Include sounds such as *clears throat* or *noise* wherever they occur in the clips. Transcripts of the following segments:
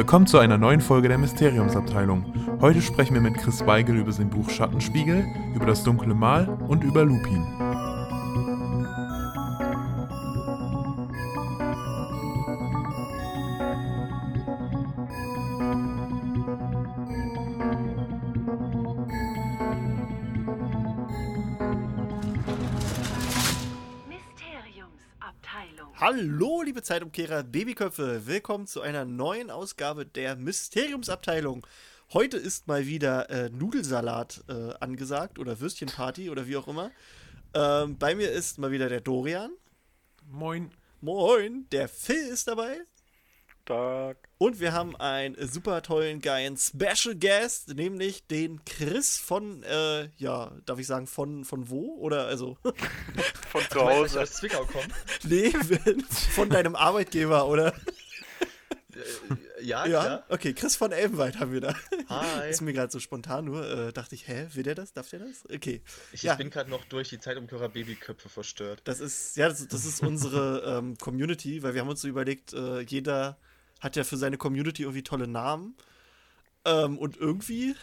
Willkommen zu einer neuen Folge der Mysteriumsabteilung. Heute sprechen wir mit Chris Weigel über sein Buch Schattenspiegel, über das dunkle Mal und über Lupin. Zeitumkehrer, Babyköpfe. Willkommen zu einer neuen Ausgabe der Mysteriumsabteilung. Heute ist mal wieder äh, Nudelsalat äh, angesagt oder Würstchenparty oder wie auch immer. Ähm, bei mir ist mal wieder der Dorian. Moin. Moin. Der Phil ist dabei. Tag. Und wir haben einen super tollen, geilen Special Guest, nämlich den Chris von, äh, ja, darf ich sagen, von, von wo? Oder also, *laughs* Von zu Hause. aus Zwickau komme. nee, von deinem Arbeitgeber, oder? Äh, ja, Ja, klar. okay, Chris von Elbenwald haben wir da. Hi. Ist mir gerade so spontan nur, äh, dachte ich, hä, will der das? Darf der das? Okay. Ich, ja. ich bin gerade noch durch die Zeitumkehrer Babyköpfe verstört. Das ist, ja, das, das ist unsere ähm, Community, weil wir haben uns so überlegt, äh, jeder hat ja für seine Community irgendwie tolle Namen. Ähm, und irgendwie,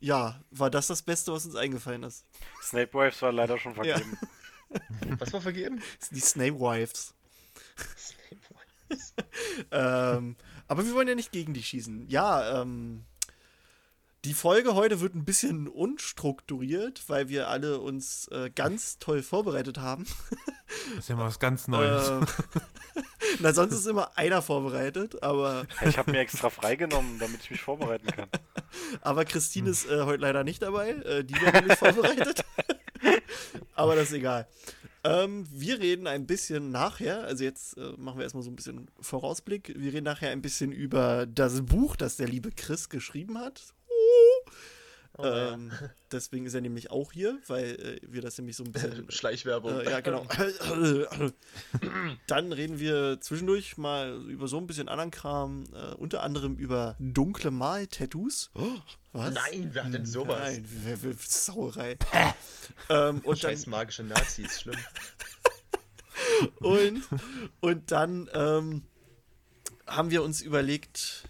ja, war das das Beste, was uns eingefallen ist. Snape Waves war leider schon vergeben. *laughs* Was war vergeben? Das sind die Snape Wives. *laughs* ähm, aber wir wollen ja nicht gegen die schießen. Ja, ähm, die Folge heute wird ein bisschen unstrukturiert, weil wir alle uns äh, ganz toll vorbereitet haben. *laughs* Das ist ja mal was ganz Neues. Ähm, *laughs* na, sonst ist immer einer vorbereitet, aber, Ich habe mir extra freigenommen, damit ich mich vorbereiten kann. *laughs* aber Christine ist äh, heute leider nicht dabei. Äh, die war nämlich vorbereitet. aber das ist egal. Ähm, wir reden ein bisschen nachher, also jetzt äh, machen wir erstmal so ein bisschen Vorausblick. Wir reden nachher ein bisschen über das Buch, das der liebe Chris geschrieben hat. Oh, ja. Ähm, deswegen ist er nämlich auch hier, weil äh, wir das nämlich so ein bisschen *laughs* Schleichwerbung. Äh, ja, genau. *laughs* Dann reden wir zwischendurch mal über so ein bisschen anderen Kram, äh, unter anderem über dunkle Mal-Tattoos. Oh, was? Nein, wer hat denn sowas? Nein, wer will Sauerei. ähm, und, dann, Scheiß magische Nazis, schlimm. *laughs* und, und dann ähm, haben wir uns überlegt,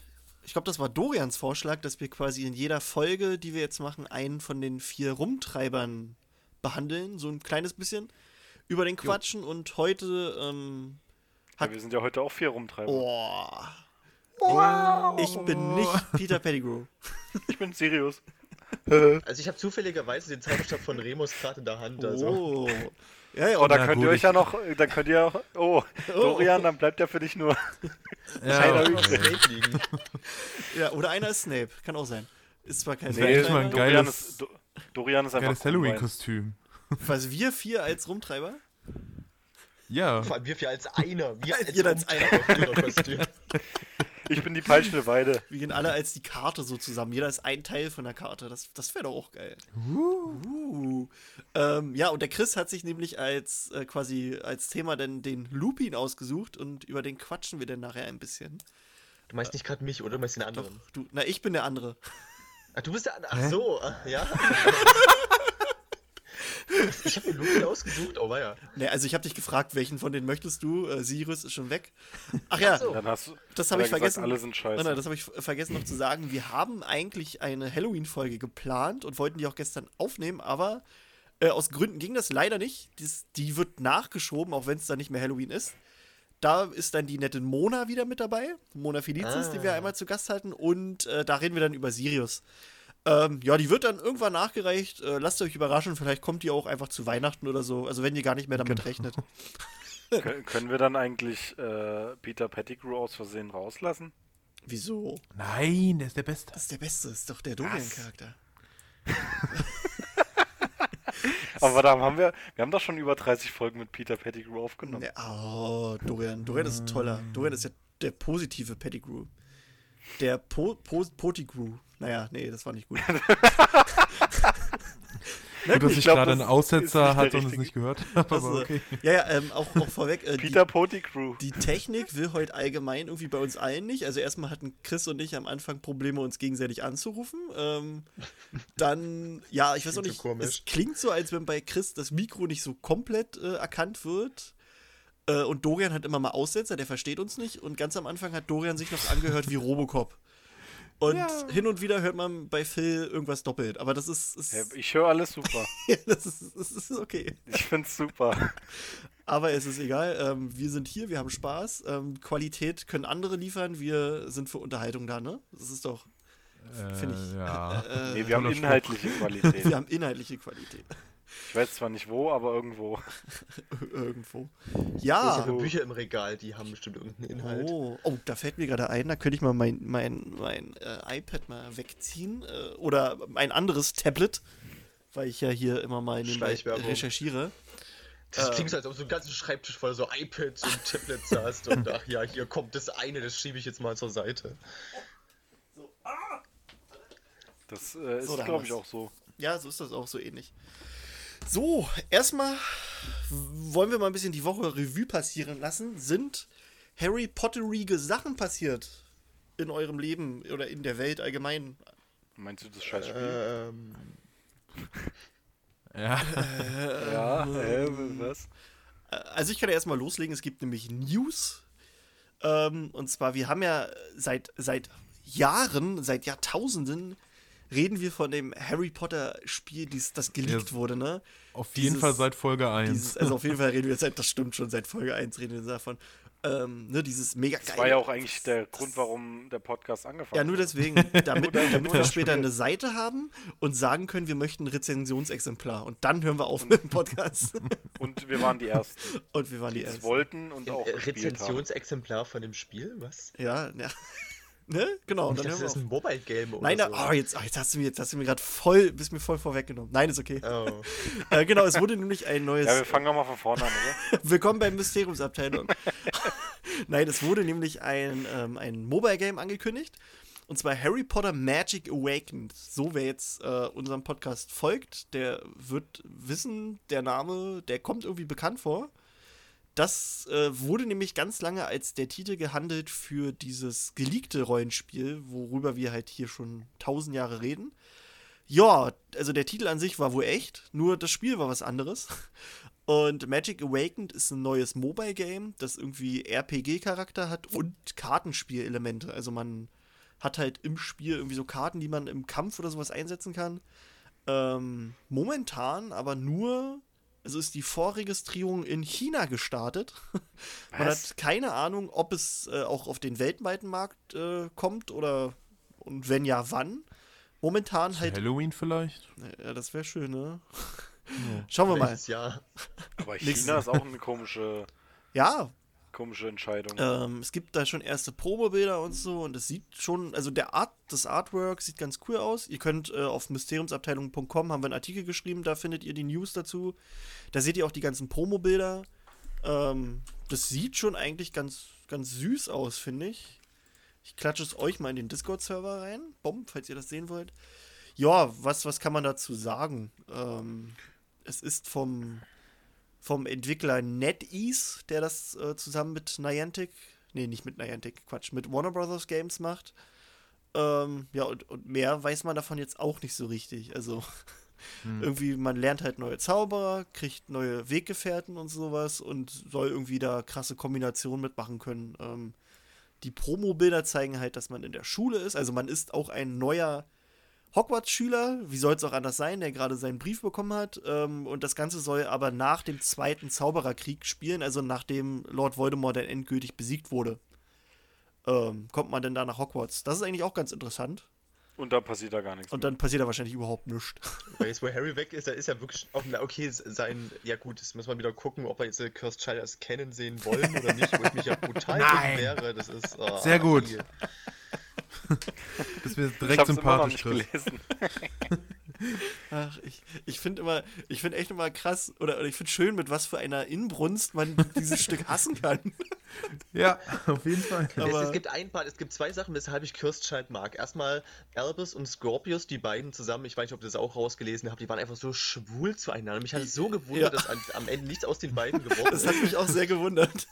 ich glaube, das war Dorians Vorschlag, dass wir quasi in jeder Folge, die wir jetzt machen, einen von den vier Rumtreibern behandeln, so ein kleines bisschen über den quatschen und heute ähm, Ja, wir sind ja heute auch vier Rumtreiber. Oh. Ich bin nicht Peter Pettigrew. *laughs* Ich bin Sirius. Also ich habe zufälligerweise den Zauberstab von Remus gerade in der Hand. Also. Oh. Ja, ja, Oh, und, da Na könnt gut, ihr euch ja noch, da könnt ihr auch, oh, Dorian, dann bleibt ja für dich nur *laughs* ja, einer übrig. Ja, oder einer ist Snape. Kann auch sein. Ist zwar kein Nee, ist mal ein Dorian geiles- ist, Do, Dorian ist einfach geiles Halloween-Kostüm. Was wir vier als Rumtreiber? Ja. Vor allem wir vier als einer. Wir als Jeder als einer. *laughs* Ich bin die peitschende Weide. *laughs* Wir gehen alle als die Karte so zusammen. Jeder ist ein Teil von der Karte. Das, das wäre doch auch geil. Uh. Ähm, ja, und der Chris hat sich nämlich als äh, quasi als Thema denn den Lupin ausgesucht und über den quatschen wir dann nachher ein bisschen. Du meinst nicht gerade mich, oder? Du meinst den Doch, anderen. du, na, ich bin der andere. Ach, du bist der andere. Ach so, ah, ja. *laughs* ich habe den Lupin ausgesucht. Oh, weia. Ne, also ich habe dich gefragt, welchen von denen möchtest du? Äh, Sirius ist schon weg. *laughs* Ach ja, Ach so. Dann hast du, das habe ich gesagt, vergessen. alle sind scheiße. nein, das habe ich vergessen noch zu sagen. Wir haben eigentlich eine Halloween-Folge geplant und wollten die auch gestern aufnehmen, aber äh, aus Gründen ging das leider nicht. Dies, die wird nachgeschoben, auch wenn es dann nicht mehr Halloween ist. Da ist dann die nette Mona wieder mit dabei. Mona Felicis, die wir Ah. einmal zu Gast hatten. Und äh, da reden wir dann über Sirius. Ähm, ja, die wird dann irgendwann nachgereicht. Äh, lasst euch überraschen, vielleicht kommt die auch einfach zu Weihnachten oder so. Also wenn ihr gar nicht mehr damit rechnet. *laughs* Kön- Können wir dann eigentlich äh, Peter Pettigrew aus Versehen rauslassen? Wieso? Nein, der ist der Beste. Das ist der Beste, ist doch der Dorian-Charakter. *laughs* Aber da haben wir, wir haben doch schon über 30 Folgen mit Peter Pettigrew aufgenommen. Oh, Dorian. Dorian ist ein toller. Dorian ist ja der positive Pettigrew. Der po po Potigrew. Naja, nee, das war nicht gut. *laughs* *laughs* Gut, dass ich ich glaub, gerade einen Aussetzer hatte und es nicht gehört habe. Also, Aber okay. Ja, ja, ähm, auch, auch vorweg. Äh, Peter Pettigrew. die, die Technik will heute allgemein irgendwie bei uns allen nicht. Also erstmal hatten Chris und ich am Anfang Probleme, uns gegenseitig anzurufen. Ähm, dann, ja, ich weiß auch Klingt nicht, so es klingt so, als wenn bei Chris das Mikro nicht so komplett äh, erkannt wird. Äh, und Dorian hat immer mal Aussetzer, der versteht uns nicht. Und ganz am Anfang hat Dorian sich noch angehört wie Robocop. Und Ja. hin und wieder hört man bei Phil irgendwas doppelt. Aber das ist, ist Ja, ich höre alles super. *laughs* das, ist, das ist okay. Ich find's super. *laughs* Aber es ist egal. Ähm, wir sind hier, wir haben Spaß. Ähm, Qualität können andere liefern. Wir sind für Unterhaltung da, ne? Das ist doch. Finde ich. *laughs* Äh, ja. Äh, Nee, wir haben inhaltliche Qualität. wir haben inhaltliche Qualität. Ich weiß zwar nicht wo, aber irgendwo. *laughs* Irgendwo. Ich Ja. habe Bücher im Regal, die haben bestimmt irgendeinen Inhalt. Oh, oh, da fällt mir gerade ein, da könnte ich mal mein, mein, mein äh, iPad mal wegziehen. Äh, oder ein anderes Tablet, weil ich ja hier immer mal nebenbei recherchiere. Das Ähm. klingt so, als ob du so einen ganzen Schreibtisch voll so iPads und Tablets hast und *laughs* ach ja, hier kommt das eine, das schiebe ich jetzt mal zur Seite. Das äh, ist, So, glaube ich, auch so. Ja, so ist das auch so ähnlich. So, erstmal wollen wir mal ein bisschen die Woche Revue passieren lassen. Sind Harry Potterige Sachen passiert in eurem Leben oder in der Welt allgemein? Meinst du das scheiß Spiel? Ähm, *laughs* ja. ja, äh, was? Also ich kann ja erstmal loslegen. Es gibt nämlich News. Ähm, und zwar, wir haben ja seit, seit Jahren, seit Jahrtausenden reden wir von dem Harry Potter Spiel, dies, das geleakt Ja. wurde, ne? Auf jeden Dieses- Fall seit Folge 1. Dieses, also auf jeden Fall reden wir seit, das stimmt schon, seit Folge 1 reden wir davon. Ähm, ne, dieses mega Das geile. war ja auch eigentlich der Grund, warum der Podcast angefangen Ja, nur hat. deswegen, *laughs* damit, damit wir später eine Seite haben und sagen können, wir möchten ein Rezensionsexemplar. Und dann hören wir auf mit dem Podcast. *laughs* Und wir waren die Ersten, und wir waren die die Ersten. wollten und ein auch gespielt haben. Rezensionsexemplar von dem Spiel? Was? Ja, ja. Ne? Genau, und dann das wir ist ein Mobile-Game oder Nein, so. oh, jetzt, oh, jetzt hast du mir, jetzt hast du mir gerade voll, bist mir voll vorweggenommen. Nein, ist okay. Oh. *laughs* Äh, genau, es wurde nämlich ein neues. Ja, wir fangen nochmal von vorne an, oder? *laughs* Willkommen beim Mysteriumsabteilung. *laughs* Nein, es wurde nämlich ein, ähm, ein Mobile-Game angekündigt. Und zwar Harry Potter Magic Awakened. So, wer jetzt äh, unserem Podcast folgt, der wird wissen, der Name, der kommt irgendwie bekannt vor. Das äh, wurde nämlich ganz lange als der Titel gehandelt für dieses geleakte Rollenspiel, worüber wir halt hier schon tausend Jahre reden. Ja, also der Titel an sich war wohl echt, nur das Spiel war was anderes. *laughs* Und Magic Awakened ist ein neues Mobile-Game, das irgendwie RPG-Charakter hat und Kartenspielelemente. Also man hat halt im Spiel irgendwie so Karten, die man im Kampf oder sowas einsetzen kann. Ähm, momentan aber nur, also ist die Vorregistrierung in China gestartet. *laughs* man Was? hat keine Ahnung, ob es äh, auch auf den weltweiten Markt äh, kommt oder und wenn ja, wann. Momentan halt. Halloween vielleicht? Ja, das wäre schön, ne? Schauen wir mal. Nächstes Jahr. Aber. China ist auch eine komische, Ja, komische Entscheidung. Ähm, es gibt da schon erste Promobilder und so und es sieht schon, also der Art, das Artwork sieht ganz cool aus. Ihr könnt äh, auf mysteriumsabteilung.com haben wir einen Artikel geschrieben, da findet ihr die News dazu. Da seht ihr auch die ganzen Promobilder. Ähm, das sieht schon eigentlich ganz, ganz süß aus, finde ich. Ich klatsche es euch mal in den Discord-Server rein, Bomb, falls ihr das sehen wollt. Ja, was, was kann man dazu sagen? Ähm, es ist vom, vom Entwickler NetEase, der das äh, zusammen mit Niantic, nee, nicht mit Niantic, Quatsch, mit Warner Brothers Games macht. Ähm, ja, und, und mehr weiß man davon jetzt auch nicht so richtig. Also *laughs* irgendwie, man lernt halt neue Zauberer, kriegt neue Weggefährten und sowas und soll irgendwie da krasse Kombinationen mitmachen können. Ähm, die Promo-Bilder zeigen halt, dass man in der Schule ist. Also man ist auch ein neuer Hogwarts-Schüler, wie soll es auch anders sein, der gerade seinen Brief bekommen hat. Ähm, und das Ganze soll aber nach dem Zweiten Zaubererkrieg spielen, also nachdem Lord Voldemort dann endgültig besiegt wurde. Ähm, kommt man denn da nach Hogwarts? Das ist eigentlich auch ganz interessant. Und da passiert da gar nichts. Und dann passiert da wahrscheinlich überhaupt nichts. *laughs* Weil jetzt, wo Harry weg ist, da ist ja wirklich auch, na, okay, sein, ja gut, jetzt muss man wieder gucken, ob wir jetzt äh, Cursed Child als kennen sehen wollen oder nicht, wo ich mich ja brutal *laughs* wäre. Das ist, ah, Sehr gut. hier. *laughs* Das wird ich direkt hab's immer noch sympathisch, nicht gelesen. *laughs* Ach, ich, ich finde immer, ich finde echt immer krass, oder, oder ich finde schön, mit was für einer Inbrunst man dieses Stück hassen kann. Ja, *laughs* auf jeden Fall. Es, Aber- es gibt ein paar, es gibt zwei Sachen, weshalb ich Kirstchild mag. Erstmal Albus und Scorpius, die beiden zusammen, ich weiß nicht, ob ihr das auch rausgelesen habt, die waren einfach so schwul zueinander. Mich hat es so gewundert, Ja. dass an, am Ende nichts aus den beiden geworden Das ist. hat mich auch sehr gewundert.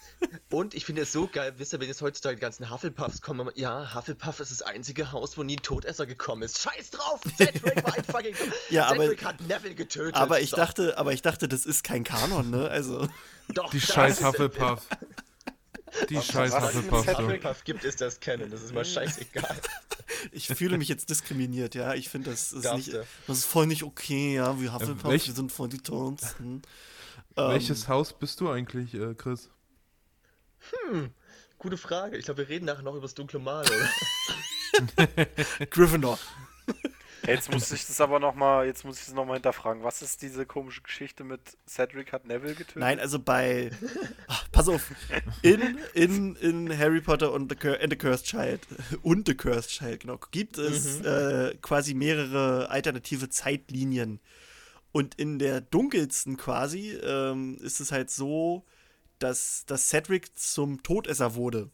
Und ich finde es so geil, wisst ihr, wenn jetzt heutzutage die ganzen Hufflepuffs kommen, ja, Hufflepuff ist das einzige Haus, wo nie ein Todesser gekommen ist. Scheiß drauf! Cedric war ein fucking. *laughs* Ja, aber- Cedric hat Neville getötet. Aber ich So, dachte, aber ich dachte, das ist kein Kanon, ne? Also, doch, Die das scheiß Hufflepuff. *laughs* Die scheiß was ist Hufflepuff. Hufflepuff gibt es das kennen, das ist mal scheißegal. *laughs* ich fühle mich jetzt diskriminiert, ja. Ich finde, das ist Darfst nicht, du. das ist voll nicht okay, ja. Wir Hufflepuff, welch- wir sind voll die Tollsten. *laughs* Ähm, Welches Haus bist du eigentlich, äh, Chris? Gute Frage. Ich glaube, wir reden nachher noch über das dunkle Mal, oder? *laughs* Gryffindor. Jetzt muss ich das aber nochmal, jetzt muss ich es nochmal hinterfragen. Was ist diese komische Geschichte mit Cedric hat Neville getötet? Nein, also bei. Ach, pass auf. In, in, in Harry Potter und the, Cur and the Cursed Child und The Cursed Child, genau, gibt es äh, quasi mehrere alternative Zeitlinien. Und in der dunkelsten quasi ähm, ist es halt so, dass, dass Cedric zum Todesser wurde.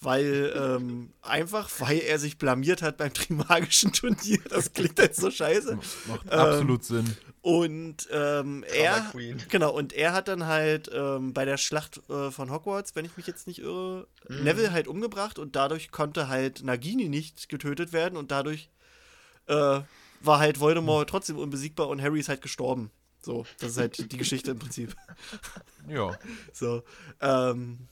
Weil, ähm, einfach, weil er sich blamiert hat beim *laughs* Trimagischen Turnier. Das klingt halt so scheiße. Macht Ähm, absolut Sinn. Und ähm, er, Queen. genau, und er hat dann halt ähm, bei der Schlacht äh, von Hogwarts, wenn ich mich jetzt nicht irre, Neville halt umgebracht und dadurch konnte halt Nagini nicht getötet werden und dadurch äh, war halt Voldemort trotzdem unbesiegbar und Harry ist halt gestorben. So, das ist halt die Geschichte im Prinzip. Ja. *laughs* So, ähm,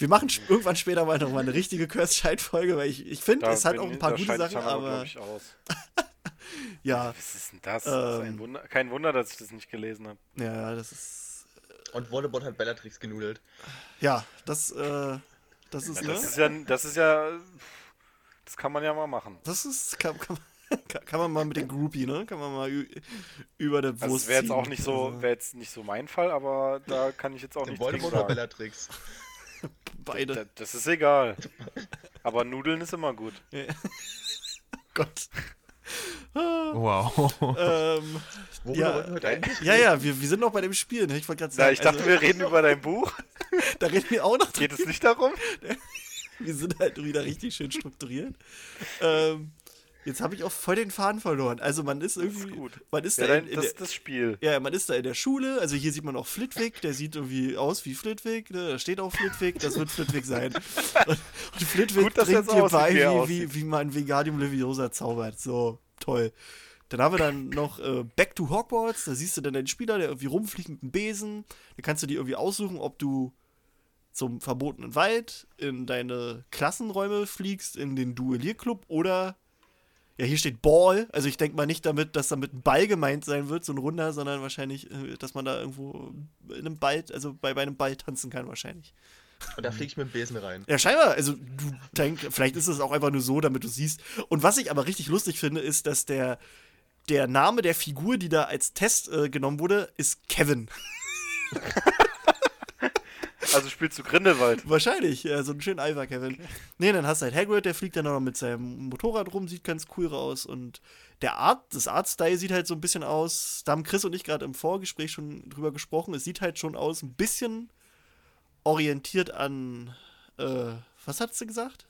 wir machen irgendwann später mal noch mal eine richtige Cursed-Folge, weil ich, ich finde, es hat auch ein paar gute Sachen, aber *laughs* ja, Was ist denn das? das ist ein Ähm. Wunder, kein Wunder, dass ich das nicht gelesen habe. ja, das ist, Und Voldemort hat Bellatrix genudelt. ja, das, äh, das ist, ne? Das ist ja, das ist ja, das kann man ja mal machen. Das ist, kann, kann, man- *laughs* kann, man mal mit den Groupie, ne? Kann man mal über der Also Wurst es wäre jetzt auch nicht so, Also, wäre jetzt nicht so mein Fall, aber da kann ich jetzt auch nichts gegen Voldemort oder sagen. Bellatrix? *laughs* beide. Da- Das ist egal. Aber Nudeln ist immer gut. *laughs* Gott. Wow. ähm, Worüber Ja. wollten wir heute eigentlich? ja, ja, wir, wir sind noch bei dem Spiel, ne? Ich wollte gerade Na, sagen, ich dachte, wir reden über dein Buch. also, *laughs* da reden wir auch noch Geht es nicht darum? Wir sind halt wieder richtig schön strukturiert. Ähm, jetzt habe ich auch voll den Faden verloren. Also man ist irgendwie. ist gut. Man ist Ja, da in, in das der, ist das Spiel. Ja, man ist da in der Schule, also hier sieht man auch Flitwick, der sieht irgendwie aus wie Flitwick, ne? da steht auch Flitwick, das wird Flitwick sein. *laughs* Und, und Flitwick Gut, bringt das dir bei, wie wie, wie, man Vegadium Leviosa zaubert. So, toll. Dann haben wir dann noch äh, Back to Hogwarts, da siehst du dann deinen Spieler, der irgendwie rumfliegt mit einem Besen. Da kannst du dir irgendwie aussuchen, ob du zum verbotenen Wald in deine Klassenräume fliegst, in den Duellierclub oder ja, hier steht Ball. Also ich denke mal nicht damit, dass damit ein Ball gemeint sein wird, so ein runder, sondern wahrscheinlich, äh, dass man da irgendwo in einem Ball, also bei, bei einem Ball tanzen kann wahrscheinlich. Und da fliege ich mit dem Besen rein. Ja, scheinbar. Also du denkst, vielleicht ist es auch einfach nur so, damit du siehst. Und was ich aber richtig lustig finde, ist, dass der, der Name der Figur, die da als Test äh, genommen wurde, ist Kevin. *laughs* Also spielst du Grindelwald. Wahrscheinlich, ja, so ein schönen Alpha Kevin. Nee, dann hast du halt Hagrid, der fliegt dann auch noch mit seinem Motorrad rum, sieht ganz cool aus. Und der Art, das Artstyle sieht halt so ein bisschen aus, da haben Chris und ich gerade im Vorgespräch schon drüber gesprochen, es sieht halt schon aus, ein bisschen orientiert an, äh, was hat sie gesagt?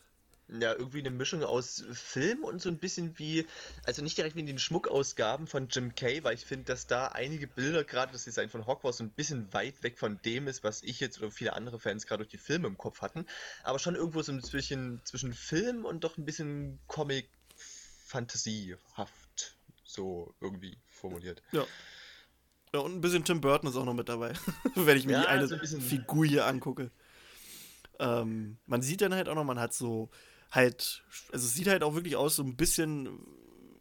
Ja, irgendwie eine Mischung aus Film und so ein bisschen wie, also nicht direkt wie in den Schmuckausgaben von Jim Kay, weil ich finde, dass da einige Bilder, gerade das Design von Hogwarts, so ein bisschen weit weg von dem ist, was ich jetzt oder viele andere Fans gerade durch die Filme im Kopf hatten. Aber schon irgendwo so zwischen, zwischen Film und doch ein bisschen Comic-Fantasiehaft, so irgendwie formuliert. Ja. Ja, und ein bisschen Tim Burton ist auch noch mit dabei, *laughs* wenn ich mir Ja, die eine so ein Figur hier angucke. Ähm, man sieht dann halt auch noch, man hat so halt, also es sieht halt auch wirklich aus, so ein bisschen,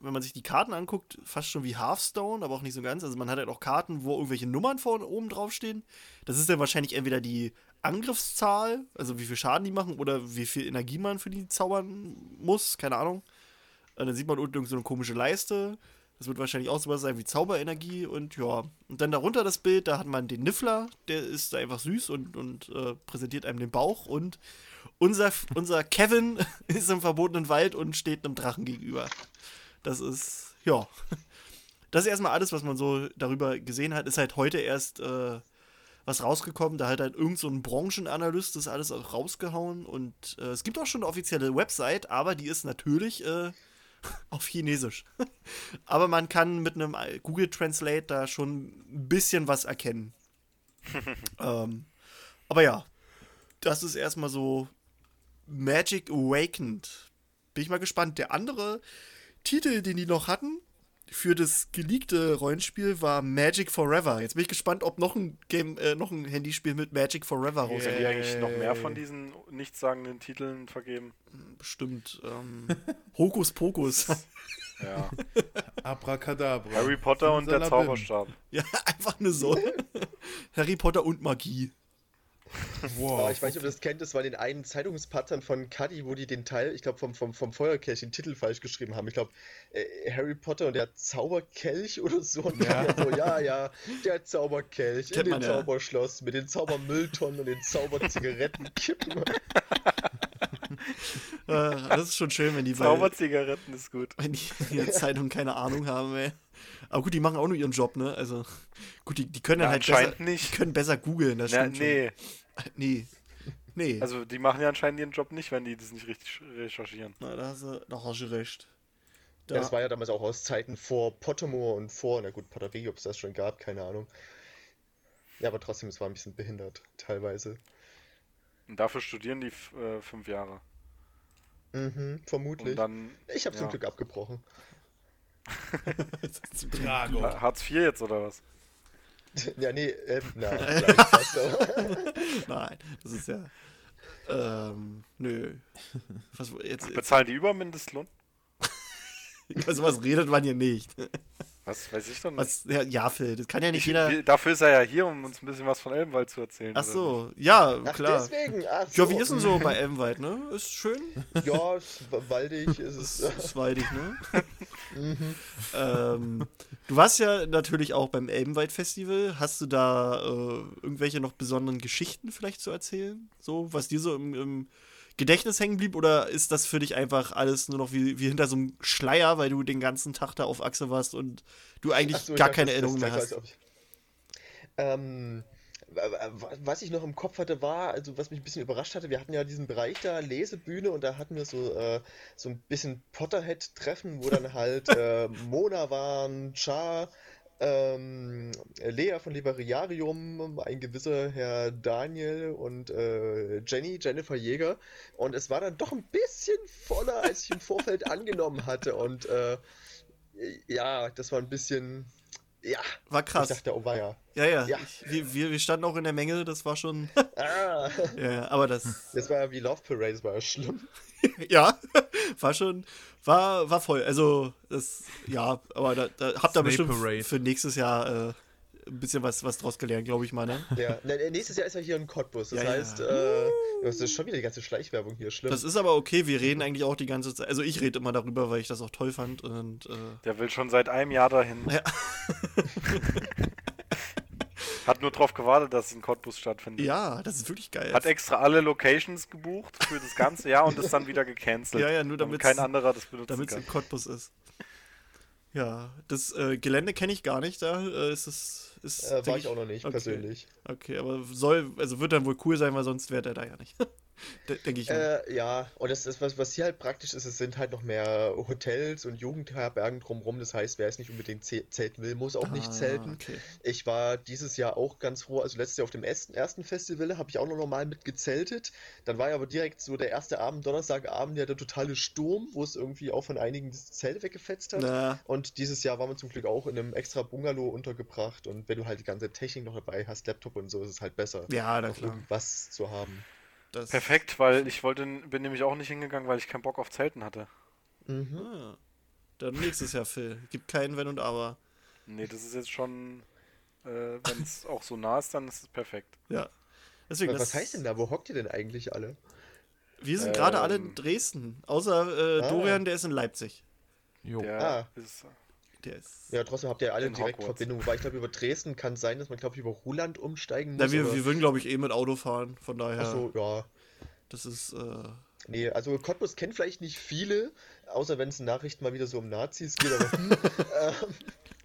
wenn man sich die Karten anguckt, fast schon wie Hearthstone, aber auch nicht so ganz. Also man hat halt auch Karten, wo irgendwelche Nummern vorne oben drauf stehen. Das ist dann wahrscheinlich entweder die Angriffszahl, also wie viel Schaden die machen, oder wie viel Energie man für die zaubern muss, keine Ahnung. Und dann sieht man unten so eine komische Leiste. Das wird wahrscheinlich auch sowas sein wie Zauberenergie und ja. Und dann darunter das Bild, da hat man den Niffler, der ist einfach süß und, und äh, präsentiert einem den Bauch. Und unser, unser Kevin *laughs* ist im verbotenen Wald und steht einem Drachen gegenüber. Das ist, ja. Das ist erstmal alles, was man so darüber gesehen hat. Ist halt heute erst äh, was rausgekommen. Da hat halt irgend so ein Branchenanalyst das alles auch rausgehauen. Und äh, es gibt auch schon eine offizielle Website, aber die ist natürlich äh, *laughs* auf Chinesisch. *laughs* aber man kann mit einem Google Translate da schon ein bisschen was erkennen. *laughs* ähm, aber ja, das ist erstmal so Magic Awakened. Bin ich mal gespannt. Der andere Titel, den die noch hatten, für das geleakte Rollenspiel war Magic Forever. Jetzt bin ich gespannt, ob noch ein Game, äh, noch ein Handyspiel mit Magic Forever rauskommt. Werden die eigentlich noch mehr von diesen nichtssagenden Titeln vergeben? Bestimmt. Ähm, *laughs* Hokus Pokus. ja. *laughs* Abracadabra. Harry Potter und der Zauberstab. Ja, *laughs* einfach nur so. Harry Potter und Magie. Wow. ich weiß nicht, ob ihr das kennt, das war den einen Zeitungspattern von Cuddy, wo die den Teil, ich glaube, vom, vom, vom Feuerkelch den Titel falsch geschrieben haben. Ich glaube, äh, Harry Potter und der Zauberkelch oder so. Und ja. so, ja, ja, der Zauberkelch Kennt in dem Zauberschloss ja. mit den Zaubermülltonnen und den Zauberzigarettenkippen. *laughs* Ah, das ist schon schön, wenn die Zauberzigaretten ist gut. Wenn die in der Zeitung keine Ahnung haben, ey. Aber gut, die machen auch nur ihren Job, ne? Also, gut, die, die können ja, halt besser, nicht. Die können besser googeln, das stimmt nee. Schon. *laughs* Nee. Nee. Also, die machen ja anscheinend ihren Job nicht, wenn die das nicht richtig recherchieren. Na, da hast du, da hast du recht. Da. Ja, das war ja damals auch aus Zeiten vor Pottermore und vor, na gut, Pottervie, ob es das schon gab, keine Ahnung. Ja, aber trotzdem, es war ein bisschen behindert, teilweise. Und dafür studieren die äh, fünf Jahre. Mhm, vermutlich. Dann, ich habe ja. zum Glück abgebrochen. Hartz IV jetzt oder was? *laughs* Ja, nee, äh, *laughs* na, *laughs* Nein, das ist ja. Ähm, nö. Was, jetzt, Bezahlen die über Mindestlohn? also was redet man hier nicht. Was weiß ich doch nicht. Was, ja, ja, Phil, das kann ja nicht ich, jeder. Dafür ist er ja hier, um uns ein bisschen was von Elbenwald zu erzählen. Ach so, ja, Ach, klar. Deswegen, ach so. Ja, wie ist denn so bei Elbenwald, ne? Ist schön? *laughs* Ja, ist waldig. Ist es ist, ist waldig, ne? *laughs* mhm. ähm, du warst ja natürlich auch beim Elbenwald-Festival. Hast du da äh, irgendwelche noch besonderen Geschichten vielleicht zu erzählen? So, was dir so im, im Gedächtnis hängen blieb oder ist das für dich einfach alles nur noch wie, wie hinter so einem Schleier, weil du den ganzen Tag da auf Achse warst und du eigentlich so, gar keine Erinnerung mehr hast? Ähm, was ich noch im Kopf hatte, war, also was mich ein bisschen überrascht hatte, wir hatten ja diesen Bereich da, Lesebühne, und da hatten wir so, äh, so ein bisschen Potterhead-Treffen, wo dann halt *laughs* äh, Mona waren, Char, ähm, Lea von Liberiarium, ein gewisser Herr Daniel und äh, Jenny, Jennifer Jäger. Und es war dann doch ein bisschen voller, als ich im Vorfeld *laughs* angenommen hatte. Und äh, ja, das war ein bisschen. Ja. War krass. Ich dachte, oh, war ja. Ja, ja. Ich, wir, wir standen auch in der Menge, das war schon. ah. *laughs* ja, aber das. Das war ja wie Love Parade, das war ja schlimm. *laughs* ja, war schon, war, war voll. Also, das, ja, aber da, da habt ihr bestimmt Parade. für nächstes Jahr äh, ein bisschen was, was draus gelernt, glaube ich mal, ne? Ja, ne, nächstes Jahr ist er hier in Cottbus. Das ja, heißt, ja. Äh, das ist schon wieder die ganze Schleichwerbung hier, schlimm. Das ist aber okay, wir reden eigentlich auch die ganze Zeit. Also, ich rede immer darüber, weil ich das auch toll fand. Und, äh, Der will schon seit einem Jahr dahin. Ja. *laughs* *laughs* Hat nur darauf gewartet, dass es in Cottbus stattfindet. Ja, das ist wirklich geil. Hat extra alle Locations gebucht für das ganze Jahr und ist dann wieder gecancelt. *laughs* Ja, ja, nur damit kein anderer das benutzen Damit es in Cottbus ist. Ja, das äh, Gelände kenne ich gar nicht. Da äh, ist es. Ist, äh, war ich auch noch nicht, okay. persönlich. Okay, aber soll, also wird dann wohl cool sein, weil sonst wäre der da ja nicht. *laughs* denke ich. Äh, ja, und das ist was, was hier halt praktisch ist, es sind halt noch mehr Hotels und Jugendherbergen drumherum. Das heißt, wer es nicht unbedingt zelten will, muss auch ah, nicht zelten. Okay. Ich war dieses Jahr auch ganz froh, also letztes Jahr auf dem ersten, ersten Festival habe ich auch noch normal mit gezeltet. Dann war ja aber direkt so der erste Abend, Donnerstagabend, ja der totale Sturm, wo es irgendwie auch von einigen das Zelt weggefetzt hat. Na. Und dieses Jahr waren wir zum Glück auch in einem extra Bungalow untergebracht. Und wenn du halt die ganze Technik noch dabei hast, Laptop und so, ist es halt besser, ja, na klar. was zu haben. Das Perfekt, weil ich wollte, bin nämlich auch nicht hingegangen, weil ich keinen Bock auf Zelten hatte. Mhm. Dann nächstes Jahr, Phil. Gibt keinen Wenn und Aber. Nee, das ist jetzt schon, äh, wenn es *laughs* auch so nah ist, dann ist es perfekt. Ja. Deswegen, was, was heißt denn da? Wo hockt ihr denn eigentlich alle? Wir sind ähm, gerade alle in Dresden. Außer äh, ah. Dorian, der ist in Leipzig. Jo. Der ah. ist der ist ja, trotzdem habt ihr alle direkt Verbindung. Weil ich glaube, über Dresden kann es sein, dass man, glaube ich, über Ruland umsteigen muss. Ja, wir, wir würden, glaube ich, eh mit Auto fahren. Von daher. Achso, ja. Das ist. Äh... Nee, also Cottbus kennt vielleicht nicht viele, außer wenn es in Nachrichten mal wieder so um Nazis geht. Aber, *laughs* ähm,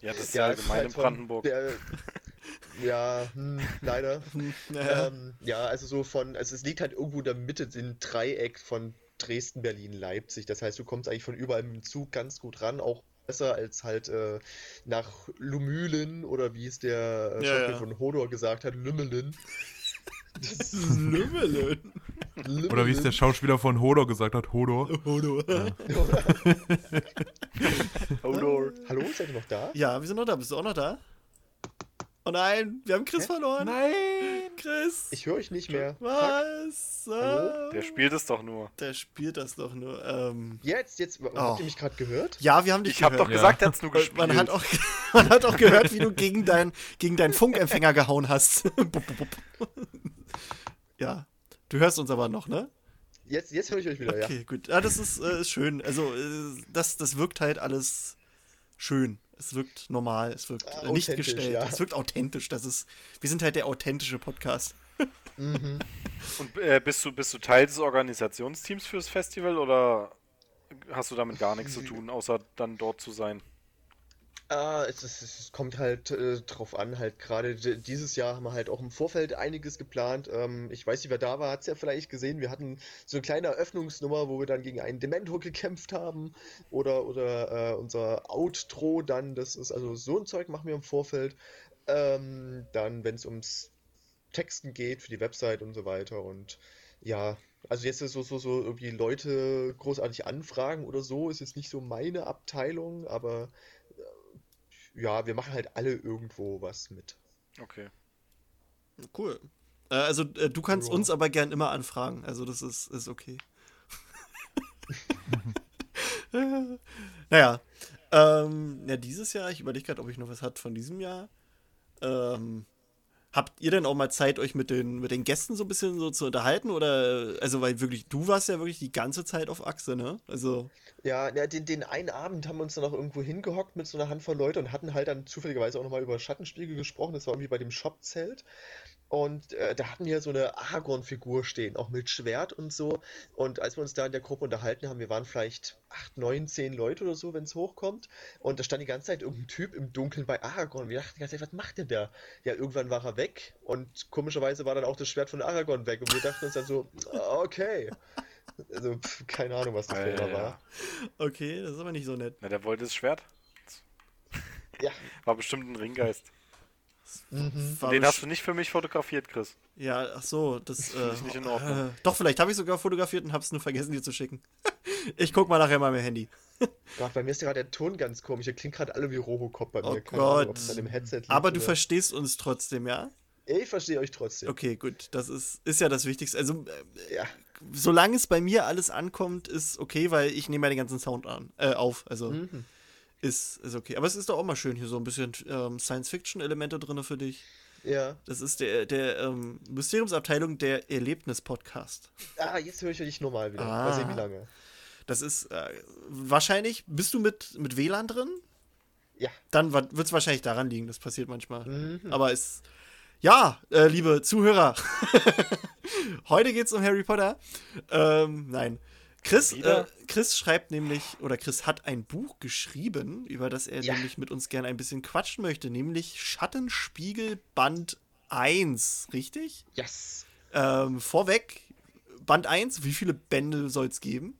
ja, das ist ja allgemein halt in Brandenburg. Der, Ja, hm, leider. *laughs* Naja. ähm, ja, also so von, also es liegt halt irgendwo in der Mitte, im Dreieck von Dresden, Berlin, Leipzig. Das heißt, du kommst eigentlich von überall mit dem Zug ganz gut ran, auch besser als halt äh, nach Lumülen oder wie es der äh, Ja, Schauspieler ja. von Hodor gesagt hat, Lümmelen. *laughs* Lümmelen. Oder wie es der Schauspieler von Hodor gesagt hat, Hodor. Hodor. *laughs* Hodor. Hallo, seid ihr noch da? Ja, wir sind noch da. Bist du auch noch da? Oh nein, wir haben Chris verloren. Nein! Chris. Ich höre euch nicht mehr. Was? Hallo? Der spielt es doch nur. Der spielt das doch nur. Ähm, Jetzt, jetzt, Oh. habt ihr mich gerade gehört? ja, wir haben dich Ich habe doch gehört. gesagt, er hat's nur *laughs* gespielt. Man hat, auch, *laughs* man hat auch gehört, wie du gegen, dein, gegen deinen Funkempfänger gehauen hast. *laughs* Ja. Du hörst uns aber noch, ne? Jetzt, jetzt höre ich euch wieder, ja. Okay, gut. Ja, das ist, äh, ist schön. Also, äh, das, das wirkt halt alles schön. Es wirkt normal, es wirkt Ah, äh, nicht gestellt. ja. Es wirkt authentisch. Das ist, wir sind halt der authentische Podcast. Mhm. *laughs* Und äh, bist, du, bist du Teil des Organisationsteams fürs Festival oder hast du damit gar nichts zu tun, außer dann dort zu sein? Ah, es, ist, es kommt halt äh, drauf an, halt gerade dieses Jahr haben wir halt auch im Vorfeld einiges geplant. Ähm, ich weiß nicht, wer da war, hat es ja vielleicht gesehen. Wir hatten so eine kleine Eröffnungsnummer, wo wir dann gegen einen Dementor gekämpft haben. Oder, oder äh, unser Outro dann, das ist also so ein Zeug machen wir im Vorfeld. Ähm, dann, wenn es ums Texten geht für die Website und so weiter. Und ja, also jetzt so, so, so irgendwie Leute großartig anfragen oder so, ist jetzt nicht so meine Abteilung, aber ja, wir machen halt alle irgendwo was mit. Okay. Cool. Äh, also, äh, du kannst Ja. uns aber gern immer anfragen. Also, das ist, ist okay. *laughs* naja. Ähm, ja, dieses Jahr, ich überlege gerade, ob ich noch was hat von diesem Jahr. Ähm, habt ihr denn auch mal Zeit, euch mit den, mit den Gästen so ein bisschen so zu unterhalten? Oder, also, weil wirklich, du warst ja wirklich die ganze Zeit auf Achse, ne? Also, Ja, ja den, den einen Abend haben wir uns dann auch irgendwo hingehockt mit so einer Handvoll Leute und hatten halt dann zufälligerweise auch nochmal über Schattenspiegel gesprochen. Das war irgendwie bei dem Shop-Zelt. Und äh, da hatten wir so eine Aragorn-Figur stehen, auch mit Schwert und so. Und als wir uns da in der Gruppe unterhalten haben, wir waren vielleicht 8, 9, 10 Leute oder so, wenn es hochkommt. Und da stand die ganze Zeit irgendein Typ im Dunkeln bei Aragorn. Wir dachten die ganze Zeit, was macht der da? Ja, irgendwann war er weg. Und komischerweise war dann auch das Schwert von Aragorn weg. Und wir dachten uns dann so, ah, okay. Also, pf, keine Ahnung, was das für einer ja, war. okay, das ist aber nicht so nett. Na, der wollte das Schwert. Ja. War bestimmt ein Ringgeist. Mhm. Den hast du nicht für mich fotografiert, Chris. Ja, ach so, das äh, ich nicht in Ordnung. Äh, doch, vielleicht habe ich sogar fotografiert und habe es nur vergessen, dir zu schicken. *laughs* ich guck mal nachher mal mein Handy. *laughs* Gott, bei mir ist ja gerade der Ton ganz komisch. Der klingt gerade alle wie Robocop bei mir. Oh Keine Ahnung, ob Gott. an dem Headset liegt Aber du oder- verstehst uns trotzdem, ja? Ich verstehe euch trotzdem. Okay, gut. Das ist, ist ja das Wichtigste. Also, äh, Ja. solange es bei mir alles ankommt, ist okay, weil ich nehme ja den ganzen Sound an, äh, auf. Also, Mhm. Ist, ist okay. Aber es ist doch auch mal schön, hier so ein bisschen ähm, Science-Fiction-Elemente drin für dich. Ja. Das ist der, der ähm, Mysteriumsabteilung der Erlebnis-Podcast. Ah, jetzt höre ich dich normal wieder. Ah. Mal sehen, wie lange. Das ist äh, wahrscheinlich, bist du mit, mit WLAN drin? Ja. Dann wird es wahrscheinlich daran liegen, das passiert manchmal. Mhm. Aber es. Ja, äh, liebe Zuhörer, *laughs* heute geht es um Harry Potter. Ähm, nein. Chris, äh? Chris schreibt nämlich, oder Chris hat ein Buch geschrieben, über das er Ja. nämlich mit uns gerne ein bisschen quatschen möchte, nämlich Schattenspiegel Band 1, richtig? Yes. Ähm, vorweg, Band 1, wie viele Bände soll es geben?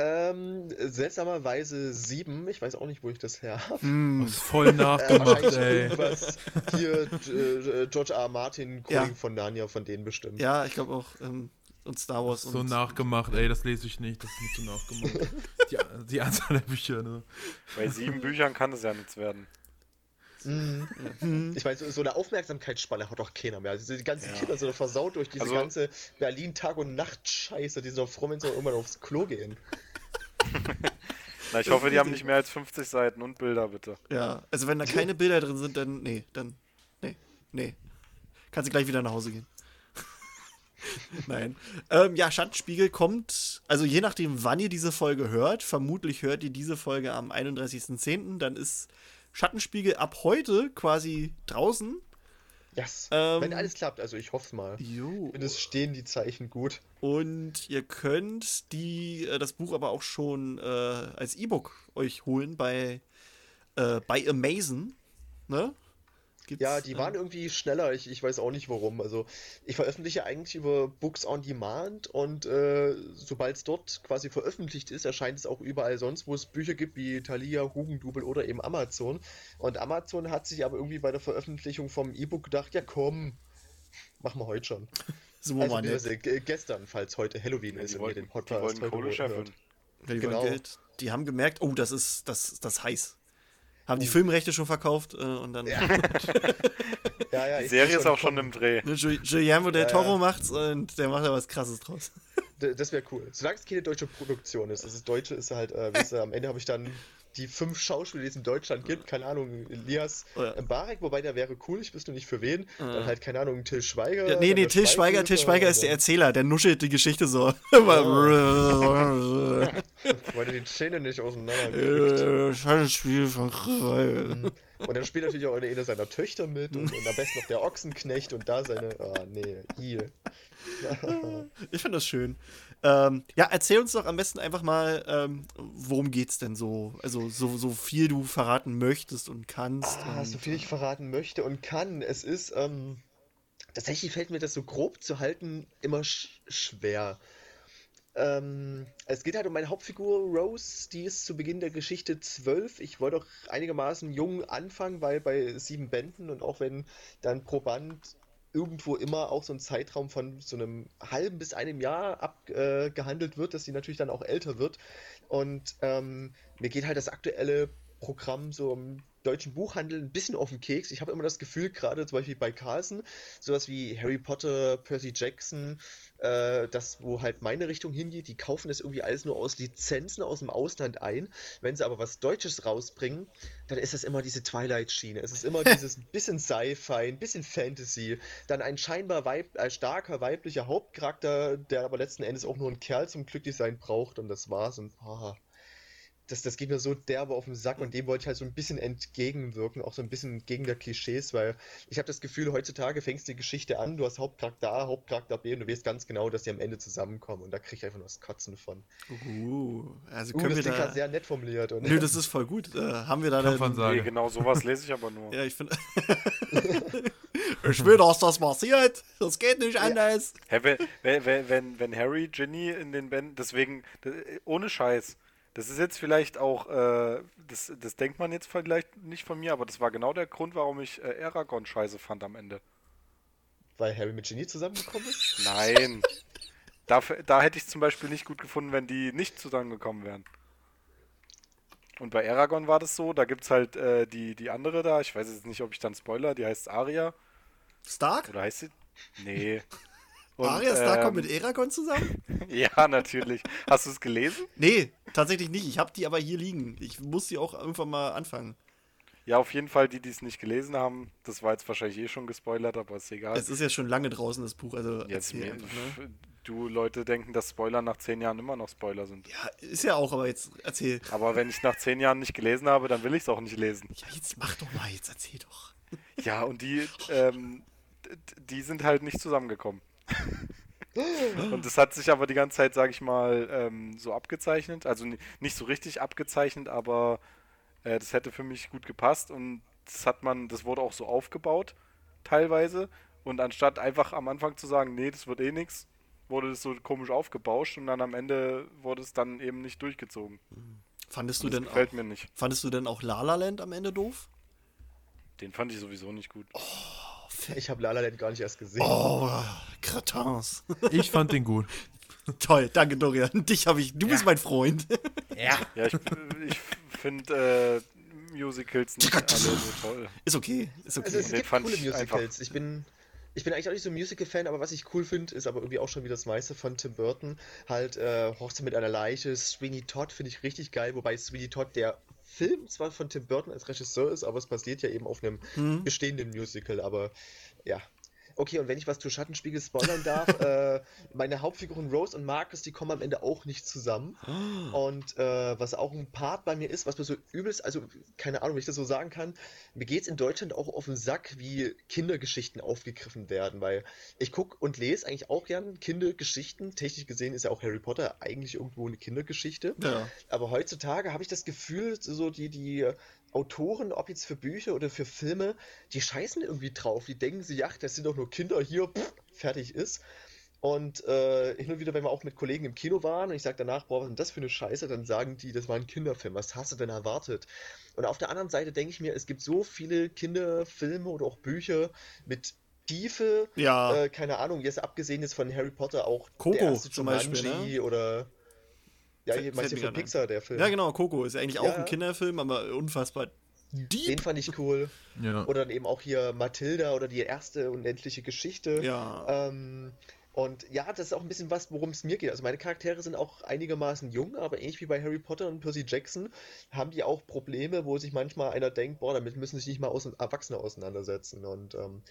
Ähm, seltsamerweise sieben. Ich weiß auch nicht, wo ich das her habe. Hm, Das ist voll Äh, nachgemacht, wahrscheinlich ey. Hier, äh, George R. Martin, Ja. Kollegen von Narnia, von denen bestimmt. Ja, ich glaube auch. Ähm, und Star Wars So und. nachgemacht, ey, das lese ich nicht, das ist mir zu nachgemacht. Die, die Anzahl der Bücher, ne? Bei sieben *laughs* Büchern kann das ja nichts werden. Mhm. Ich meine, so, so eine Aufmerksamkeitsspanne hat doch keiner mehr. Also die ganzen Ja. Kinder sind versaut durch diese Also- ganze Berlin-Tag- und Nacht-Scheiße. Die sind doch froh, wenn sie irgendwann aufs Klo gehen. *laughs* Na, ich hoffe, die haben nicht mehr als 50 Seiten und Bilder, bitte. Ja, also wenn da keine Bilder drin sind, dann. Nee, dann. Nee, nee. Kannst du gleich wieder nach Hause gehen. Nein. Ähm, ja, Schattenspiegel kommt, also je nachdem, wann ihr diese Folge hört, vermutlich hört ihr diese Folge am 31.10., dann ist Schattenspiegel ab heute quasi draußen. Yes. Ähm, Wenn alles klappt, also ich hoffe mal. Jo. Es stehen die Zeichen gut. Und ihr könnt die, äh, das Buch aber auch schon äh, als E-Book euch holen bei, äh, bei Amazon. Ne? Gibt's, Ja, die äh, waren irgendwie schneller, ich, ich weiß auch nicht warum. Also ich veröffentliche eigentlich über Books on Demand und äh, sobald es dort quasi veröffentlicht ist, erscheint es auch überall sonst, wo es Bücher gibt, wie Thalia, Hugendubel oder eben Amazon. Und Amazon hat sich aber irgendwie bei der Veröffentlichung vom E-Book gedacht, ja komm, machen wir heute schon. *laughs* So Also ge- gestern, falls heute Halloween Ja, ist die und ihr den die Podcast wollten heute Kohle hört. scheffeln. Ja, die, genau. wollen Geld. die haben gemerkt, oh, das ist das, das ist heiß. Haben die. Filmrechte schon verkauft äh, und dann Ja. *laughs* Ja, ja, Die Serie ist auch schon im. Dreh. Ne, Gui- Guillermo del Ja, Toro ja. macht's und der macht da was krasses draus. D- Das wäre cool. Solange es keine deutsche Produktion ist. Das ist Deutsche ist halt, äh, weißt du, am Ende habe ich dann die fünf Schauspieler, die es in Deutschland gibt. Keine Ahnung, Elias Oh ja. Mbarek, wobei der wäre cool, ich wüsste nicht für wen. Dann halt, keine Ahnung, Till Schweiger. Ja, nee, nee, Till Schweiger, Till Schweiger ist der Erzähler, der nuschelt die Geschichte so. *laughs* Weil er die Zähne nicht auseinander. Äh, Scheiß Spiel von Krall. Und dann spielt natürlich auch eine seiner Töchter mit und, und am besten noch der Ochsenknecht und da seine. Ah, nee, I. Ich finde das schön. Ähm, ja, erzähl uns doch am besten einfach mal, ähm, worum geht's denn so? Also, so, so viel du verraten möchtest und kannst. Ah, und, so viel ich verraten möchte und kann. Es ist, ähm, tatsächlich fällt mir das so grob zu halten immer sch schwer. Ähm, es geht halt um meine Hauptfigur Rose, die ist zu Beginn der Geschichte zwölf. Ich wollte auch einigermaßen jung anfangen, weil bei sieben Bänden und auch wenn dann pro Band irgendwo immer auch so ein Zeitraum von so einem halben bis einem Jahr abgehandelt äh, wird, dass sie natürlich dann auch älter wird. Und ähm, mir geht halt das aktuelle Programm so im deutschen Buchhandel ein bisschen auf den Keks. Ich habe immer das Gefühl, gerade zum Beispiel bei Carlsen, sowas wie Harry Potter, Percy Jackson, äh, das, wo halt meine Richtung hingeht, die kaufen das irgendwie alles nur aus Lizenzen aus dem Ausland ein. Wenn sie aber was Deutsches rausbringen, dann ist das immer diese Twilight-Schiene. Es ist immer *laughs* dieses bisschen Sci-Fi, ein bisschen Fantasy, dann ein scheinbar weib äh, starker weiblicher Hauptcharakter, der aber letzten Endes auch nur ein Kerl zum Glücklichsein braucht und das war's und ah, das, das geht mir so derbe auf den Sack und dem wollte ich halt so ein bisschen entgegenwirken, auch so ein bisschen gegen der Klischees, weil ich habe das Gefühl, heutzutage fängst du die Geschichte an, du hast Hauptcharakter A, Hauptcharakter B und du weißt ganz genau, dass die am Ende zusammenkommen und da krieg ich einfach nur das Kotzen von. Uh, also Uh, können das wir klingt gerade da. sehr nett formuliert. Und Nö, das ist voll gut. Äh, haben wir da sagen. Nee, genau sowas lese ich aber nur. *laughs* Ja, ich finde. *laughs* ich will, dass das passiert. Das geht nicht anders. Hä, wenn, wenn, wenn, wenn, wenn Harry, Ginny in den Bänden, deswegen, d- ohne Scheiß, das ist jetzt vielleicht auch, äh, das, das denkt man jetzt vielleicht nicht von mir, aber das war genau der Grund, warum ich äh, Aragorn scheiße fand am Ende. Weil Harry mit Genie zusammengekommen ist? Nein. da, da hätte ich zum Beispiel nicht gut gefunden, wenn die nicht zusammengekommen wären. Und bei Aragorn war das so, da gibt es halt äh, die, die andere da, ich weiß jetzt nicht, ob ich dann Spoiler, die heißt Aria. Stark? Oder heißt sie? Nee. Und, Arya Stark kommt ähm, mit Eragon zusammen? *laughs* Ja, natürlich. Hast du es gelesen? Nee, tatsächlich nicht. Ich habe die aber hier liegen. Ich muss die auch irgendwann mal anfangen. Ja, auf jeden Fall, die, die es nicht gelesen haben, das war jetzt wahrscheinlich eh schon gespoilert, aber ist egal. Es ist ja schon lange draußen, das Buch. Also jetzt mir, einfach, ne? Du Leute denken, dass Spoiler nach zehn Jahren immer noch Spoiler sind. Ja, ist ja auch, aber jetzt erzähl. Aber wenn ich nach zehn Jahren nicht gelesen habe, dann will ich es auch nicht lesen. Ja, jetzt mach doch mal, jetzt erzähl doch. Ja, und die, *laughs* ähm, die sind halt nicht zusammengekommen. Und das hat sich aber die ganze Zeit, sag ich mal, ähm, so abgezeichnet. Also ni- nicht so richtig abgezeichnet, aber äh, das hätte für mich gut gepasst und das hat man, das wurde auch so aufgebaut, teilweise. Und anstatt einfach am Anfang zu sagen, nee, das wird eh nix, wurde das so komisch aufgebauscht und dann am Ende wurde es dann eben nicht durchgezogen. Fandest du Und das denn gefällt auch, mir nicht. fandest du denn auch La La Land am Ende doof? Den fand ich sowieso nicht gut. Ich habe La La Land gar nicht erst gesehen. Oh, Gratins. Ich fand den gut. *laughs* Toll, danke Dorian. Dich habe ich. Du bist mein Freund. Ja, ich, ich finde äh, Musicals nicht alle so toll. Ist okay, ist okay. Also es Nee, gibt fand coole ich Musicals. Ich bin, ich bin eigentlich auch nicht so ein Musical-Fan, aber was ich cool finde, ist aber irgendwie auch schon wieder das meiste von Tim Burton. Halt äh, Hochzeit mit einer Leiche, Sweeney Todd finde ich richtig geil, wobei Sweeney Todd der Film zwar von Tim Burton als Regisseur ist, aber es basiert ja eben auf einem Mhm. bestehenden Musical, aber ja. Okay, und wenn ich was zu Schattenspiegel spoilern darf, *laughs* äh, meine Hauptfiguren Rose und Marcus, die kommen am Ende auch nicht zusammen. Und äh, was auch ein Part bei mir ist, was mir so übelst, also keine Ahnung, wie ich das so sagen kann, mir geht es in Deutschland auch auf den Sack, wie Kindergeschichten aufgegriffen werden, weil ich gucke und lese eigentlich auch gern Kindergeschichten. Technisch gesehen ist ja auch Harry Potter eigentlich irgendwo eine Kindergeschichte. Ja. Aber heutzutage habe ich das Gefühl, so die, die Autoren, ob jetzt für Bücher oder für Filme, die scheißen irgendwie drauf. Die denken sich, ach, das sind doch nur Kinder hier, pff, fertig ist. Und äh, hin und wieder, wenn wir auch mit Kollegen im Kino waren und ich sage danach, boah, was ist denn das für eine Scheiße, dann sagen die, das war ein Kinderfilm, was hast du denn erwartet? Und auf der anderen Seite denke ich mir, es gibt so viele Kinderfilme oder auch Bücher mit Tiefe, Ja. äh, keine Ahnung, jetzt abgesehen jetzt von Harry Potter auch Coco der erste zum Beispiel, ne? oder ja, hier meinst du von gerade ein. Pixar, der Film. Ja, genau, Coco ist eigentlich auch Ja. ein Kinderfilm, aber unfassbar deep. Den fand ich cool. Ja. Oder dann eben auch hier Mathilda oder die erste unendliche Geschichte. Ja. Ähm, und ja, das ist auch ein bisschen was, worum es mir geht. Also meine Charaktere sind auch einigermaßen jung, aber ähnlich wie bei Harry Potter und Percy Jackson haben die auch Probleme, wo sich manchmal einer denkt, boah, damit müssen sich nicht mal aus Erwachsene auseinandersetzen. Und ähm,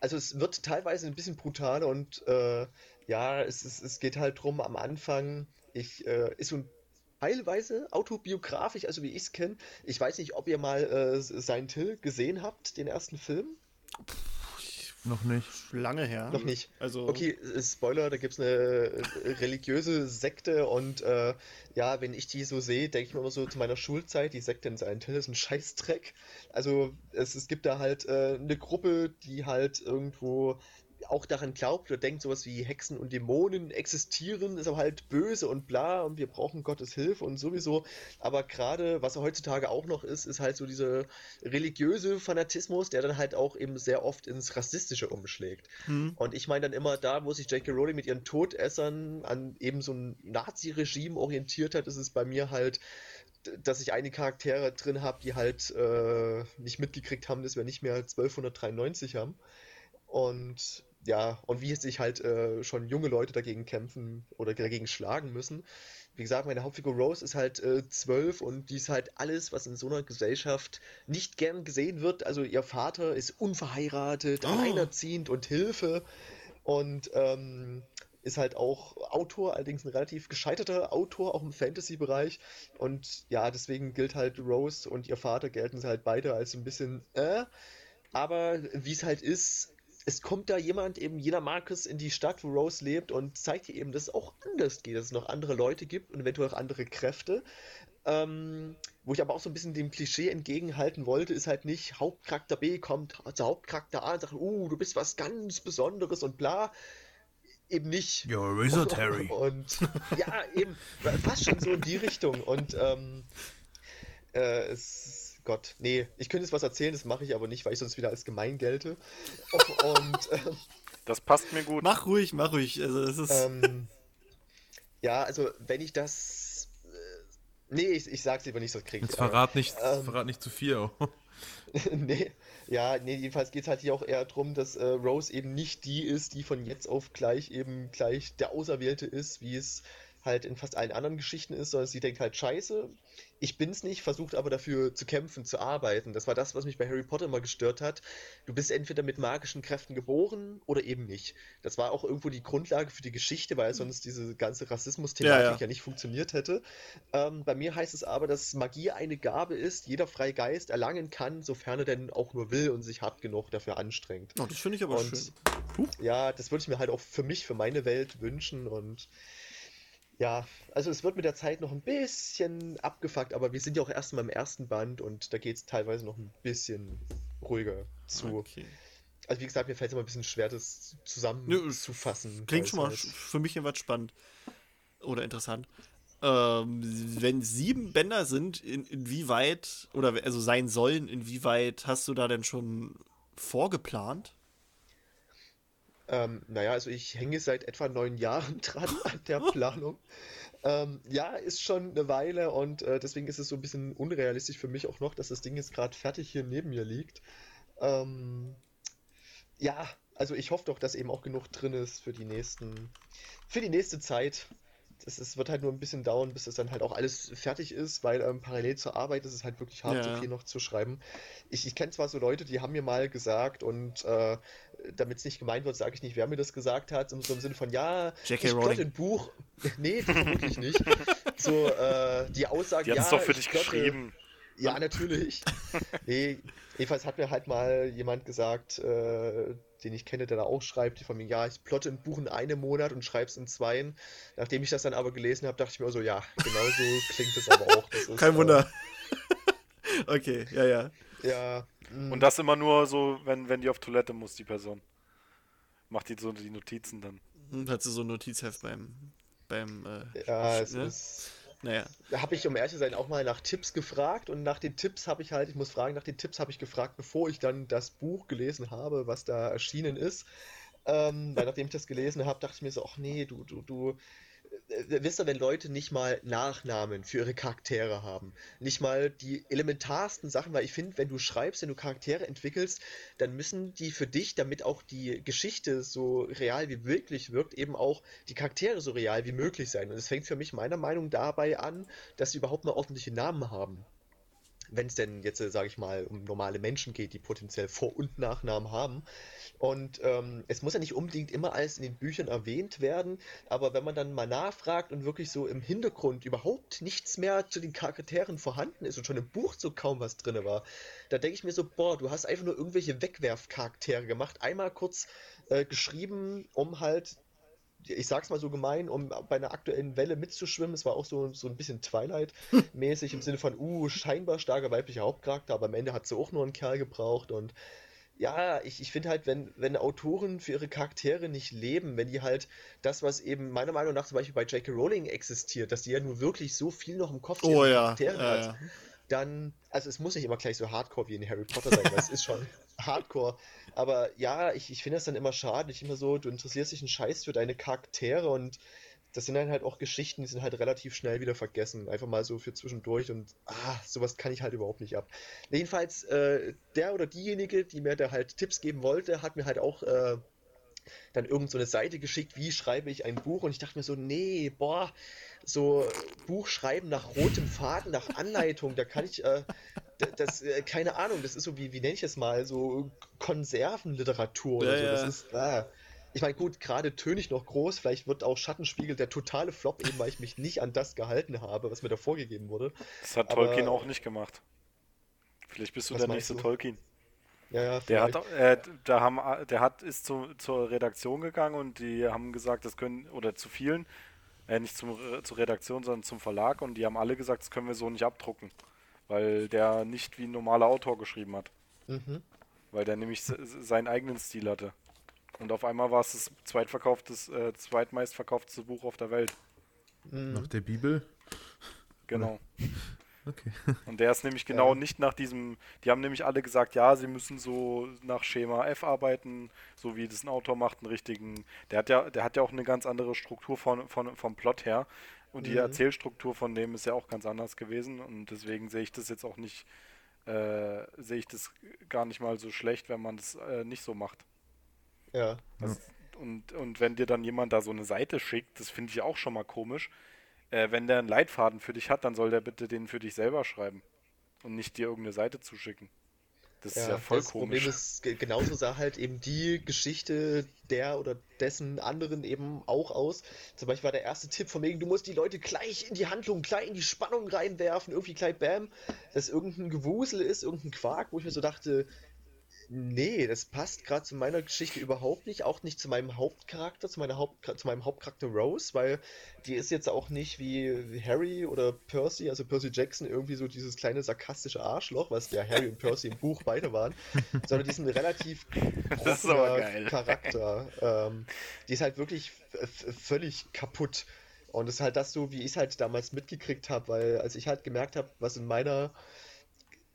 also es wird teilweise ein bisschen brutaler und äh, ja, es, es, es geht halt drum am Anfang, ich äh, ist so ein teilweise autobiografisch, also wie ich es kenne. Ich weiß nicht, ob ihr mal äh, Silent Hill gesehen habt, den ersten Film. Noch nicht. Lange her. Noch nicht. Also, Okay, äh, Spoiler, da gibt es eine äh, religiöse Sekte und äh, ja, wenn ich die so sehe, denke ich mir immer so zu meiner Schulzeit, die Sekte in Silent Hill ist ein Scheißdreck. Also es, es gibt da halt äh, eine Gruppe, die halt irgendwo auch daran glaubt oder denkt, sowas wie Hexen und Dämonen existieren, ist aber halt böse und bla und wir brauchen Gottes Hilfe und sowieso. Aber gerade, was heutzutage auch noch ist, ist halt so dieser religiöse Fanatismus, der dann halt auch eben sehr oft ins Rassistische umschlägt. Hm. Und ich meine dann immer, da, wo sich J.K. Rowling mit ihren Todessern an eben so ein Nazi-Regime orientiert hat, ist es bei mir halt, dass ich einige Charaktere drin habe, die halt äh, nicht mitgekriegt haben, dass wir nicht mehr 1293 haben. Und ja, und wie sich halt äh, schon junge Leute dagegen kämpfen oder dagegen schlagen müssen. Wie gesagt, meine Hauptfigur Rose ist halt äh, zwölf und die ist halt alles, was in so einer Gesellschaft nicht gern gesehen wird. Also ihr Vater ist unverheiratet, Oh. alleinerziehend und Hilfe und ähm, ist halt auch Autor, allerdings ein relativ gescheiterter Autor, auch im Fantasy-Bereich. Und ja, deswegen gilt halt Rose und ihr Vater gelten sie halt beide als ein bisschen äh. Aber wie es halt ist, es kommt da jemand, eben jener Marcus, in die Stadt, wo Rose lebt und zeigt ihr eben, dass es auch anders geht, dass es noch andere Leute gibt und eventuell auch andere Kräfte. Ähm, wo ich aber auch so ein bisschen dem Klischee entgegenhalten wollte, ist halt nicht Hauptcharakter B kommt zu Hauptcharakter A und sagt, uh, du bist was ganz Besonderes und bla. Eben nicht. You're a wizard, Harry. *laughs* Und ja, eben, fast schon so in die Richtung. Und ähm, äh, es, Gott, nee, ich könnte jetzt was erzählen, das mache ich aber nicht, weil ich sonst wieder als gemein gelte. *laughs* Und ähm, Das passt mir gut. Mach ruhig, mach ruhig. Also, es ist. ähm, ja, also wenn ich das. Äh, nee, ich, ich sag's lieber nicht, sonst krieg Jetzt ich. verrat nicht, ähm, verrat nicht zu viel. oh. *laughs* *laughs* nee, ja, nee, jedenfalls geht es halt hier auch eher darum, dass äh, Rose eben nicht die ist, die von jetzt auf gleich eben gleich der Auserwählte ist, wie es halt in fast allen anderen Geschichten ist, sondern sie denkt halt, scheiße, ich bin's nicht, versucht aber dafür zu kämpfen, zu arbeiten. Das war das, was mich bei Harry Potter immer gestört hat. Du bist entweder mit magischen Kräften geboren oder eben nicht. Das war auch irgendwo die Grundlage für die Geschichte, weil sonst diese ganze Rassismus-Thematik Ja, ja, ja. nicht funktioniert hätte. Ähm, bei mir heißt es aber, dass Magie eine Gabe ist, jeder freie Geist erlangen kann, sofern er denn auch nur will und sich hart genug dafür anstrengt. oh, das finde ich aber Und schön. ja, das würde ich mir halt auch für mich, für meine Welt wünschen und ja, also es wird mit der Zeit noch ein bisschen abgefuckt, aber wir sind ja auch erst mal im ersten Band und da geht es teilweise noch ein bisschen ruhiger zu. Okay. Also wie gesagt, mir fällt es immer ein bisschen schwer, das zusammenzufassen. Klingt schon mal halt- für mich jedenfalls spannend. Oder interessant. Ähm, wenn sieben Bänder sind, in, inwieweit, oder also sein sollen, inwieweit hast du da denn schon vorgeplant? Ähm, naja, also ich hänge seit etwa neun Jahren *laughs* dran an der *laughs* Planung. Ähm, ja, ist schon eine Weile und äh, deswegen ist es so ein bisschen unrealistisch für mich auch noch, dass das Ding jetzt gerade fertig hier neben mir liegt. Ähm, ja, also ich hoffe doch, dass eben auch genug drin ist für die nächsten, für die nächste Zeit. Das, es wird halt nur ein bisschen dauern, bis das dann halt auch alles fertig ist, weil ähm, parallel zur Arbeit ist es halt wirklich hart, Ja. so viel noch zu schreiben. Ich, ich kenne zwar so Leute, die haben mir mal gesagt und äh, damit es nicht gemeint wird, sage ich nicht, wer mir das gesagt hat, so im Sinne von, ja, J.K. ich plotte ein Buch. *laughs* nee, vermutlich nicht. So, äh, die Aussage, Die hat ja, es doch für ich dich plotte- geschrieben. Ja, natürlich. *laughs* nee, jedenfalls hat mir halt mal jemand gesagt, äh, den ich kenne, der da auch schreibt, von mir, ja, ich plotte ein Buch in einem Monat und schreib's in zweien. Nachdem ich das dann aber gelesen habe, dachte ich mir so, ja, genau so *laughs* klingt es aber auch. Das ist, Kein äh, Wunder. *laughs* okay, ja, ja. Ja. mm, Und das immer nur so, wenn, wenn die auf Toilette muss, die Person. Macht die so die Notizen dann. Hm, Hat sie so ein Notizheft beim. beim äh, ja, es ne? ist. Naja. Da habe ich, um ehrlich zu sein, auch mal nach Tipps gefragt und nach den Tipps habe ich halt, ich muss fragen, nach den Tipps habe ich gefragt, bevor ich dann das Buch gelesen habe, was da erschienen ist. Ähm, weil nachdem ich das gelesen habe, dachte ich mir so, ach nee, du, du, du, wisst ihr, wenn Leute nicht mal Nachnamen für ihre Charaktere haben, nicht mal die elementarsten Sachen, weil ich finde, wenn du schreibst, wenn du Charaktere entwickelst, dann müssen die für dich, damit auch die Geschichte so real wie möglich wirkt, eben auch die Charaktere so real wie möglich sein. Und es fängt für mich meiner Meinung nach dabei an, dass sie überhaupt mal ordentliche Namen haben. Wenn es denn jetzt, sage ich mal, um normale Menschen geht, die potenziell Vor- und Nachnamen haben. Und ähm, es muss ja nicht unbedingt immer alles in den Büchern erwähnt werden, aber wenn man dann mal nachfragt und wirklich so im Hintergrund überhaupt nichts mehr zu den Charakteren vorhanden ist und schon im Buch so kaum was drin war, da denke ich mir so, boah, du hast einfach nur irgendwelche Wegwerfcharaktere gemacht, einmal kurz äh, geschrieben, um halt ich sag's mal so gemein, um bei einer aktuellen Welle mitzuschwimmen. Es war auch so, so ein bisschen Twilight-mäßig im Sinne von, uh, scheinbar starker weiblicher Hauptcharakter, aber am Ende hat sie auch nur einen Kerl gebraucht und ja, ich, ich finde halt, wenn, wenn Autoren für ihre Charaktere nicht leben, wenn die halt das, was eben meiner Meinung nach zum Beispiel bei J.K. Rowling existiert, dass die ja nur wirklich so viel noch im Kopf Oh ihren ja. Charakteren ja, hat, ja. Dann, also es muss nicht immer gleich so hardcore wie in Harry Potter sein, weil es ist schon *laughs* hardcore. Aber ja, ich, ich finde das dann immer schade. Ich immer so, du interessierst dich einen Scheiß für deine Charaktere und das sind dann halt auch Geschichten, die sind halt relativ schnell wieder vergessen. Einfach mal so für zwischendurch und ah, sowas kann ich halt überhaupt nicht ab. Jedenfalls, äh, der oder diejenige, die mir da halt Tipps geben wollte, hat mir halt auch äh, dann irgend so eine Seite geschickt, wie schreibe ich ein Buch und ich dachte mir so, nee, boah, so Buch schreiben nach rotem Faden, nach Anleitung, da kann ich, äh, das, äh, keine Ahnung, das ist so, wie, wie nenne ich es mal, so Konservenliteratur oder Ja, so, das ja. ist, ah. Ich meine, gut, gerade tönig noch groß, vielleicht wird auch Schattenspiegel der totale Flop, eben weil ich mich nicht an das gehalten habe, was mir da vorgegeben wurde. Das hat Aber- Tolkien auch nicht gemacht. Vielleicht bist du der nächste du? Tolkien. Ja, ja, Der hat, vielleicht. äh, da haben, der hat ist zu, zur Redaktion gegangen und die haben gesagt, das können oder zu vielen, äh, nicht zum, Re- zur Redaktion, sondern zum Verlag und die haben alle gesagt, das können wir so nicht abdrucken, weil der nicht wie ein normaler Autor geschrieben hat, Mhm. weil der nämlich se- se- seinen eigenen Stil hatte. Und auf einmal war es das zweitverkauftes, äh, zweitmeistverkaufteste Buch auf der Welt. Mhm. Nach der Bibel? Genau. *laughs* Okay. Und der ist nämlich *laughs* genau Ja. nicht nach diesem, die haben nämlich alle gesagt, ja, sie müssen so nach Schema F arbeiten, so wie das ein Autor macht, einen richtigen, der hat ja, der hat ja auch eine ganz andere Struktur von, von, vom Plot her und die Mhm. Erzählstruktur von dem ist ja auch ganz anders gewesen und deswegen sehe ich das jetzt auch nicht, äh, sehe ich das gar nicht mal so schlecht, wenn man das äh, nicht so macht. Ja. Das, und, und wenn dir dann jemand da so eine Seite schickt, das finde ich auch schon mal komisch. Äh, wenn der einen Leitfaden für dich hat, dann soll der bitte den für dich selber schreiben und nicht dir irgendeine Seite zuschicken. Das ist ja voll das komisch. Problem ist, ge- genauso sah halt eben die Geschichte der oder dessen anderen eben auch aus. Zum Beispiel war der erste Tipp von wegen, du musst die Leute gleich in die Handlung, gleich in die Spannung reinwerfen, irgendwie gleich bam, dass irgendein Gewusel ist, irgendein Quark, wo ich mir so dachte, nee, das passt gerade zu meiner Geschichte überhaupt nicht, auch nicht zu meinem Hauptcharakter, zu, meiner Haupt, zu meinem Hauptcharakter Rose, weil die ist jetzt auch nicht wie Harry oder Percy, also Percy Jackson, irgendwie so dieses kleine sarkastische Arschloch, was ja Harry und Percy im Buch beide waren, sondern die *laughs* ist ein relativ geil. Charakter. Ähm, die ist halt wirklich völlig kaputt. Und das ist halt das so, wie ich es halt damals mitgekriegt habe, weil als ich halt gemerkt habe, was in meiner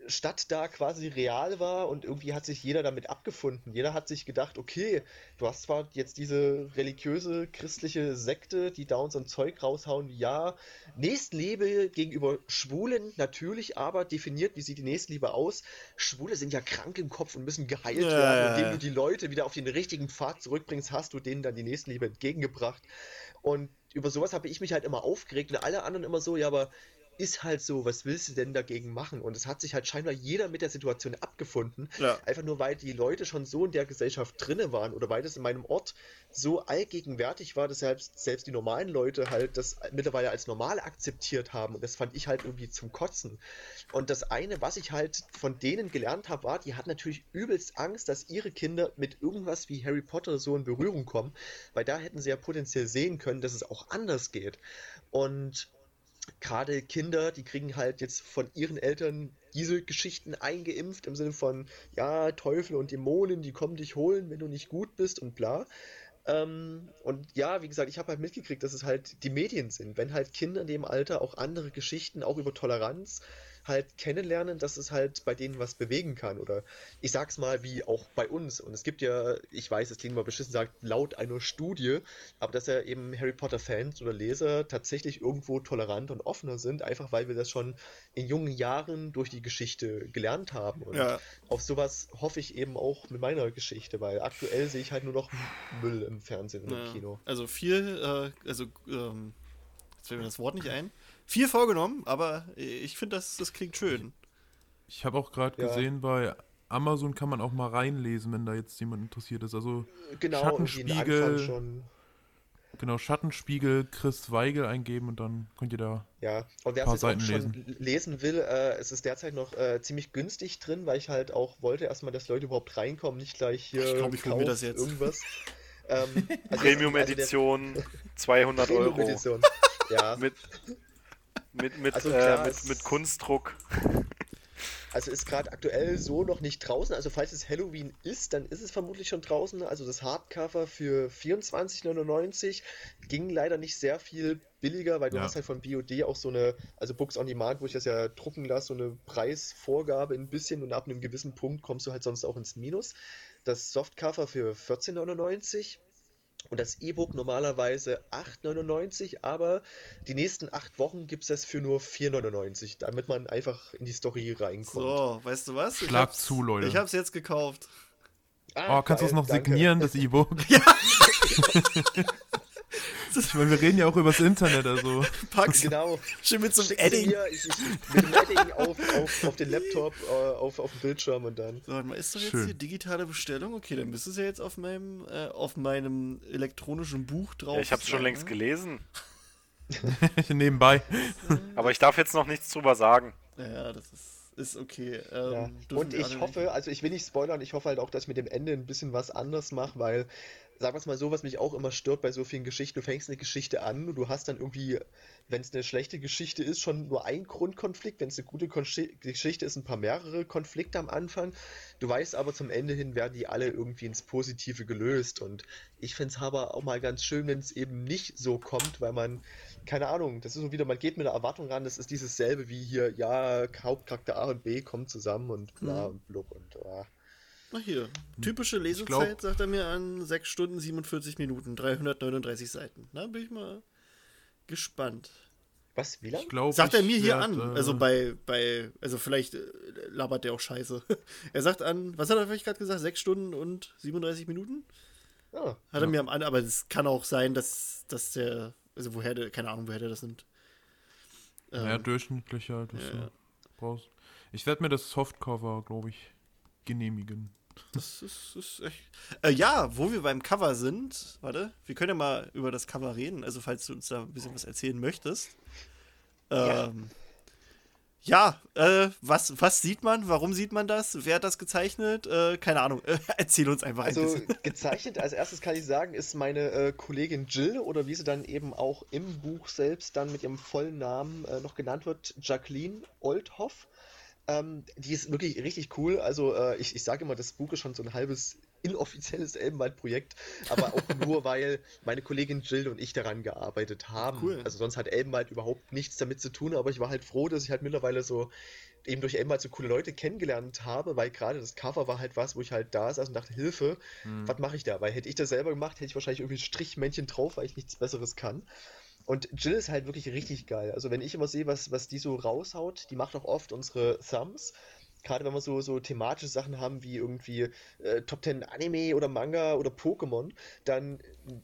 Stadt da quasi real war und irgendwie hat sich jeder damit abgefunden. Jeder hat sich gedacht, okay, du hast zwar jetzt diese religiöse christliche Sekte, die da uns so ein Zeug raushauen, wie ja, Nächstenliebe gegenüber Schwulen natürlich, aber definiert, wie sieht die Nächstenliebe aus? Schwule sind ja krank im Kopf und müssen geheilt Ja, werden. Indem du die Leute wieder auf den richtigen Pfad zurückbringst, hast du denen dann die Nächstenliebe entgegengebracht. Und über sowas habe ich mich halt immer aufgeregt und alle anderen immer so, ja, aber ist halt so, was willst du denn dagegen machen? Und es hat sich halt scheinbar jeder mit der Situation abgefunden. Ja. Einfach nur, weil die Leute schon so in der Gesellschaft drinne waren oder weil das in meinem Ort so allgegenwärtig war, dass selbst, selbst die normalen Leute halt das mittlerweile als normal akzeptiert haben. Und das fand ich halt irgendwie zum Kotzen. Und das eine, was ich halt von denen gelernt habe, war, die hatten natürlich übelst Angst, dass ihre Kinder mit irgendwas wie Harry Potter so in Berührung kommen, weil da hätten sie ja potenziell sehen können, dass es auch anders geht. Und gerade Kinder, die kriegen halt jetzt von ihren Eltern diese Geschichten eingeimpft im Sinne von, ja, Teufel und Dämonen, die kommen dich holen, wenn du nicht gut bist und bla. Ähm, und ja, wie gesagt, ich habe halt mitgekriegt, dass es halt die Medien sind. Wenn halt Kinder in dem Alter auch andere Geschichten, auch über Toleranz, halt kennenlernen, dass es halt bei denen was bewegen kann. Oder ich sag's mal, wie auch bei uns. Und es gibt ja, ich weiß, es klingt mal beschissen, sagt laut einer Studie, aber dass ja eben Harry Potter-Fans oder Leser tatsächlich irgendwo tolerant und offener sind, einfach weil wir das schon in jungen Jahren durch die Geschichte gelernt haben. Und Ja. auf sowas hoffe ich eben auch mit meiner Geschichte, weil aktuell sehe ich halt nur noch Müll im Fernsehen und im Ja. Kino. Also viel, äh, also, ähm, jetzt fällt mir das Wort nicht ein. Viel vorgenommen, aber ich finde, das, das klingt schön. Ich habe auch gerade Ja. gesehen, bei Amazon kann man auch mal reinlesen, wenn da jetzt jemand interessiert ist. Also Genau, Schattenspiegel. Genau, Schattenspiegel Chris Weigel eingeben und dann könnt ihr da. Ja, und wer Paar es jetzt auch Seiten schon lesen will, äh, es ist derzeit noch äh, ziemlich günstig drin, weil ich halt auch wollte erstmal, dass Leute überhaupt reinkommen, nicht gleich hier Ich glaub, ich hol mir Kauf das jetzt. irgendwas. ähm, *laughs* also Premium-Edition, 200 also der Euro. Premium-Edition. Ja, Mit, mit, mit, Also äh, klar, mit, es- mit Kunstdruck. *laughs* also ist gerade aktuell so noch nicht draußen. Also falls es Halloween ist, dann ist es vermutlich schon draußen. Also das Hardcover für 24,99 ging leider nicht sehr viel billiger, weil du Ja. hast halt von BOD auch so eine, also Books on Demand, wo ich das ja drucken lasse, so eine Preisvorgabe ein bisschen und ab einem gewissen Punkt kommst du halt sonst auch ins Minus. Das Softcover für 14,99 und das E-Book normalerweise 8,99, aber die nächsten acht Wochen gibt es das für nur 4,99, damit man einfach in die Story reinkommt. So, weißt du was? Ich Schlag hab's- zu, Leute. Ich hab's jetzt gekauft. Ah, Oh, kannst du es noch danke. signieren, das E-Book? *laughs* *laughs* ich meine, wir reden ja auch übers Internet, also. *laughs* Pack's Genau. schön mit so einem Edding. mir, ich, ich, mit dem Edding auf, auf, auf den Laptop, äh, auf, auf den Bildschirm und dann. So, warte mal, ist doch jetzt Schön. hier digitale Bestellung? Okay, dann müsste es ja jetzt auf meinem, äh, auf meinem elektronischen Buch drauf Ja, ich habe es schon sein, längst ne? gelesen. *laughs* Nebenbei. *laughs* Aber ich darf jetzt noch nichts drüber sagen. Ja, das ist, ist okay. Ja. Ähm, dürfen Und ich hoffe, also ich will nicht spoilern, ich hoffe halt auch, dass ich mit dem Ende ein bisschen was anders mache, weil, sagen wir es mal so, was mich auch immer stört bei so vielen Geschichten, du fängst eine Geschichte an und du hast dann irgendwie, wenn es eine schlechte Geschichte ist, schon nur ein Grundkonflikt, wenn es eine gute Konsti- Geschichte ist, ein paar mehrere Konflikte am Anfang. Du weißt aber zum Ende hin werden die alle irgendwie ins Positive gelöst und ich finde es aber auch mal ganz schön, wenn es eben nicht so kommt, weil man, keine Ahnung, das ist so wieder, man geht mit einer Erwartung ran, das ist dieses selbe wie hier, ja, Hauptcharakter A und B kommen zusammen und bla und blub und ah. Na hier, typische Lesezeit, glaub- sagt er mir an 6 Stunden 47 Minuten, 339 Seiten. Na, bin ich mal gespannt. Was, wie lang? Ich glaube. Sagt er mir hier werd, an. äh, Also bei, bei, also vielleicht äh, labert der auch scheiße. *laughs* er sagt an, was hat er vielleicht gerade gesagt? 6 Stunden und 37 Minuten? Ah, Hat er mir am an, aber es kann auch sein, dass, dass der, also woher der, keine Ahnung, woher der das nimmt. Ja, Ähm, durchschnittlich halt, was ja, du ja. brauchst. Ich werde mir das Softcover, glaube ich, genehmigen. Das ist, ist echt. Äh, ja, wo wir beim Cover sind, warte, wir können ja mal über das Cover reden, also falls du uns da ein bisschen was erzählen möchtest. Ja. Ähm, ja, äh, was, was sieht man? Warum sieht man das? Wer hat das gezeichnet? Äh, keine Ahnung. Äh, *laughs* erzähl uns einfach ein Also bisschen. gezeichnet, als erstes kann ich sagen, ist meine äh, Kollegin Jill oder wie sie dann eben auch im Buch selbst dann mit ihrem vollen Namen äh, noch genannt wird, Jacqueline Oldhoff. Ähm, die ist wirklich richtig cool. Also äh, ich, ich sage immer, das Buch ist schon so ein halbes inoffizielles Elbenwald-Projekt, aber auch *laughs* nur, weil meine Kollegin Jill und ich daran gearbeitet haben. Cool. Also sonst hat Elbenwald überhaupt nichts damit zu tun, aber ich war halt froh, dass ich halt mittlerweile so eben durch Elbenwald so coole Leute kennengelernt habe, weil gerade das Cover war halt was, wo ich halt da saß und dachte, Hilfe, was mache ich da? Weil hätte ich das selber gemacht, hätte ich wahrscheinlich irgendwie ein Strichmännchen drauf, weil ich nichts Besseres kann. Und Jill ist halt wirklich richtig geil. Also wenn ich immer sehe, was, was die so raushaut, die macht auch oft unsere Thumbs. gerade wenn wir so, so thematische Sachen haben wie irgendwie äh, Top 10 Anime oder Manga oder Pokémon, dann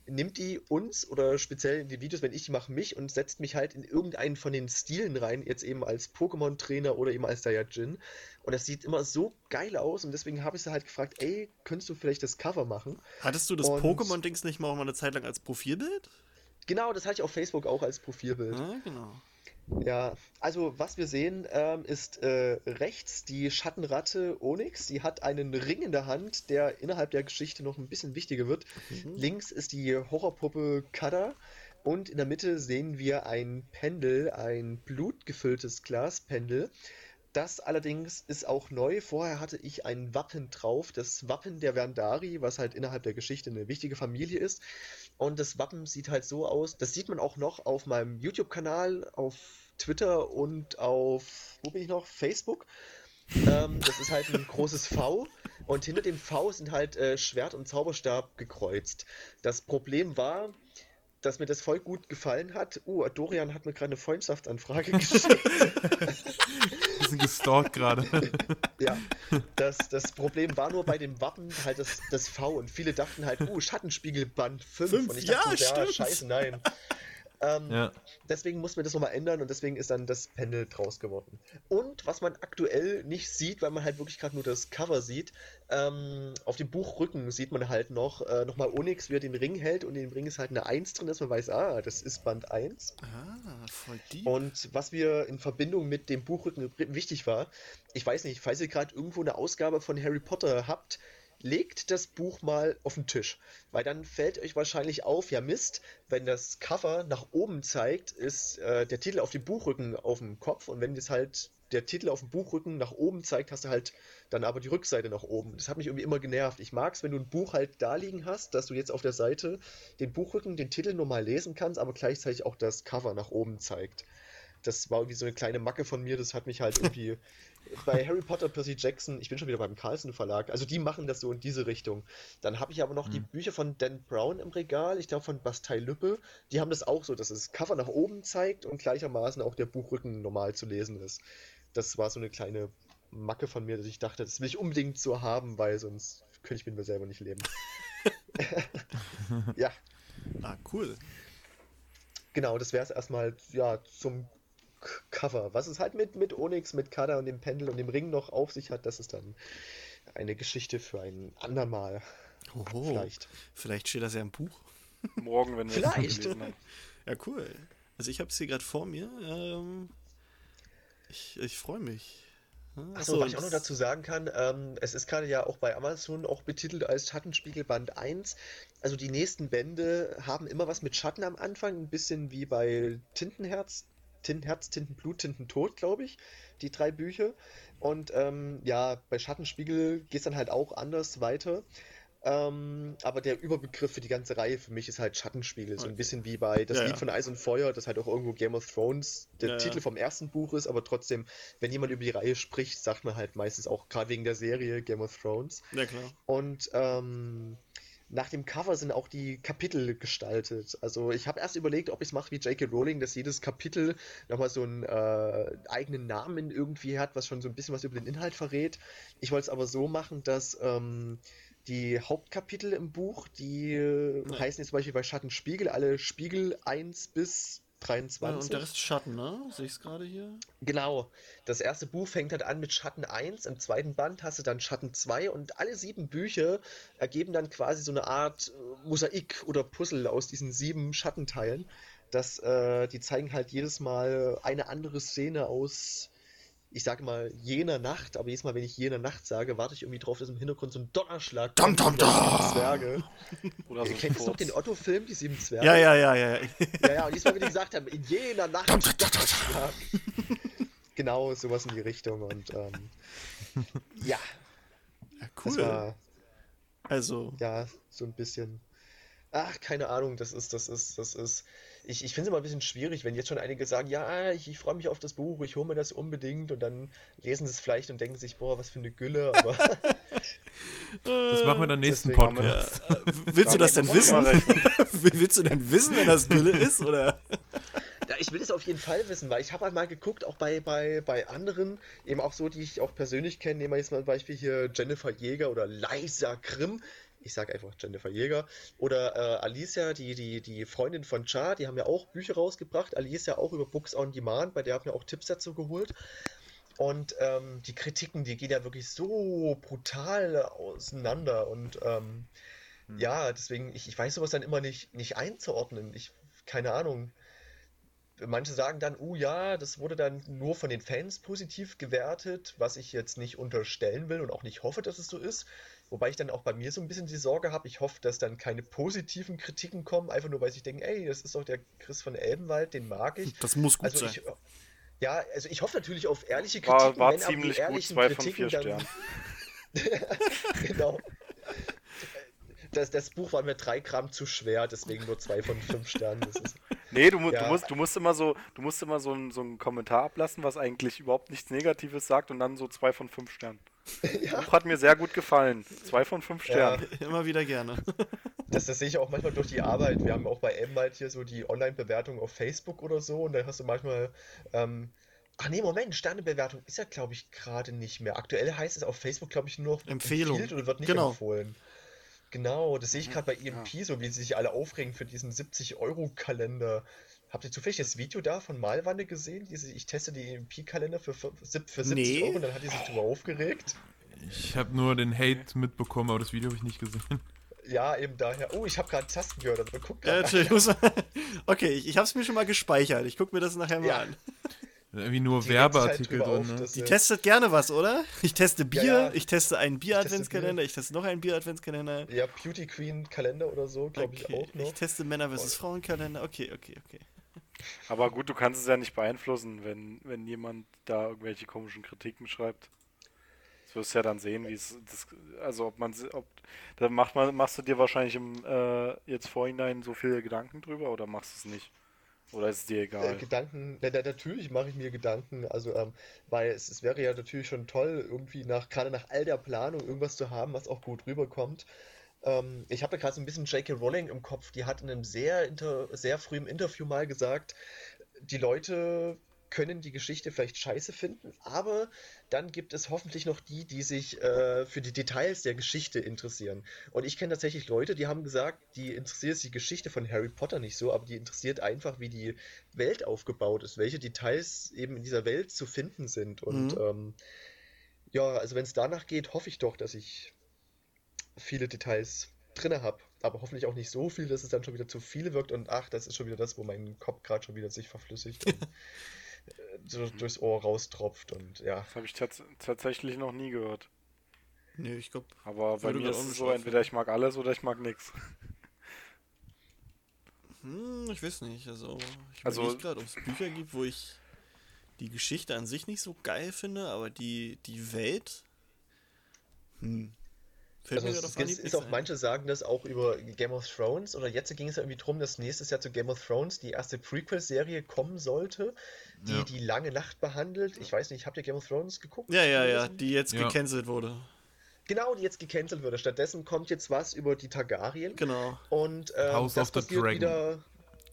nimmt die uns oder speziell in die Videos, wenn ich die mache, mich und setzt mich halt in irgendeinen von den Stilen rein, jetzt eben als Pokémon-Trainer oder eben als Saiyajin. Und das sieht immer so geil aus und deswegen habe ich sie halt gefragt, ey, könntest du vielleicht das Cover machen? Hattest du das Pokémon-Dings nicht mal auch mal eine Zeit lang als Profilbild? Genau, das hatte ich auf Facebook auch als Profilbild. Ja, genau. Ja, also was wir sehen, ähm, ist äh, rechts die Schattenratte Onyx. Die hat einen Ring in der Hand, der innerhalb der Geschichte noch ein bisschen wichtiger wird. Mhm. Links ist die Horrorpuppe Kada. Und in der Mitte sehen wir ein Pendel, ein blutgefülltes Glaspendel. Das allerdings ist auch neu. Vorher hatte ich ein Wappen drauf, das Wappen der Verndari, was halt innerhalb der Geschichte eine wichtige Familie ist. Und das Wappen sieht halt so aus, das sieht man auch noch auf meinem YouTube-Kanal, auf Twitter und auf, wo bin ich noch? Facebook. Ähm, das ist halt ein großes V und hinter dem V sind halt äh, Schwert und Zauberstab gekreuzt. Das Problem war, dass mir das voll gut gefallen hat. Uh, Dorian hat mir gerade eine Freundschaftsanfrage *laughs* geschickt. *laughs* Bisschen gestalkt gerade. *laughs* Ja, das, das Problem war nur bei dem Wappen halt das, das V und viele dachten halt, uh, Schattenspiegelband 5. Fünf, und ich ja, dachte, ja, stimmt. scheiße, nein. Ähm, ja. Deswegen mussten wir das nochmal ändern und deswegen ist dann das Pendel draus geworden. Und was man aktuell nicht sieht, weil man halt wirklich gerade nur das Cover sieht, ähm, auf dem Buchrücken sieht man halt noch äh, nochmal Onyx, wie er den Ring hält und in dem Ring ist halt eine 1 drin, dass man weiß, ah, das ist Band 1. Ah, voll deep. Und was mir in Verbindung mit dem Buchrücken wichtig war, ich weiß nicht, falls ihr gerade irgendwo eine Ausgabe von Harry Potter habt, legt das Buch mal auf den Tisch. Weil dann fällt euch wahrscheinlich auf, ja Mist, wenn das Cover nach oben zeigt, ist äh, der Titel auf dem Buchrücken auf dem Kopf und wenn das halt der Titel auf dem Buchrücken nach oben zeigt, hast du halt dann aber die Rückseite nach oben. Das hat mich irgendwie immer genervt. Ich mag es, wenn du ein Buch halt da liegen hast, dass du jetzt auf der Seite den Buchrücken, den Titel normal lesen kannst, aber gleichzeitig auch das Cover nach oben zeigt. Das war irgendwie so eine kleine Macke von mir, das hat mich halt irgendwie *laughs* bei Harry Potter, Percy Jackson, ich bin schon wieder beim Carlsen Verlag, also die machen das so in diese Richtung. Dann habe ich aber noch die Mhm. Bücher von Dan Brown im Regal, ich glaube von Bastei Lübbe, die haben das auch so, dass das Cover nach oben zeigt und gleichermaßen auch der Buchrücken normal zu lesen ist. Das war so eine kleine Macke von mir, dass ich dachte, das will ich unbedingt so haben, weil sonst könnte ich mit mir selber nicht leben. *laughs* *laughs* ja, Ah, cool. genau, das wäre es erstmal ja, zum Cover. Was es halt mit, mit Onyx, mit Kada und dem Pendel und dem Ring noch auf sich hat, das ist dann eine Geschichte für ein andermal. Hoho. Vielleicht. Vielleicht steht das ja im Buch. *laughs* Morgen, wenn wir es Vielleicht. gelesen haben. Ja, cool. Also ich habe es hier gerade vor mir. Ähm, ich ich freue mich. Achso, was ich auch noch dazu sagen kann, ähm, es ist gerade ja auch bei Amazon auch betitelt als Schattenspiegelband 1. Also die nächsten Bände haben immer was mit Schatten am Anfang, ein bisschen wie bei Tintenherz, Tintenherz, Tintenblut, Tintentod, glaube ich, die drei Bücher. Und ähm, ja, bei Schattenspiegel geht es dann halt auch anders weiter. Ähm, aber der Überbegriff für die ganze Reihe für mich ist halt Schattenspiegel. So ein bisschen wie bei das Ja, Lied ja. von Eis und Feuer, das halt auch irgendwo Game of Thrones der ja. Titel vom ersten Buch ist, aber trotzdem, wenn jemand über die Reihe spricht, sagt man halt meistens auch gerade wegen der Serie Game of Thrones. Ja, klar. Und ähm, nach dem Cover sind auch die Kapitel gestaltet. Also ich habe erst überlegt, ob ich es mache wie J.K. Rowling, dass jedes Kapitel nochmal so einen äh, eigenen Namen irgendwie hat, was schon so ein bisschen was über den Inhalt verrät. Ich wollte es aber so machen, dass ähm, die Hauptkapitel im Buch, die äh, heißen jetzt zum Beispiel bei Schattenspiegel alle Spiegel 1 bis 23. und der Rest Schatten, ne? Sehe ich es gerade hier? Genau. Das erste Buch fängt halt an mit Schatten 1, im zweiten Band hast du dann Schatten 2 und alle sieben Bücher ergeben dann quasi so eine Art äh, Mosaik oder Puzzle aus diesen sieben Schattenteilen. Das, äh, die zeigen halt jedes Mal eine andere Szene aus, ich sage mal, jener Nacht, aber jedes Mal, wenn ich jener Nacht sage, warte ich irgendwie drauf, dass im Hintergrund so ein Donnerschlag bei dam. sieben Zwerge. Oder so ein Kennt ihr noch den Otto-Film, die sieben Zwerge? Ja, ja, ja, ja. ja. Ja, und diesmal, wie die gesagt haben, in jener Nacht. Donnerschlag. genau, sowas in die Richtung. Und ähm, ja, ja cool. war Also, ja so ein bisschen. Ach, keine Ahnung, das ist, das ist, das ist. Ich, ich finde es immer ein bisschen schwierig, wenn jetzt schon einige sagen, ja, ich, ich freue mich auf das Buch, ich hole mir das unbedingt und dann lesen sie es vielleicht und denken sich, boah, was für eine Gülle, aber *laughs* Das machen wir dann *laughs* nächsten Deswegen Podcast. *laughs* willst du das denn wissen? willst du denn wissen, wenn das Gülle ist? Oder? Ja, ich will es auf jeden Fall wissen, weil ich habe einmal geguckt, auch bei, bei, bei anderen, eben auch so, die ich auch persönlich kenne. Nehmen wir jetzt mal ein Beispiel hier Jennifer Jäger oder Liza Grimm. Ich sage einfach Jennifer Jäger. Oder äh, Alicia, die, die, die Freundin von Char, die haben ja auch Bücher rausgebracht. Alicia auch über Books on Demand, bei der haben wir auch Tipps dazu geholt. Und ähm, die Kritiken, die gehen ja wirklich so brutal auseinander. Und ähm, hm. ja, deswegen, ich, ich weiß sowas dann immer nicht, nicht einzuordnen. Ich, keine Ahnung. Manche sagen dann, oh ja, das wurde dann nur von den Fans positiv gewertet, was ich jetzt nicht unterstellen will und auch nicht hoffe, dass es so ist. Wobei ich dann auch bei mir so ein bisschen die Sorge habe, ich hoffe, dass dann keine positiven Kritiken kommen, einfach nur weil ich denke, ey, das ist doch der Chris von Elbenwald, den mag ich. Das muss gut also sein. Ich, ja, also ich hoffe natürlich auf ehrliche Kritiken. War, war wenn ziemlich die gut, zwei von vier dann, Sternen. *laughs* genau. Das, das Buch war mir drei Gramm zu schwer, deswegen nur zwei von fünf Sternen. Das ist, *laughs* Nee, du, mu Ja. du, musst, du musst immer so, du musst immer so, ein, so einen Kommentar ablassen, was eigentlich überhaupt nichts Negatives sagt und dann so zwei von fünf Sternen. *laughs* ja, Buch hat mir sehr gut gefallen. Zwei von fünf Ja. Sternen. *laughs* Immer wieder gerne. *laughs* das, das sehe ich auch manchmal durch die Arbeit. Wir haben auch bei Elbenwald hier so die Online-Bewertung auf Facebook oder so und da hast du manchmal. Ähm, ach nee, Moment, Sternebewertung ist ja, glaube ich, gerade nicht mehr. Aktuell heißt es auf Facebook, glaube ich, nur noch Empfehlung. oder wird nicht Genau. empfohlen. Genau, das sehe ich gerade bei EMP, so wie sie sich alle aufregen für diesen 70-Euro-Kalender. Habt ihr zufällig das Video da von Malwanne gesehen? Diese, ich teste die EMP-Kalender für, für 70 Nee. Euro und dann hat die sich darüber aufgeregt. Ich habe nur den Hate mitbekommen, aber das Video habe ich nicht gesehen. Ja, eben daher. Oh, ich habe gerade Tasten gehört, aber guck Äh, *laughs* okay, ich, ich habe es mir schon mal gespeichert. Ich gucke mir das nachher mal Ja. an. *laughs* Irgendwie nur Die halt Werbeartikel drüber drin, auf, ne? Die testet gerne was, oder? Ich teste Bier, ja. ich teste einen Bier-Adventskalender, ich teste noch einen Bier-Adventskalender. Ja, Beauty Queen Kalender oder so, glaube ich Okay, auch noch. Ich teste Männer vs. Frauen-Kalender. Okay, okay, okay. Aber gut, du kannst es ja nicht beeinflussen, wenn, wenn jemand da irgendwelche komischen Kritiken schreibt. Das wirst du ja dann sehen, wie es das, also ob man ob da macht man machst du dir wahrscheinlich im äh, jetzt vorhinein so viele Gedanken drüber oder machst du es nicht? Oder ist es dir Äh, egal? Gedanken, na, na, natürlich mache ich mir Gedanken, also ähm, weil es, es wäre ja natürlich schon toll, irgendwie nach, gerade nach all der Planung irgendwas zu haben, was auch gut rüberkommt. Ähm, ich habe gerade so ein bisschen J.K. Rowling im Kopf, die hat in einem sehr, inter, sehr frühen Interview mal gesagt, die Leute können die Geschichte vielleicht scheiße finden, aber dann gibt es hoffentlich noch die, die sich äh, für die Details der Geschichte interessieren. Und ich kenne tatsächlich Leute, die haben gesagt, die interessiert die Geschichte von Harry Potter nicht so, aber die interessiert einfach, wie die Welt aufgebaut ist, welche Details eben in dieser Welt zu finden sind. Und Mhm. ähm, ja, also wenn es danach geht, hoffe ich doch, dass ich viele Details drinne habe. Aber hoffentlich auch nicht so viel, dass es dann schon wieder zu viel wirkt und ach, das ist schon wieder das, wo mein Kopf gerade schon wieder sich verflüssigt und *laughs* äh, so durchs Ohr raustropft und ja. Das habe ich tats tatsächlich noch nie gehört. Nee, ich glaube. Aber bei mir ist es nicht so, entweder ich mag alles oder ich mag nichts. Hm, ich weiß nicht. Also, ich Also- also gerade, ob es Bücher gibt, wo ich die Geschichte an sich nicht so geil finde, aber die, die Welt. Hm. Fällt Also es auf ist, auch, ein. manche sagen das auch über Game of Thrones oder jetzt ging es ja irgendwie drum, dass nächstes Jahr zu Game of Thrones die erste Prequel-Serie kommen sollte, die Ja. die lange Nacht behandelt. Ich weiß nicht, habt ihr Game of Thrones geguckt? Ja, ja, ja, die jetzt Ja. gecancelt wurde. Genau, die jetzt gecancelt wurde. Stattdessen kommt jetzt was über die Targaryen. Genau. Und ähm, House das of the Dragon. wieder.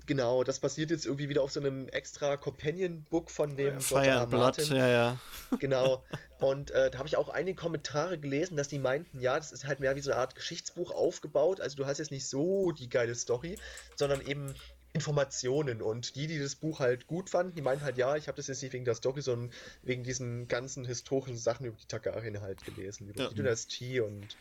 Genau, das basiert jetzt irgendwie wieder auf so einem extra Companion-Book von dem. Fire R. and Blood, ja, ja. Genau. Und äh, da habe ich auch einige Kommentare gelesen, dass die meinten, ja, das ist halt mehr wie so eine Art Geschichtsbuch aufgebaut. Also du hast jetzt nicht so die geile Story, sondern eben Informationen. Und die, die das Buch halt gut fanden, die meinten halt, ja, ich habe das jetzt nicht wegen der Story, sondern wegen diesen ganzen historischen Sachen über die Targaryen halt gelesen, über Ja. die Dynastie und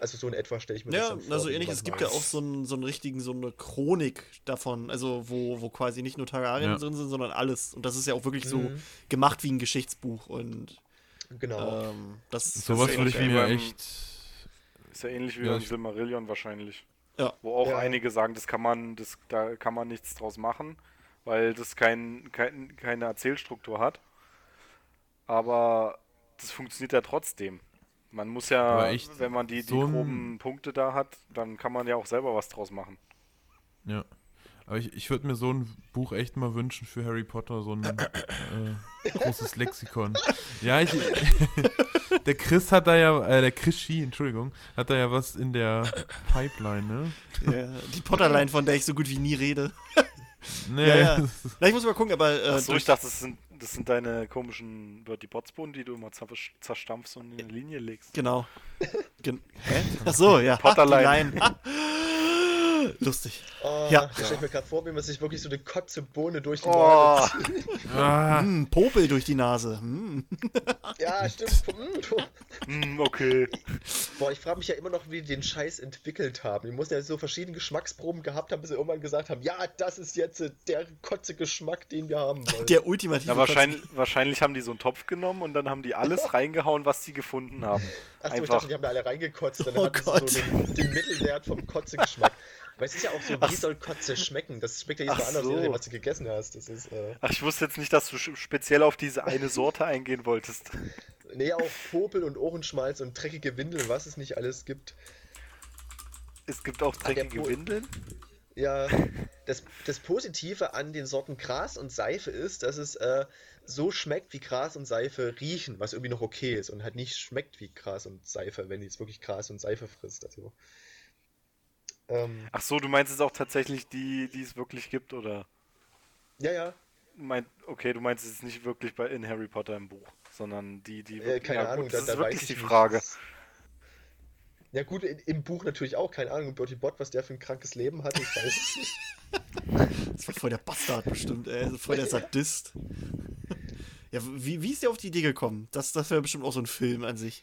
also so in etwa stelle ich mir Ja, das dann vor. also wie ähnlich, es gibt ja weiß. auch so einen, so einen richtigen, so eine Chronik davon, also wo, wo quasi nicht nur Targaryen Ja. drin sind, sondern alles. Und das ist ja auch wirklich so Mhm. gemacht wie ein Geschichtsbuch und Genau. ähm, das Sowas ist würde ich ähnlich mir wie beim- echt. Ist ja ähnlich wie Ja, beim Silmarillion wahrscheinlich. Ja. Wo auch Ja. einige sagen, das kann man, das, da kann man nichts draus machen, weil das kein, kein, keine Erzählstruktur hat. Aber das funktioniert ja trotzdem. Man muss ja, echt wenn man die, die so ein- groben Punkte da hat, dann kann man ja auch selber was draus machen. Ja. Aber ich, ich würde mir so ein Buch echt mal wünschen für Harry Potter, so ein äh, großes Lexikon. Ja, ich. *laughs* der Chris hat da ja, äh, der Chris Ski, Entschuldigung, hat da ja was in der Pipeline, ne? ja, die Potterline, von der ich so gut wie nie rede. Nee. Ja, ja. Na, ich muss mal gucken, aber. Äh, Achso, ich durch- dachte, das sind, das sind deine komischen Bertie Botsbohnen, die du immer zer- zerstampfst und in eine Linie legst. Genau. *laughs* Gen Hä? Ach so, ja. Potterlein. *laughs* Lustig. Oh, Ja. Ich stelle mir gerade vor, wie man sich wirklich so eine Kotze-Bohne durch die Oh, Nase zieht. Ah, Hm, Popel durch die Nase. Hm. Ja, *laughs* stimmt. Hm, okay. Boah, ich frage mich ja immer noch, wie die den Scheiß entwickelt haben. Die mussten ja so verschiedene Geschmacksproben gehabt haben, bis sie irgendwann gesagt haben, ja, das ist jetzt der Kotze-Geschmack, den wir haben wollen. Der ultimative. Ja, wahrscheinlich, wahrscheinlich haben die so einen Topf genommen und dann haben die alles *laughs* reingehauen, was sie gefunden haben. Achso, ich Einfach. dachte, die haben da alle reingekotzt, dann Oh hatten Gott. sie so den, den Mittelwert vom Kotze-Geschmack. Weil es ist ja auch so, Ach wie soll Kotze schmecken? Das schmeckt ja jedes Mal anders, so. was du gegessen hast. Das ist, äh, Ach, ich wusste jetzt nicht, dass du speziell auf diese eine *laughs* Sorte eingehen wolltest. nee, auch Popel und Ohrenschmalz und dreckige Windeln, was es nicht alles gibt. Es gibt auch dreckige Windeln. Ja, *laughs* das, das Positive an den Sorten Gras und Seife ist, dass es äh, so schmeckt, wie Gras und Seife riechen, was irgendwie noch okay ist und halt nicht schmeckt wie Gras und Seife, wenn die jetzt wirklich Gras und Seife frisst. Also, ähm, Ach so, du meinst es auch tatsächlich die, die es wirklich gibt, oder? ja, ja, Mein, okay, du meinst es ist nicht wirklich bei in Harry Potter im Buch, sondern die, die. äh, keine ja, gut, Ahnung, das da, ist da wirklich weiß die nicht. Frage. Ja gut, in, im Buch natürlich auch, keine Ahnung, Bertie Bott, was der für ein krankes Leben hat, ich weiß es nicht. *laughs* Das war voll der Bastard bestimmt, ey. Ist Voll der Sadist. Ja, wie, wie ist der auf die Idee gekommen? Das, das wäre bestimmt auch so ein Film an sich.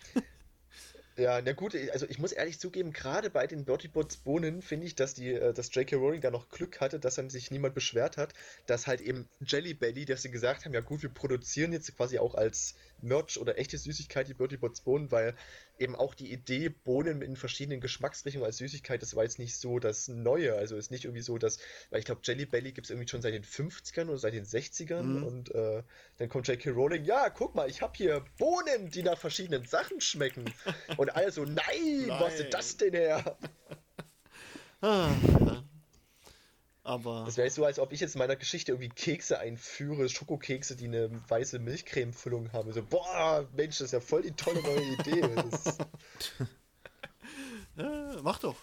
Ja, na gut, also ich muss ehrlich zugeben, gerade bei den Bertie Botts Bohnen finde ich, dass die, äh, dass J.K. Rowling da noch Glück hatte, dass dann sich niemand beschwert hat, dass halt eben Jelly Belly, dass sie gesagt haben, ja gut, wir produzieren jetzt quasi auch als Merch oder echte Süßigkeit die Bertie Botts Bohnen, weil eben auch die Idee, Bohnen in verschiedenen Geschmacksrichtungen als Süßigkeit, das war jetzt nicht so das Neue, also ist nicht irgendwie so, dass, weil ich glaube, Jelly Belly gibt es irgendwie schon seit den 50ern oder seit den 60ern Mhm. und äh, dann kommt J.K. Rowling, ja, guck mal, ich habe hier Bohnen, die nach verschiedenen Sachen schmecken. Und alle so, nein, wo hast du Nein. das denn her? *laughs* Ah, ja. Aber. Das wäre so, als ob ich jetzt in meiner Geschichte irgendwie Kekse einführe, Schokokekse, die eine weiße Milchcreme-Füllung haben. So, boah, Mensch, das ist ja voll die tolle neue Idee. Das, *laughs* Äh, mach doch.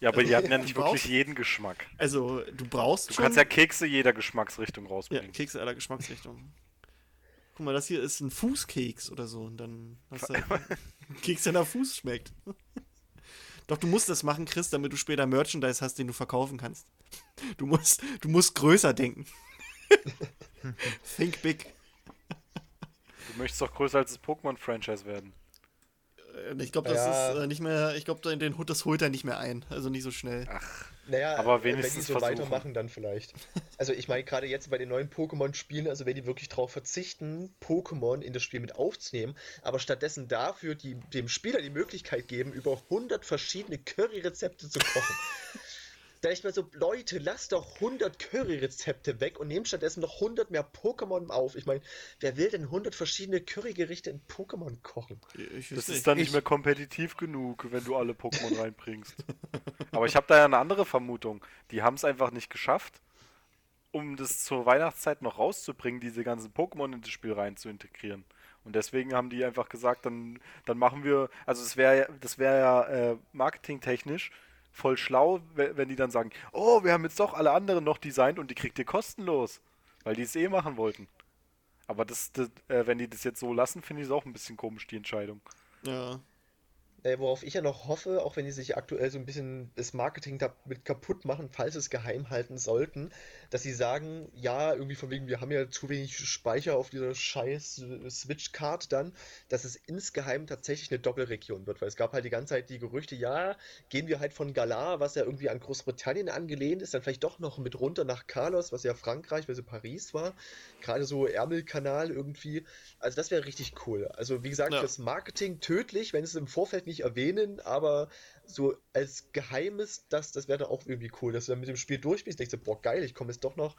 Ja, aber die hatten ja nicht wirklich jeden Geschmack. Also, du brauchst Du schon. kannst ja Kekse jeder Geschmacksrichtung ja, rausbringen. Kekse aller Geschmacksrichtungen. Guck mal, das hier ist ein Fußkeks oder so. Und dann hast du *laughs* halt einen Keks, der nach Fuß schmeckt. Doch, du musst das machen, Chris, damit du später Merchandise hast, den du verkaufen kannst. Du musst, du musst größer denken. *laughs* Think big. Du möchtest doch größer als das Pokémon-Franchise werden. Äh, Ich glaube, das Ja. ist äh, nicht mehr. Ich glaube, den Hut, das holt er nicht mehr ein. Also nicht so schnell. Naja, Aber äh, wenn die wenigstens so versuchen. weitermachen, dann vielleicht. Also ich meine, gerade jetzt bei den neuen Pokémon-Spielen, also wenn die wirklich darauf verzichten, Pokémon in das Spiel mit aufzunehmen, aber stattdessen dafür die, dem Spieler die Möglichkeit geben, über 100 verschiedene Curry-Rezepte zu kochen. *laughs* Da ich mir so, Leute, lasst doch 100 Curry-Rezepte weg und nehmt stattdessen noch 100 mehr Pokémon auf. Ich meine, wer will denn 100 verschiedene Currygerichte in Pokémon kochen? Ich Das ist dann nicht Ich- mehr kompetitiv genug, wenn du alle Pokémon reinbringst. Aber ich habe da ja eine andere Vermutung. Die haben es einfach nicht geschafft, um das zur Weihnachtszeit noch rauszubringen, diese ganzen Pokémon in das Spiel rein zu integrieren. Und deswegen haben die einfach gesagt, dann, dann machen wir, also es wäre das wäre ja äh, marketingtechnisch voll schlau, we- wenn die dann sagen, oh, wir haben jetzt doch alle anderen noch designt und die kriegt ihr kostenlos, weil die es eh machen wollten. Aber das, das äh, wenn die das jetzt so lassen, finde ich es auch ein bisschen komisch, die Entscheidung. Ja. Äh, worauf ich ja noch hoffe, auch wenn die sich aktuell so ein bisschen das Marketing damit kaputt machen, falls sie es geheim halten sollten, dass sie sagen, ja, irgendwie von wegen, wir haben ja zu wenig Speicher auf dieser scheiß Switch-Card dann, dass es insgeheim tatsächlich eine Doppelregion wird, weil es gab halt die ganze Zeit die Gerüchte, ja, gehen wir halt von Galar, was ja irgendwie an Großbritannien angelehnt ist, dann vielleicht doch noch mit runter nach Carlos, was ja Frankreich, weil sie Paris war, gerade so Ärmelkanal irgendwie, also das wäre richtig cool. Also wie gesagt, Ja. das Marketing tödlich, wenn es im Vorfeld nicht erwähnen, aber so als Geheimes, das, das wäre dann auch irgendwie cool, dass du dann mit dem Spiel durchspielst, denkst du, boah geil, ich komme jetzt doch noch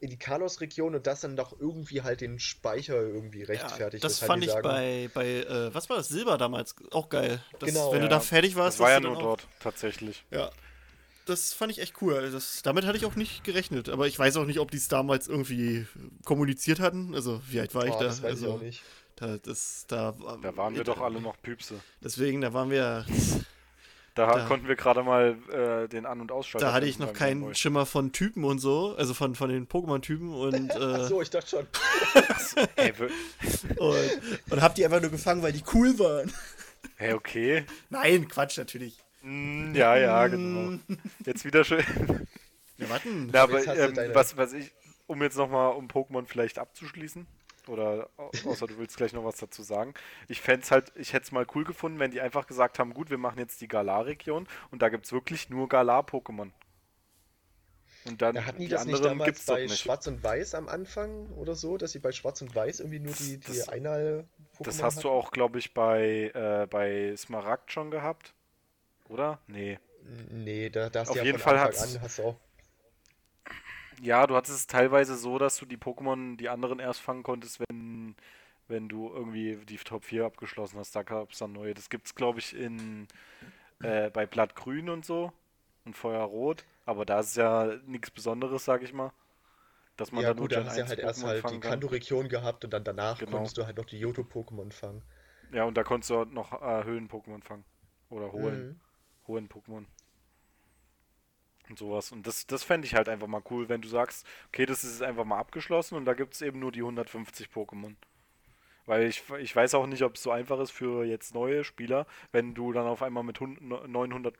in die Carlos-Region und das dann doch irgendwie halt den Speicher irgendwie rechtfertigt. das weshalb fand ich sagen, bei, bei äh, was war das, Silber damals auch geil. Das, Genau. wenn du Ja, da fertig warst, Das war ja du nur dort, tatsächlich. Ja. Das fand ich echt cool. Also Das, damit hatte ich auch nicht gerechnet. Aber ich weiß auch nicht, ob die es damals irgendwie kommuniziert hatten. Also, wie alt war ich boah, da? das weiß also, ich auch nicht. Da, das, da, Da waren wir doch alle noch Püpse. Deswegen, da waren wir. *laughs* Da, Da- konnten wir gerade mal äh, den An- und Ausschalter. Da hatte ich noch keinen Gameboy. Schimmer von Typen und so, also von, von den Pokémon-Typen und, *laughs* äh, Achso, ich dachte schon. *laughs* Hey, und, und hab die einfach nur gefangen, weil die cool waren. hey, okay. Nein, Quatsch, natürlich. Mm, ja, ja, genau. Jetzt wieder schön. Ja, warten. Na, aber ähm, was, was ich, um jetzt nochmal um Pokémon vielleicht abzuschließen, oder au- außer du willst gleich noch was dazu sagen. Ich fände halt, ich hätte es mal cool gefunden, wenn die einfach gesagt haben, gut, wir machen jetzt die Galar-Region und da gibt es wirklich nur Galar-Pokémon. Und dann Ja, hatten die die das nicht damals gibt's bei nicht. Schwarz und Weiß am Anfang oder so, dass sie bei Schwarz und Weiß irgendwie nur die, die Das- Einal-Pokémon Das hast du hatten? auch, glaube ich, bei, äh, bei Smaragd schon gehabt. Oder? Nee. Nee, da, da hast Auf du ja jeden Fall Anfang an, hast du auch Ja, du hattest es teilweise so, dass du die Pokémon, die anderen erst fangen konntest, wenn, wenn du irgendwie die Top 4 abgeschlossen hast. Da gab es dann neue. Das gibt's, glaube ich, in äh, bei Blattgrün und so und Feuerrot. Aber da ist ja nichts Besonderes, sag ich mal. Dass man ja da nur gut, da Gen hast du ja 1 halt erst Pokémon halt die. Kanto-Region gehabt und dann danach Genau. konntest du halt noch die Johto-Pokémon fangen. Ja, und da konntest du auch noch äh, Höhlen-Pokémon fangen. Oder holen. Mhm. hohen Pokémon. Und sowas. Und das, das fände ich halt einfach mal cool, wenn du sagst, okay, das ist jetzt einfach mal abgeschlossen und da gibt es eben nur die 150 Pokémon. Weil ich, ich weiß auch nicht, ob es so einfach ist für jetzt neue Spieler, wenn du dann auf einmal mit 100 900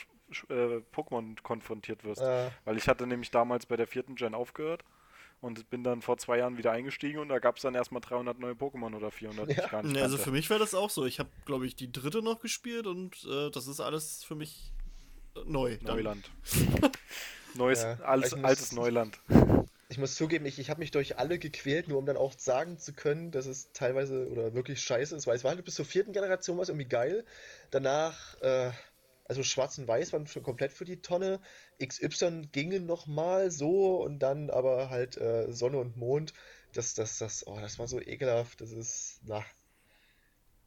äh, Pokémon konfrontiert wirst. Äh, Weil ich hatte nämlich damals bei der vierten Gen aufgehört und bin dann vor zwei Jahren wieder eingestiegen und da gab es dann erstmal 300 neue Pokémon oder 400, die ich gar nicht Nee, also für mich wäre das auch so. Ich habe, glaube ich, die dritte noch gespielt und äh, das ist alles für mich neu. Neuland. *laughs* Neues, Ja, alles, ich muss- altes Neuland. *laughs* ich muss zugeben, ich, ich habe mich durch alle gequält, nur um dann auch sagen zu können, dass es teilweise oder wirklich scheiße ist, weil es war halt bis zur vierten Generation was irgendwie geil. Danach, äh, also Schwarz und Weiß waren schon komplett für die Tonne. XY gingen noch mal so und dann aber halt äh, Sonne und Mond. Das, das, das, oh, das war so ekelhaft. Das ist, na.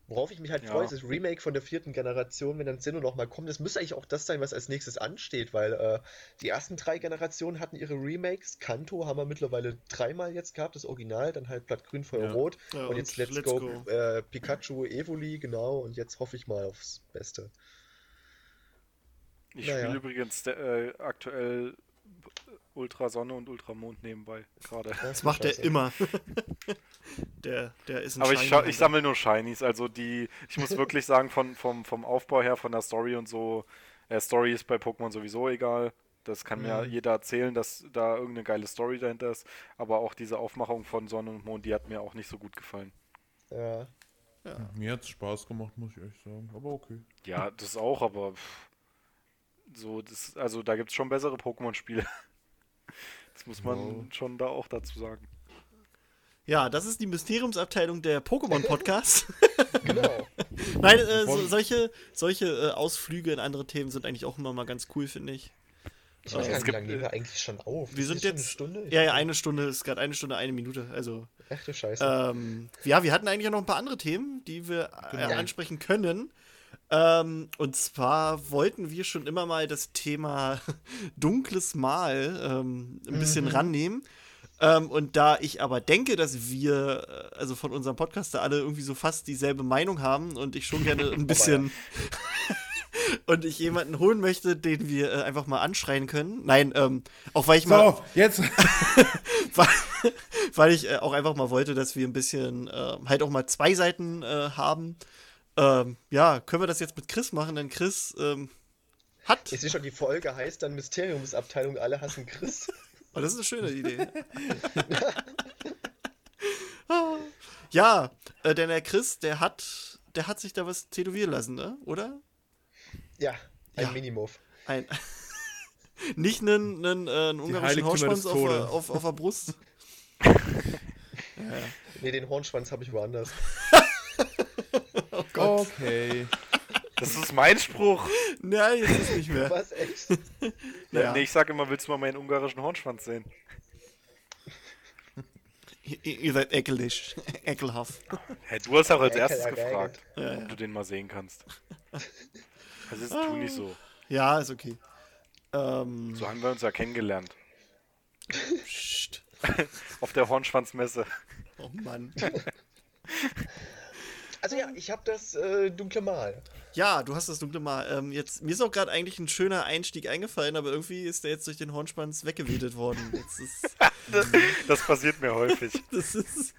Worauf ich mich halt Ja. freue, ist das Remake von der vierten Generation, wenn dann Sinnoh noch mal kommt. Das müsste eigentlich auch das sein, was als nächstes ansteht, weil äh, die ersten drei Generationen hatten ihre Remakes. Kanto haben wir mittlerweile dreimal jetzt gehabt, das Original, dann halt Blattgrün, Feuer, Ja. Rot Ja, und jetzt Let's, Go, Äh, Pikachu, Evoli, genau, und jetzt hoffe ich mal aufs Beste. Ich Naja. spiele übrigens äh, aktuell Ultra Sonne und Ultramond nebenbei gerade. Das macht er immer. *laughs* der, der ist ein Aber ich, Shiny ich Hunter. sammle nur Shinies. Also die, ich muss *laughs* wirklich sagen, von, vom, vom Aufbau her, von der Story und so, äh, Story ist bei Pokémon sowieso egal. Das kann mir Mhm. jeder erzählen, dass da irgendeine geile Story dahinter ist. Aber auch diese Aufmachung von Sonne und Mond, die hat mir auch nicht so gut gefallen. Ja. Mir hat es Spaß gemacht, muss ich echt sagen. Aber okay. Ja, das auch, aber pff, so, das, also da gibt es schon bessere Pokémon-Spiele. Das muss man Wow. schon da auch dazu sagen. Ja, das ist die Mysteriumsabteilung der Pokémon-Podcast. *laughs* Genau. *laughs* Nein, äh, so, solche, solche äh, Ausflüge in andere Themen sind eigentlich auch immer mal ganz cool, finde ich. Ich weiß Äh, gar es nicht, wie lange nehmen wir eigentlich schon auf? Wir Ist sind jetzt- eine Stunde? Ja, ja, eine Stunde ist gerade eine Stunde, eine Minute. Also. Echte Scheiße. ähm, ja, wir hatten eigentlich auch noch ein paar andere Themen, die wir äh, Genau. ansprechen können. Ähm, und zwar wollten wir schon immer mal das Thema *laughs* dunkles Mal ähm, ein bisschen Mhm. rannehmen. Ähm, und da ich aber denke, dass wir, äh, also von unserem Podcaster alle irgendwie so fast dieselbe Meinung haben und ich schon gerne ein *laughs* bisschen *laughs* und ich jemanden holen möchte, den wir äh, einfach mal anschreien können. Nein, ähm, auch weil ich mal So, jetzt. weil, weil ich äh, auch einfach mal wollte, dass wir ein bisschen äh, halt auch mal zwei Seiten äh, haben. Ähm, ja, können wir das jetzt mit Chris machen? Denn Chris ähm, hat. Ich sehe schon, die Folge heißt dann Mysteriumsabteilung, alle hassen Chris. *laughs* Oh, das ist eine schöne Idee. *laughs* Ah, ja, äh, denn der Chris, der hat, der hat sich da was tätowieren lassen, ne? Oder? Ja, ein Ja. Minimove. Ein. *laughs* Nicht einen, einen, äh, einen ungarischen des auf, auf, auf der Brust. Nee, den Hornschwanz habe ich woanders. Oh Gott. Okay. Das ist mein Spruch. Nein, jetzt ist nicht mehr. Was, echt? *laughs* Naja. Nee, ich sag immer, willst du mal meinen ungarischen Hornschwanz sehen? Ihr, ihr seid ekelig. *laughs* Ekelhaft. Hey, du hast auch als Ekel erstes erregend. gefragt, Ja, ja. ob du den mal sehen kannst. *laughs* Das ist tu nicht so. Ja, ist okay. Ähm, So haben wir uns ja kennengelernt. pst. Auf der Hornschwanzmesse. Oh Mann. Also ja, ich habe das äh, dunkle Mal. Ja, du hast das dunkle Mal. Ähm, jetzt, mir ist auch gerade eigentlich ein schöner Einstieg eingefallen, aber irgendwie ist der jetzt durch den Hornspanz weggewedelt worden. Jetzt ist, *laughs* Das passiert mir häufig. *laughs* das ist,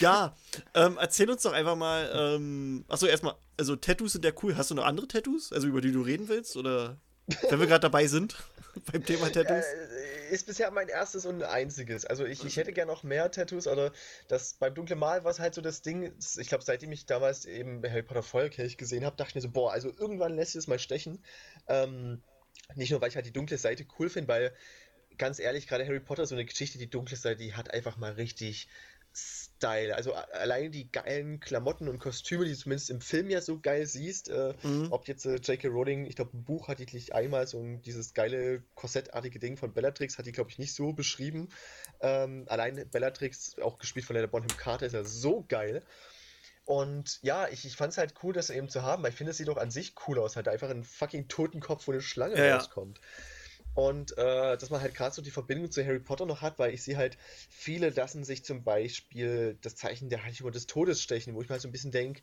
ja, ähm, erzähl uns doch einfach mal, ähm, achso, erstmal, also Tattoos sind ja cool. Hast du noch andere Tattoos, also über die du reden willst? Oder wenn wir gerade dabei sind *laughs* beim Thema Tattoos? Äh, ist bisher mein erstes und einziges. Also ich, ich hätte gerne noch mehr Tattoos, aber das beim dunklen Mal war es halt so das Ding. Ich glaube, seitdem ich damals eben Harry Potter Feuerkelch gesehen habe, dachte ich mir so, boah, also irgendwann lässt es mal stechen. Ähm, nicht nur, weil ich halt die dunkle Seite cool finde, weil ganz ehrlich, gerade Harry Potter, so eine Geschichte, die dunkle Seite, die hat einfach mal richtig Style. Also allein die geilen Klamotten und Kostüme, die du zumindest im Film ja so geil siehst, äh, Mhm. ob jetzt äh, J.K. Rowling, ich glaube, im Buch hat die nicht einmal so ein, dieses geile korsettartige Ding von Bellatrix, hat die, glaube ich, nicht so beschrieben. Ähm, allein Bellatrix, auch gespielt von der Bonham Carter, ist ja so geil. Und ja, ich, ich fand es halt cool, das eben zu haben, weil ich finde, es sieht doch an sich cool aus. Halt einfach ein fucking Totenkopf, wo eine Schlange Ja, ja. Und äh, dass man halt gerade so die Verbindung zu Harry Potter noch hat, weil ich sehe halt, viele lassen sich zum Beispiel das Zeichen der Heiligung des Todes stechen, wo ich mal so ein bisschen denke,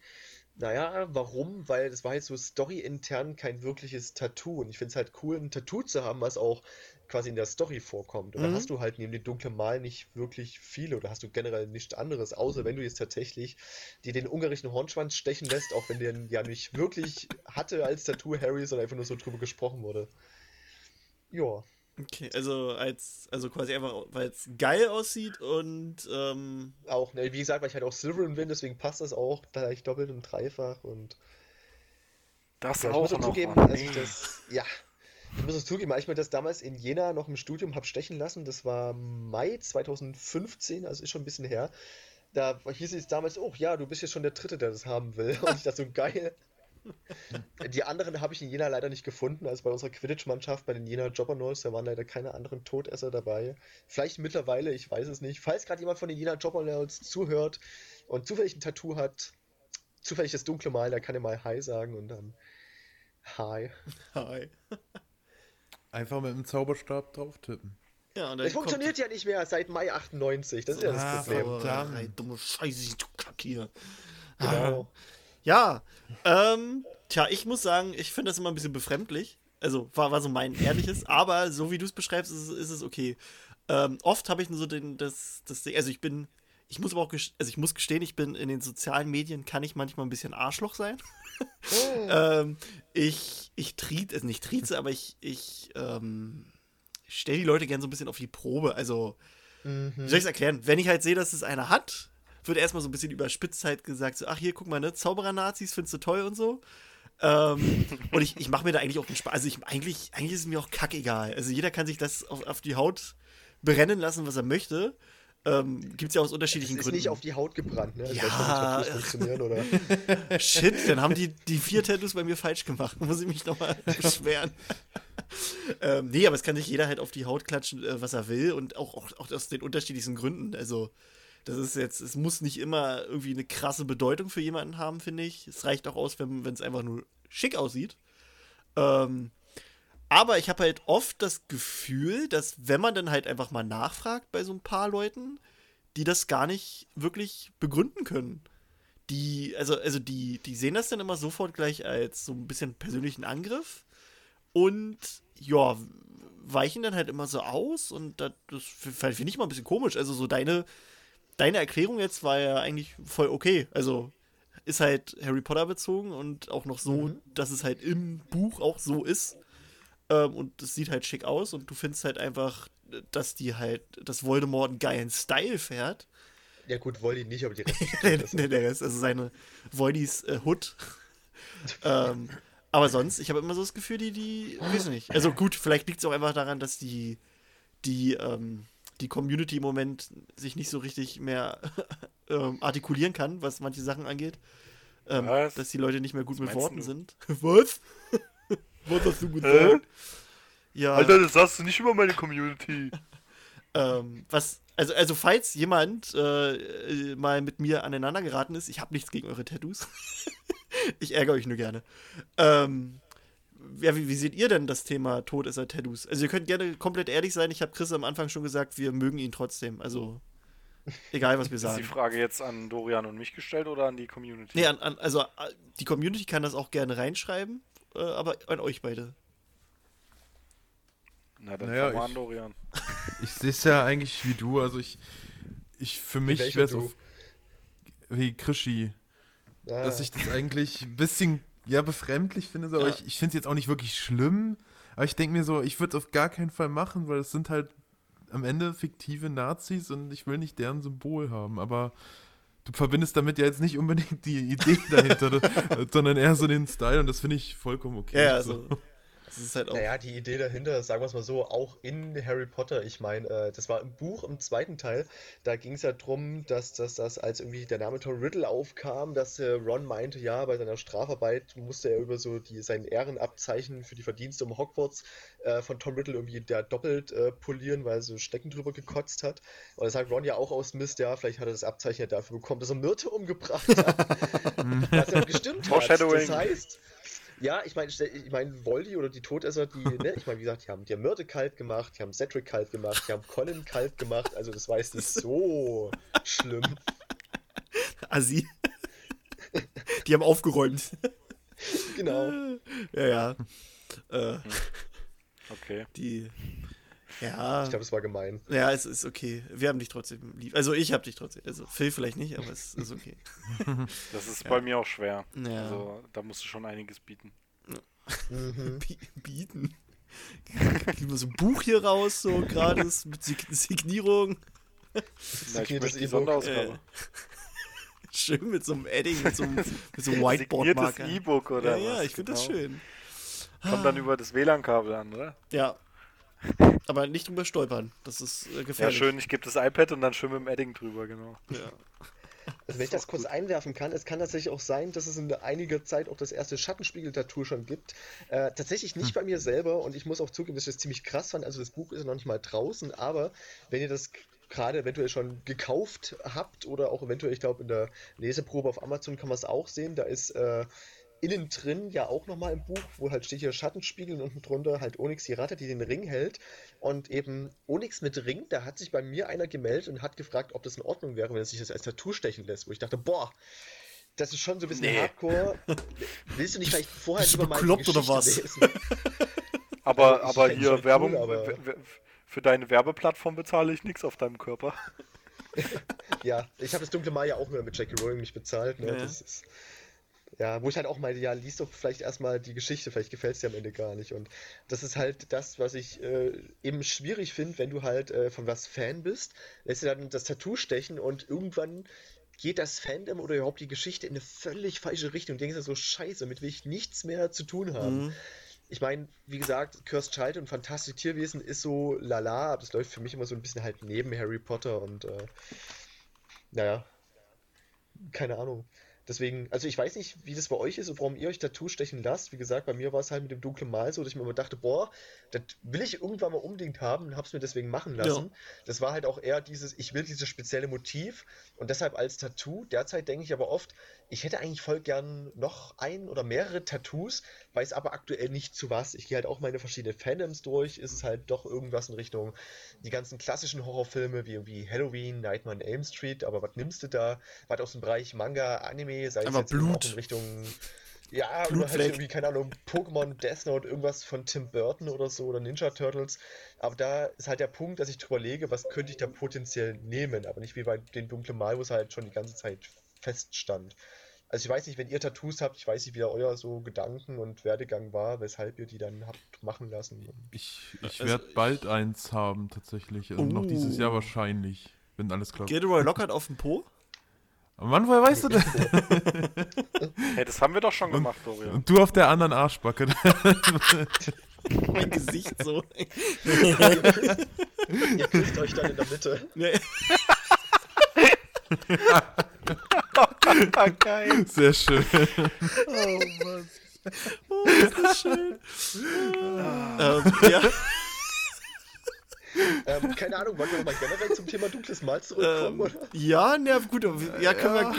naja, warum? Weil das war jetzt so story-intern kein wirkliches Tattoo. Und ich finde es halt cool, ein Tattoo zu haben, was auch quasi in der Story vorkommt. Und Mhm. da hast du halt neben dem dunklen Mal nicht wirklich viele oder hast du generell nichts anderes, außer wenn du jetzt tatsächlich dir den ungarischen Hornschwanz stechen lässt, auch wenn der ja nicht wirklich hatte als Tattoo Harry, sondern einfach nur so drüber gesprochen wurde. Ja. Okay, also als, also quasi einfach, weil es geil aussieht und ähm, Auch, ne, wie gesagt, weil ich halt auch Slytherin bin, deswegen passt das auch gleich doppelt und dreifach und Das ja, ich auch muss auch noch. zugeben, oh, als ich das, ja, ich muss es zugeben, als ich mir das damals in Jena noch im Studium habe stechen lassen, das war Mai 2015, also ist schon ein bisschen her, da hieß es damals, oh ja, du bist jetzt schon der Dritte, der das haben will *laughs* und ich dachte so, geil. *laughs* Die anderen habe ich in Jena leider nicht gefunden, also bei unserer Quidditch-Mannschaft, bei den Jena Jobberknolls, da waren leider keine anderen Todesser dabei. Vielleicht mittlerweile, ich weiß es nicht. Falls gerade jemand von den Jena Jobberknolls zuhört und zufällig ein Tattoo hat, zufällig das dunkle Mal, der kann ja mal Hi sagen und dann Hi. hi. *laughs* Einfach mit dem Zauberstab drauf tippen. Ja, und dann Es funktioniert ja nicht mehr seit Mai 98, das ist ja das Ah, Problem. verdammt. Zauberei, dumme Scheiße, du Kack hier. Genau. Ja, ähm, tja, ich muss sagen, ich finde das immer ein bisschen befremdlich. Also, war, war so mein ehrliches, aber so wie du es beschreibst, ist, es- ist es okay. Ähm, oft habe ich nur so den, das, das Ding, also ich bin, ich muss aber auch, also ich muss gestehen, ich bin in den sozialen Medien, kann ich manchmal ein bisschen Arschloch sein. *laughs* ähm, ich, ich triet, also nicht trieze, aber ich, ich, ähm, stelle die Leute gern so ein bisschen auf die Probe. Also, Mhm. wie soll ich es erklären? Wenn ich halt sehe, dass es einer hat, wird erstmal so ein bisschen überspitzt halt gesagt, so, ach hier, guck mal, ne, Zauberer-Nazis findest du toll und so. Ähm, *laughs* und ich, ich mache mir da eigentlich auch einen Spaß. Also ich, eigentlich, eigentlich ist es mir auch kackegal. Also jeder kann sich das auf, auf die Haut brennen lassen, was er möchte. Ähm, Gibt es ja aus Es unterschiedlichen ist Gründen. nicht auf die Haut gebrannt, ne? Also Ja. nicht. *laughs* Shit, dann haben die, die vier Tattoos bei mir falsch gemacht. Muss ich mich nochmal *laughs* beschweren. ähm, nee, aber es kann sich jeder halt auf die Haut klatschen, äh, was er will und auch, auch, auch aus den unterschiedlichsten Gründen. Also, das ist jetzt, es muss nicht immer irgendwie eine krasse Bedeutung für jemanden haben, finde ich. Es reicht auch aus, wenn es einfach nur schick aussieht. Ähm, aber ich habe halt oft das Gefühl, dass wenn man dann halt einfach mal nachfragt bei so ein paar Leuten, die das gar nicht wirklich begründen können die, also, also die, die sehen das dann immer sofort gleich als so ein bisschen persönlichen Angriff und ja, weichen dann halt immer so aus und das, das finde ich mal ein bisschen komisch. Also so deine, deine Erklärung jetzt war ja eigentlich voll okay. Also ist halt Harry Potter bezogen und auch noch so, Mhm. dass es halt im Buch auch so ist. Ähm, und es sieht halt schick aus und du findest halt einfach, dass die halt, dass Voldemort einen geilen Style fährt. Ja, gut, ich nicht, aber die Rest *laughs* der, der Rest, also seine Voidis äh, Hood. ähm, aber sonst, ich habe immer so das Gefühl, die, die, weiß ich nicht. Also gut, vielleicht liegt es auch einfach daran, dass die, die, ähm, die Community im Moment sich nicht so richtig mehr *laughs* ähm, artikulieren kann, was manche Sachen angeht. Ähm, dass die Leute nicht mehr gut Was mit Worten du? sind. *laughs* was? *laughs* was hast du gesagt? Ja. das sagst du nicht über meine Community. Ähm, was, also, also falls jemand äh, mal mit mir aneinander geraten ist, ich habe nichts gegen eure Tattoos. ich ärgere euch nur gerne. Ähm, ja, wie, wie seht ihr denn das Thema Todesser Tattoos? Also ihr könnt gerne komplett ehrlich sein. Ich habe Chris am Anfang schon gesagt, wir mögen ihn trotzdem. Also Egal, was wir Ist die sagen. Frage jetzt an Dorian und mich gestellt oder an die Community? Nee, an, an, also äh, die Community kann das auch gerne reinschreiben, äh, aber an euch beide. Na, dann Naja, ich- an, Dorian. *laughs* Ich sehe es ja eigentlich wie du. Also ich, ich für mich wäre es auf wie Krischi, Ah, dass ich das eigentlich ein bisschen ja befremdlich finde, so, aber Ja. ich, ich finde es jetzt auch nicht wirklich schlimm. Aber ich denke mir so, ich würde es auf gar keinen Fall machen, weil es sind halt am Ende fiktive Nazis und ich will nicht deren Symbol haben. Aber du verbindest damit ja jetzt nicht unbedingt die Idee dahinter, *laughs* sondern eher so den Style und das finde ich vollkommen okay. Ja, so. Das ist halt auch. Naja, die Idee dahinter, sagen wir es mal so, auch in Harry Potter, ich meine, äh, das war im Buch im zweiten Teil, da ging es ja drum, dass das, das als irgendwie der Name Tom Riddle aufkam, dass äh, Ron meinte, ja, bei seiner Strafarbeit musste er über so die, sein Ehrenabzeichen für die Verdienste um Hogwarts äh, von Tom Riddle irgendwie der doppelt äh, polieren, weil er so Stecken drüber gekotzt hat. Und das sagt Ron ja auch aus Mist, ja, vielleicht hat er das Abzeichen ja dafür bekommen, dass er Myrte umgebracht hat. *laughs* Was ja gestimmt hat. Foreshadowing. Das heißt, ja, ich meine, ich mein, Voldy oder die Todesser, die, *laughs* ne, ich meine, wie gesagt, die haben die haben Myrte kalt gemacht, die haben Cedric kalt gemacht, die haben Colin kalt gemacht, also das war jetzt nicht so schlimm. Assi. Die haben aufgeräumt. Genau. Ja, ja. Äh, Okay. die. Ja. Ich glaube, es war gemein. Ja, es ist okay. Wir haben dich trotzdem lieb. Also ich habe dich trotzdem. Also Phil vielleicht nicht, aber es ist okay. *laughs* Das ist bei mir auch schwer. Ja. Also, da musst du schon einiges bieten. Mhm. Bi- bieten. Kriegen wir so ein Buch hier raus, so gratis mit Sig Signierung. Na, ich möchte die. Sonderausgabe. Äh, schön mit so einem Edding, mit so einem, mit so einem Whiteboard-Marker. E-Book oder Ja, ja, was? ich finde das Genau. schön. Kommt dann über das WLAN-Kabel an, oder? Ja. Aber nicht drüber stolpern. Das ist äh, Ja, gefährlich. schön, ich gebe das iPad und dann schön mit dem Edding drüber, genau. Ja. Also wenn ich das kurz einwerfen kann, es kann tatsächlich auch sein, dass es in einiger Zeit auch das erste Schattenspiegel-Tattoo schon gibt. Äh, tatsächlich nicht bei mir selber und ich muss auch zugeben, dass ich das ziemlich krass fand. Also das Buch ist ja noch nicht mal draußen, aber wenn ihr das gerade eventuell schon gekauft habt oder auch eventuell, ich glaube, in der Leseprobe auf Amazon kann man es auch sehen, da ist äh, innen drin ja auch nochmal im Buch, wo halt steht hier Schattenspiegel und unten drunter halt Onyx die Ratte, die den Ring hält. Und eben Onyx mit Ring, da hat sich bei mir einer gemeldet und hat gefragt, ob das in Ordnung wäre, wenn er sich das als Tattoo stechen lässt. Wo ich dachte, boah, das ist schon so ein bisschen Nee. hardcore. *laughs* Willst du nicht vielleicht vorher Bist lieber mal bekloppt oder Geschichte was? lesen? *laughs* Aber, Also, aber hier Werbung, cool, aber- für deine Werbeplattform bezahle ich nichts auf deinem Körper. *laughs* Ja, ich habe das dunkle Mal ja auch nur mit Jackie Rowling nicht bezahlt. Ne? Ja. Das ist, ja, wo ich halt auch meinte, ja, lies doch vielleicht erstmal die Geschichte, vielleicht gefällt es dir am Ende gar nicht. Und das ist halt das, was ich äh, eben schwierig finde, wenn du halt äh, von was Fan bist, lässt dir dann das Tattoo stechen und irgendwann geht das Fandom oder überhaupt die Geschichte in eine völlig falsche Richtung. Du denkst dir so, scheiße, damit will ich nichts mehr zu tun haben. Mhm. Ich meine, wie gesagt, Cursed Child und Fantastische Tierwesen ist so lala, aber das läuft für mich immer so ein bisschen halt neben Harry Potter und äh, naja, keine Ahnung. Deswegen, also ich weiß nicht, wie das bei euch ist und warum ihr euch Tattoo stechen lasst. Wie gesagt, bei mir war es halt mit dem dunklen Mal so, dass ich mir immer dachte, boah, das will ich irgendwann mal unbedingt haben und hab's mir deswegen machen lassen. Das war halt auch eher dieses, ich will dieses spezielle Motiv und deshalb als Tattoo. Derzeit denke ich aber oft, ich hätte eigentlich voll gern noch ein oder mehrere Tattoos, weiß aber aktuell nicht zu was. Ich gehe halt auch meine verschiedenen Fandoms durch. Ist es halt doch irgendwas in Richtung die ganzen klassischen Horrorfilme wie irgendwie Halloween, Nightmare on Elm Street, aber was nimmst du da? Was aus dem Bereich Manga, Anime, sei es Aber jetzt eben Blut. in Richtung ja, oder halt Blutfleck. irgendwie, keine Ahnung, Pokémon, Death Note, irgendwas von Tim Burton oder so oder Ninja Turtles. Aber da ist halt der Punkt, dass ich drüber lege, was könnte ich da potenziell nehmen, aber nicht wie bei den dunklen Mal, wo es halt schon die ganze Zeit feststand. Also ich weiß nicht, wenn ihr Tattoos habt, ich weiß nicht, wie da euer so Gedanken und Werdegang war, weshalb ihr die dann habt machen lassen. Ich, ich Also werde bald eins haben, tatsächlich. Und noch dieses Oh. Jahr wahrscheinlich, wenn alles klappt. Gilderoy Lockhart auf dem Po? Mann, woher weißt du das? *laughs* Hey, das haben wir doch schon gemacht, Dorian. Und du auf der anderen Arschbacke. *laughs* Mein Gesicht so. *laughs* ihr küsst euch dann in der Mitte. Nee. Ah, geil. Sehr schön. Oh, Mann. Oh, ist das schön. ähm, ja. Ähm, keine Ahnung, wollen wir nochmal generell zum Thema dunkles Mal zurückkommen, Ähm, oder? ja, ne, gut. aber- Ja, können wir. *laughs*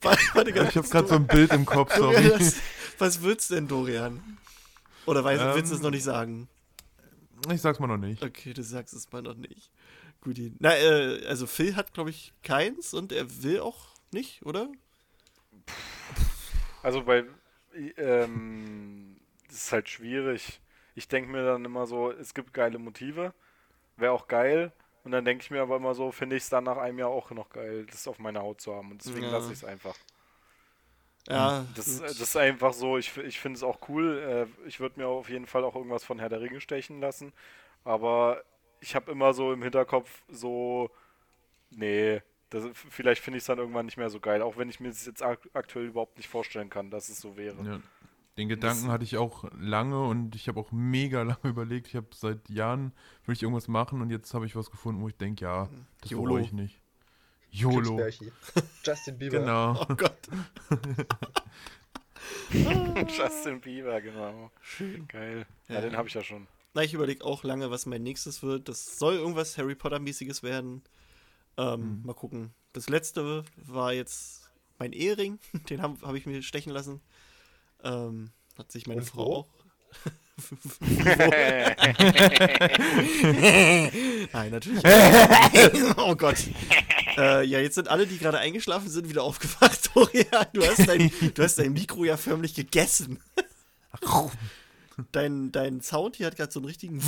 warte, Ich habe gerade so ein Bild im Kopf, Dorian, sorry. das, was wird's denn, Dorian? Oder weißt, Ähm, willst du es noch nicht sagen? Ich sag's mal noch nicht. Okay, du sagst es mal noch nicht. Guti. Na, äh, also Phil hat, glaube ich, keins und er will auch nicht, oder? Also bei, ähm, das ist halt schwierig. Ich denke mir dann immer so, es gibt geile Motive, wäre auch geil. Und dann denke ich mir aber immer so, finde ich es dann nach einem Jahr auch noch geil, das auf meiner Haut zu haben. Und deswegen Ja. lasse ich es einfach. Ja, Das, gut. das ist einfach so, ich, ich finde es auch cool. Äh, ich würde mir auf jeden Fall auch irgendwas von Herr der Ringe stechen lassen. Aber ich habe immer so im Hinterkopf so, nee, das, vielleicht finde ich es dann irgendwann nicht mehr so geil. Auch wenn ich mir das jetzt ak aktuell überhaupt nicht vorstellen kann, dass es so wäre. Ja. Den Gedanken hatte ich auch lange und ich habe auch mega *laughs* lange überlegt. Ich habe seit Jahren, will ich irgendwas machen und jetzt habe ich was gefunden, wo ich denke, ja, das YOLO. bereue ich nicht. YOLO. *laughs* Justin Bieber. Genau. Oh Gott. *laughs* Justin Bieber, genau. Geil. Ja, Ja. den habe ich ja schon. Na, ich überlege auch lange, was mein nächstes wird. Das soll irgendwas Harry Potter-mäßiges werden. Ähm, Mal gucken. Das letzte war jetzt mein Ehering. Den habe hab ich mir stechen lassen. Ähm, hat sich meine Und Frau wo? auch. *laughs* Nein, natürlich. nicht. oh Gott. Äh, ja, jetzt sind alle, die gerade eingeschlafen sind, wieder aufgewacht. *laughs* Dorian, du hast dein, du hast dein Mikro ja förmlich gegessen. Dein, dein Sound hier hat gerade so einen richtigen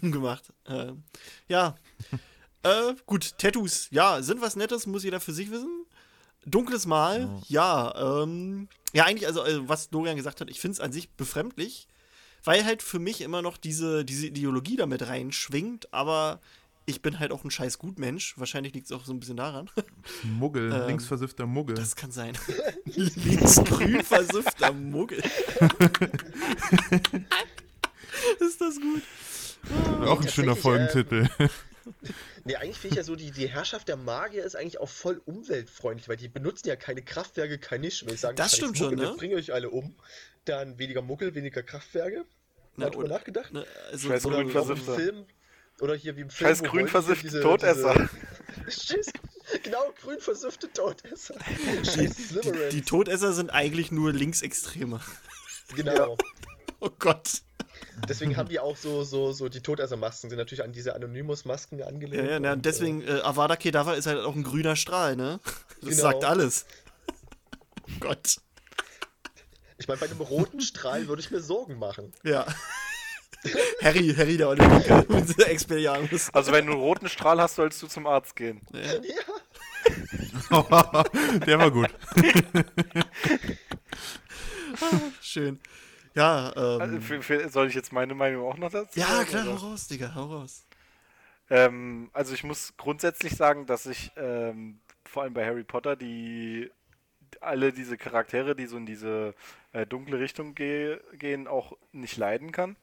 gemacht. Ähm, ja. Äh, gut, Tattoos. Ja, sind was Nettes, muss jeder für sich wissen. Dunkles Mal, ja. ähm, ja, eigentlich, also, also, was Dorian gesagt hat, ich finde es an sich befremdlich, weil halt für mich immer noch diese, diese Ideologie damit reinschwingt, aber ich bin halt auch ein scheiß Gutmensch. Wahrscheinlich liegt es auch so ein bisschen daran. *laughs* Muggel, Ähm, linksversiffter Muggel. Das kann sein. *laughs* Linksgrün versiffter Muggel. *laughs* Ist das gut? auch ein schöner tatsächlich, Folgentitel. Nee, eigentlich finde ich ja so, die, die Herrschaft der Magier ist eigentlich auch voll umweltfreundlich, weil die benutzen ja keine Kraftwerke, kein nichts. Wenn ich sagen, Das stimmt ich Muggel, schon, ne? Wir bringen euch alle um. Dann weniger Muggel, weniger Kraftwerke. Na, Mal drüber oder- nachgedacht? Ne, also, Scheiß so- grün Oder auch im versiffte. Film. Oder hier wie im Film. Scheiß wo grün Wolf versiffte diese- Todesser. *laughs* Scheiß, genau, grün versiffte Todesser. *laughs* Scheiß die, Slytherin. die Todesser sind eigentlich nur Linksextreme. genau. *laughs* Oh Gott. Deswegen haben *laughs* die auch so, so, so die Todesser-Masken sind natürlich an diese Anonymous-Masken Ja, angelehnt. ja, na, und, deswegen, äh, Avada Kedavra ist halt auch ein grüner Strahl, ne? *laughs* Das Genau. sagt alles. Oh *laughs* Gott. Äh, ich meine, bei einem roten Strahl würde ich mir Sorgen machen. Ja. Harry, Harry, der Olympiker, mit Expelliarmus. Also wenn du einen roten Strahl hast, sollst du zum Arzt gehen. Ja. Ja, Der war gut. Schön. Ja, ähm, Also, für, für, soll ich jetzt meine Meinung auch noch dazu ja, sagen, klar, oder? hau raus, Digga, hau raus. Ähm, also ich muss grundsätzlich sagen, dass ich ähm, vor allem bei Harry Potter die alle diese Charaktere, die so in diese äh, dunkle Richtung ge gehen, auch nicht leiden kann.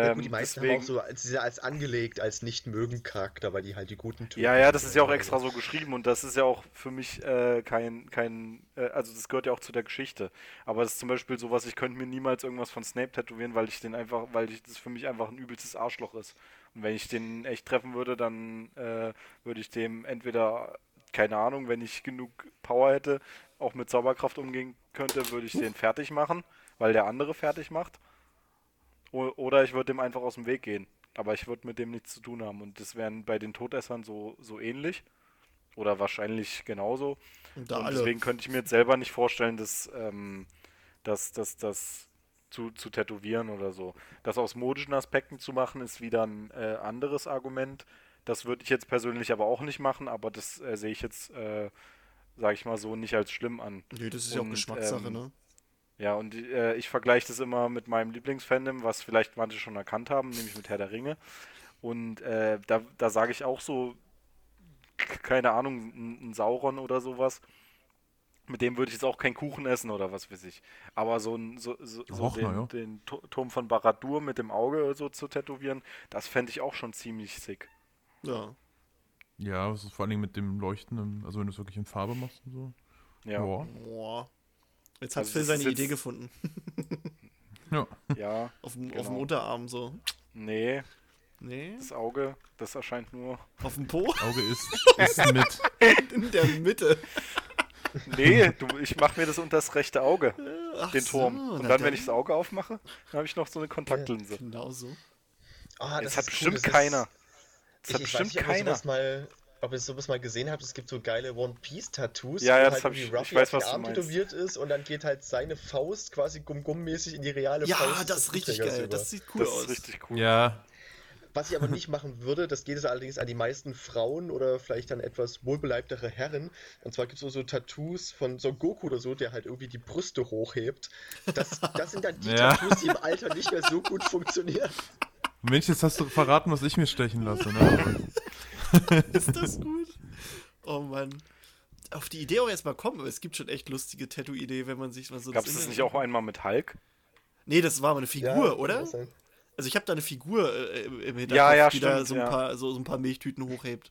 Ja Ähm, gut, die meisten deswegen, haben auch so als, als angelegt, als nicht mögen Charakter, weil die halt die guten Typen ja, ja, das ist ja auch extra so geschrieben und das ist ja auch für mich äh, kein, kein, äh, also das gehört ja auch zu der Geschichte. Aber das ist zum Beispiel sowas, ich könnte mir niemals irgendwas von Snape tätowieren, weil ich den einfach, weil ich das für mich einfach ein übelstes Arschloch ist. Und wenn ich den echt treffen würde, dann äh, würde ich dem entweder, keine Ahnung, wenn ich genug Power hätte, auch mit Zauberkraft umgehen könnte, würde ich den fertig machen, weil der andere fertig macht. Oder ich würde dem einfach aus dem Weg gehen. Aber ich würde mit dem nichts zu tun haben. Und das wären bei den Todessern so, so ähnlich. Oder wahrscheinlich genauso. Und da Und alle. deswegen könnte ich mir jetzt selber nicht vorstellen, dass, ähm, dass, dass, das zu, zu tätowieren oder so. Das aus modischen Aspekten zu machen, ist wieder ein äh, anderes Argument. Das würde ich jetzt persönlich aber auch nicht machen, aber das äh, sehe ich jetzt, äh, sage ich mal so, nicht als schlimm an. Nee, das ist ja auch Und, Geschmackssache, ähm, ne? Ja, und äh, ich vergleiche das immer mit meinem Lieblingsfandom, was vielleicht manche schon erkannt haben, nämlich mit Herr der Ringe. Und äh, da, da sage ich auch so, keine Ahnung, ein, ein Sauron oder sowas. Mit dem würde ich jetzt auch keinen Kuchen essen oder was weiß ich. Aber so, ein, so, so, so Och, den, ja. den Tu- Turm von Barad-dûr mit dem Auge so zu tätowieren, das fände ich auch schon ziemlich sick. Ja. Ja, vor allen Dingen mit dem Leuchten, also wenn du es wirklich in Farbe machst und so. Ja, Boah. Boah. Jetzt hat Also Phil das seine Idee gefunden. *laughs* Ja. ja, Auf dem, auf Genau. dem Unterarm so. nee, Nee. das Auge, das erscheint nur. Auf dem Po? Auge ist, *laughs* ist mit. In der Mitte. Nee, du, ich mache mir das unter das rechte Auge. Ach den Turm. so, und dann, wenn ich das Auge aufmache, dann habe ich noch so eine Kontaktlinse. Genau so. Ah, Das das hat bestimmt cool, das keiner. Das hat ich, ich weiß bestimmt nicht, ob keiner. sowas mal, ob ihr sowas mal gesehen habt. Es gibt so geile One Piece Tattoos, Ja, ja, wo das halt hab ich- irgendwie ich Ruffy weiß, was Arm tätowiert ist und dann geht halt seine Faust quasi gumm-gumm-mäßig in die reale Ja, Faust. das des ist richtig geil. über. Das sieht cool Das aus. ist richtig cool. Ja, Was ich aber nicht machen würde, das geht es allerdings an die meisten Frauen oder vielleicht dann etwas wohlbeleibtere Herren. Und zwar gibt es so Tattoos von Son Goku oder so, der halt irgendwie die Brüste hochhebt. Das, das sind dann die Ja. Tattoos, die im Alter nicht mehr so gut funktionieren. Mensch, jetzt hast du verraten, was ich mir stechen lasse. Ne? *laughs* Ist das gut? Oh Mann. Auf die Idee auch erstmal kommen, aber es gibt schon echt lustige Tattoo-Ideen, wenn man sich mal so Gab es das nicht auch einmal mit Hulk? Nee, das war mal eine Figur, Ja, oder? Also ich habe da eine Figur äh, im Hinterkopf, Ja, ja, die da stimmt, so ein, ja. paar, so, so ein paar Milchtüten hochhebt.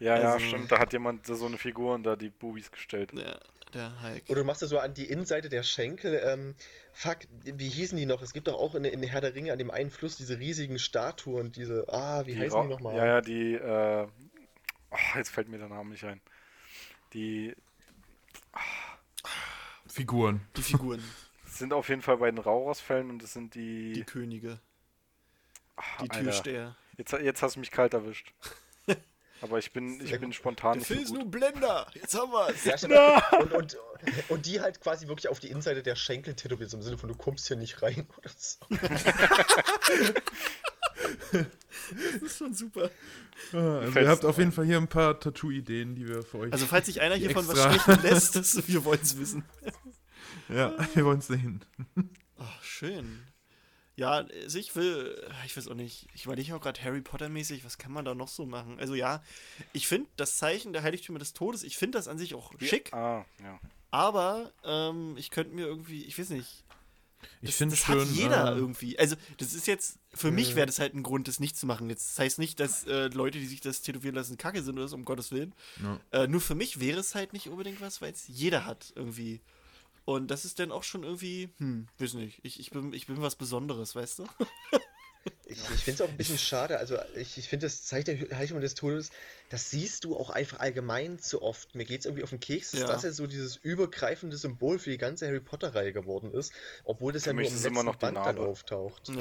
Ja, ja, Also- stimmt. Da hat jemand so eine Figur und da die Bubis gestellt. Der, der Hulk. Oder du machst das so an die Innenseite der Schenkel. Ähm, fuck, wie hießen die noch? Es gibt doch auch in, in Herr der Ringe an dem einen Fluss diese riesigen Statuen, diese. Ah, wie Die heißen Ra- die nochmal? Ja, ja, die. Äh, oh, jetzt fällt mir der Name nicht ein. Die Figuren. Die Figuren, *laughs* sind auf jeden Fall bei den Rauchersfällen und das sind die. die Könige, Ach, die Alter, Türsteher. Jetzt, jetzt hast du mich kalt erwischt. *laughs* Aber ich bin, ich bin spontan nicht so gut. nur Blender. Jetzt haben wir's. Ja, stimmt. *laughs* Und, und, und die halt quasi wirklich auf die Innenseite der Schenkel tätowiert, so im Sinne von, du kommst hier nicht rein oder so. *laughs* Das ist schon super. Ah, Also ihr habt auf jeden Fall hier ein paar Tattoo-Ideen, die wir für euch. Also falls sich einer hiervon was Extra. stechen *laughs* lässt, das, *laughs* wir wollen es wissen. ja, wir wollen es sehen. Ach, schön. Ja, also ich will, ich weiß auch nicht, ich überlege auch gerade Harry Potter-mäßig, was kann man da noch so machen? Also ja, ich finde das Zeichen der Heiligtümer des Todes, ich finde das an sich auch schick, Ah, ja. aber ähm, ich könnte mir irgendwie, ich weiß nicht, Ich das, finde das schön. hat jeder äh, irgendwie. Also das ist jetzt, für mich wäre das halt ein Grund, das nicht zu machen. Jetzt das heißt nicht, dass äh, Leute, die sich das tätowieren lassen, kacke sind oder so, um Gottes Willen. Ja. Äh, nur für mich wäre es halt nicht unbedingt was, weil es jeder hat irgendwie. Und das ist dann auch schon irgendwie, hm, weiß nicht, ich, ich, bin, ich bin was Besonderes, weißt du? *laughs* Ich, ich finde es auch ein bisschen schade. Also, ich, ich finde das Zeichen der Heiligtümer des Todes, das siehst du auch einfach allgemein zu oft. Mir geht es irgendwie auf den Keks, dass Ja. das jetzt so dieses übergreifende Symbol für die ganze Harry Potter-Reihe geworden ist, obwohl das Für ja nur im letzten immer noch Band dann auftaucht. Ja.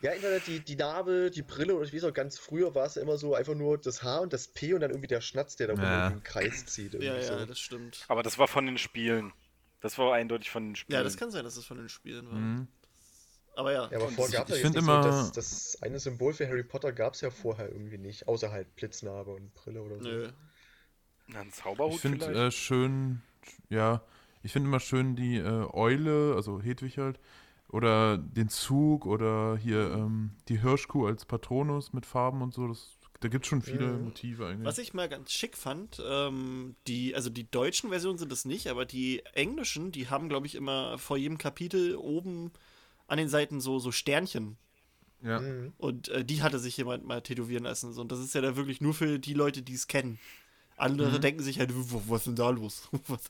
Ja, entweder die, die Narbe, die Brille oder ich weiß auch, ganz früher war es ja immer so einfach nur das H und das P und dann irgendwie der Schnatz, der da Ja. im Kreis zieht. Ja, ja, so. das stimmt. Aber das war von den Spielen. Das war eindeutig von den Spielen. Ja, das kann sein, dass es von den Spielen war. Mhm. Aber ja. Ja, aber vorher ich- gab es ja jetzt find nicht so, immer- das, das eine Symbol für Harry Potter gab es ja vorher irgendwie nicht, außer halt Blitznarbe und Brille oder so. Nö. Na, ein Zauberhut Ich finde äh, schön, ja, ich finde immer schön die äh, Eule, also Hedwig halt, oder den Zug oder hier ähm, die Hirschkuh als Patronus mit Farben und so. Das, da gibt es schon viele Mhm. Motive eigentlich. Was ich mal ganz schick fand, ähm, die, also die deutschen Versionen sind es nicht, aber die englischen, die haben, glaube ich, immer vor jedem Kapitel oben an den Seiten so, so Sternchen. ja. Mhm. Und äh, die hatte sich jemand mal tätowieren lassen. Und das ist ja da wirklich nur für die Leute, die es kennen. Andere Mhm. denken sich halt, "W- was ist denn da los? *laughs* Was,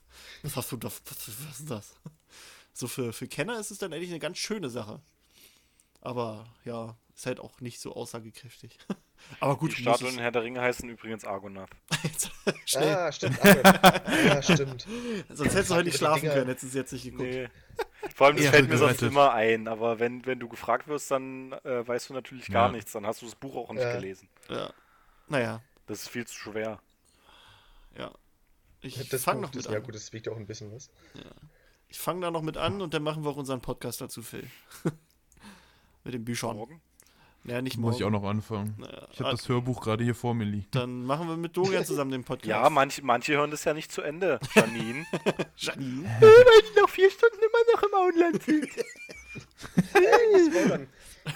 was hast du da? Was, was ist das? So für, für Kenner ist es dann eigentlich eine ganz schöne Sache. Aber ja, ist halt auch nicht so aussagekräftig. *laughs* Aber gut, die muss Statuen in Herr der Ringe heißen übrigens Argonath. *laughs* Jetzt, schnell. Ah, stimmt. Ah, *laughs* ja, stimmt. Sonst hättest du heute nicht schlafen können, hättest du es jetzt nicht geguckt. Nee. Vor allem, das Ehre fällt mir sonst immer ein, aber wenn, wenn du gefragt wirst, dann äh, weißt du natürlich gar Ja. nichts. Dann hast du das Buch auch nicht Ja. gelesen. Ja. Naja, Das ist viel zu schwer. ja. Ich Das fange Buch, noch mit das, ja an. gut, das wiegt ja auch ein bisschen was. Ich fange da noch mit an und dann machen wir auch unseren Podcast dazu, Phil. Mit den Büchern. Morgen? Ja, nicht Muss ich auch morgen. noch anfangen. Naja, Ich habe ah, das Hörbuch gerade hier vor mir liegen. Dann machen wir mit Dorian *laughs* zusammen den Podcast. Ja, manche, manche hören das ja nicht zu Ende, Janine. *laughs* Janine. *laughs* noch vier Stunden immer noch im Auenland sind.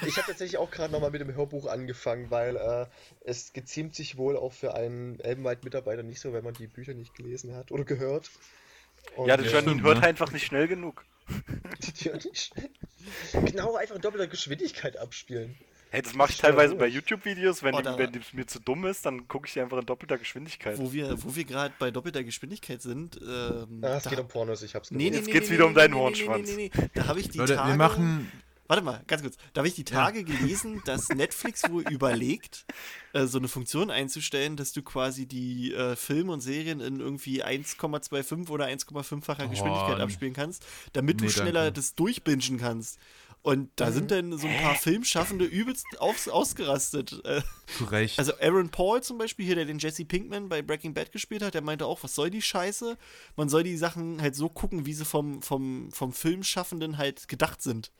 Ich habe tatsächlich auch gerade nochmal mit dem Hörbuch angefangen, weil äh, es geziemt sich wohl auch für einen Elbenwald-Mitarbeiter nicht so, wenn man die Bücher nicht gelesen hat oder gehört. Und, Ja, der Ja, Janine stimmt, hört ne? einfach nicht schnell genug. *laughs* die hören nicht schnell. Genau, einfach in doppelter Geschwindigkeit abspielen. Hey, das mache ich teilweise bei YouTube-Videos, wenn, Oh, die- wenn mir zu dumm ist, dann gucke ich die einfach in doppelter Geschwindigkeit. Wo wir, wo wir gerade bei doppelter Geschwindigkeit sind. Ähm, Ah, es da- geht um Pornos, ich hab's Nee, nee, gewusst. nee, geht's nee, wieder um deinen nee, nee, Hornschwanz. Nee, nee, nee. Da habe ich die Leute, Tage. wir machen. Warte mal, ganz kurz. Da habe ich die Tage gelesen, *laughs* dass Netflix wohl überlegt, äh, so eine Funktion einzustellen, dass du quasi die äh, Filme und Serien in irgendwie 1,25 oder 1,5-facher Oh, Geschwindigkeit nee. abspielen kannst, damit du Nee, schneller danke. das durchbingen kannst. Und da sind dann so ein paar Filmschaffende übelst aus, ausgerastet. Äh, Zu Recht. Also Aaron Paul zum Beispiel, hier, der den Jesse Pinkman bei Breaking Bad gespielt hat, der meinte auch, was soll die Scheiße? Man soll die Sachen halt so gucken, wie sie vom, vom, vom Filmschaffenden halt gedacht sind.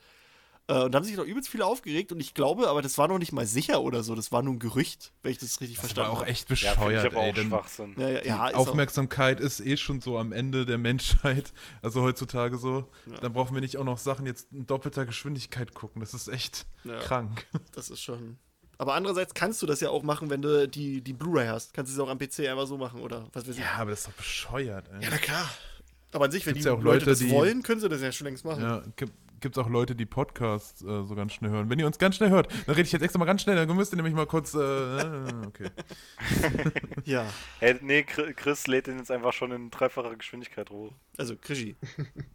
Äh, und da haben sich noch übelst viele aufgeregt und ich glaube, aber das war noch nicht mal sicher oder so, das war nur ein Gerücht, wenn ich das richtig das war verstanden auch habe. echt Ja, finde ich bescheuert, aber ey. auch Denn Schwachsinn. Ja, ja, ja, ist auch- Aufmerksamkeit ist eh schon so am Ende der Menschheit, *laughs* also heutzutage so. Dann brauchen wir nicht auch noch Sachen jetzt in doppelter Geschwindigkeit gucken. Das ist echt Ja. krank. *laughs* Das ist schon. Aber andererseits kannst du das ja auch machen, wenn du die, die Blu-ray hast. Kannst du es auch am PC einfach so machen oder was weiß ich. Ja, aber das ist doch bescheuert, ey. Ja, na klar. Aber an sich, wenn Gibt's die ja auch Leute, Leute, das die- wollen, können sie das ja schon längst machen. Ja, gibt es auch Leute, die Podcasts äh, so ganz schnell hören. Wenn ihr uns ganz schnell hört, dann rede ich jetzt extra mal ganz schnell, dann müsst ihr nämlich mal kurz. Äh, äh, okay. *laughs* Ja, Hey, nee, Chri- Chris lädt den jetzt einfach schon in dreifacher Geschwindigkeit hoch. also Krischi.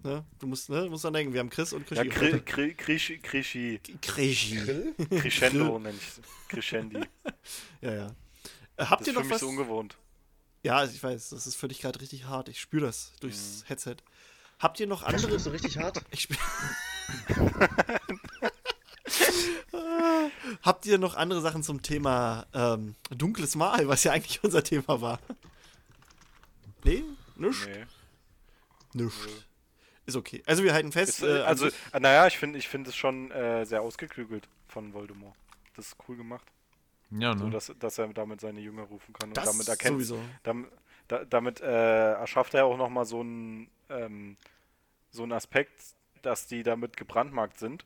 ne? Du musst, ne? du musst dran denken, wir haben Chris und Ja, Krischi. Kri Kri Krischi, Krischi, Krischi. Crescendo nenne ich Crescendi. Ja, ja. Äh, habt Das ihr ist für noch mich was? so ungewohnt. ja, ich weiß, das ist für dich gerade richtig hart. Ich spüre das durchs Mhm. Headset. Habt ihr noch Das andere. so richtig hart. Ich spiel *laughs* *laughs* Habt ihr noch andere Sachen zum Thema ähm, dunkles Mal, was ja eigentlich unser Thema war? Nee? Nischt? Nee. Nischt. Ist okay. Also wir halten fest. Ist, äh, äh, also, äh, naja, ich finde ich find es schon äh, sehr ausgeklügelt von Voldemort. Das ist cool gemacht. Ja, So, ne? dass, dass er damit seine Jünger rufen kann. Und das damit erkennt, sowieso. Damit, da, damit äh, erschafft er auch nochmal so einen ähm, so einen Aspekt, dass die damit gebrandmarkt sind.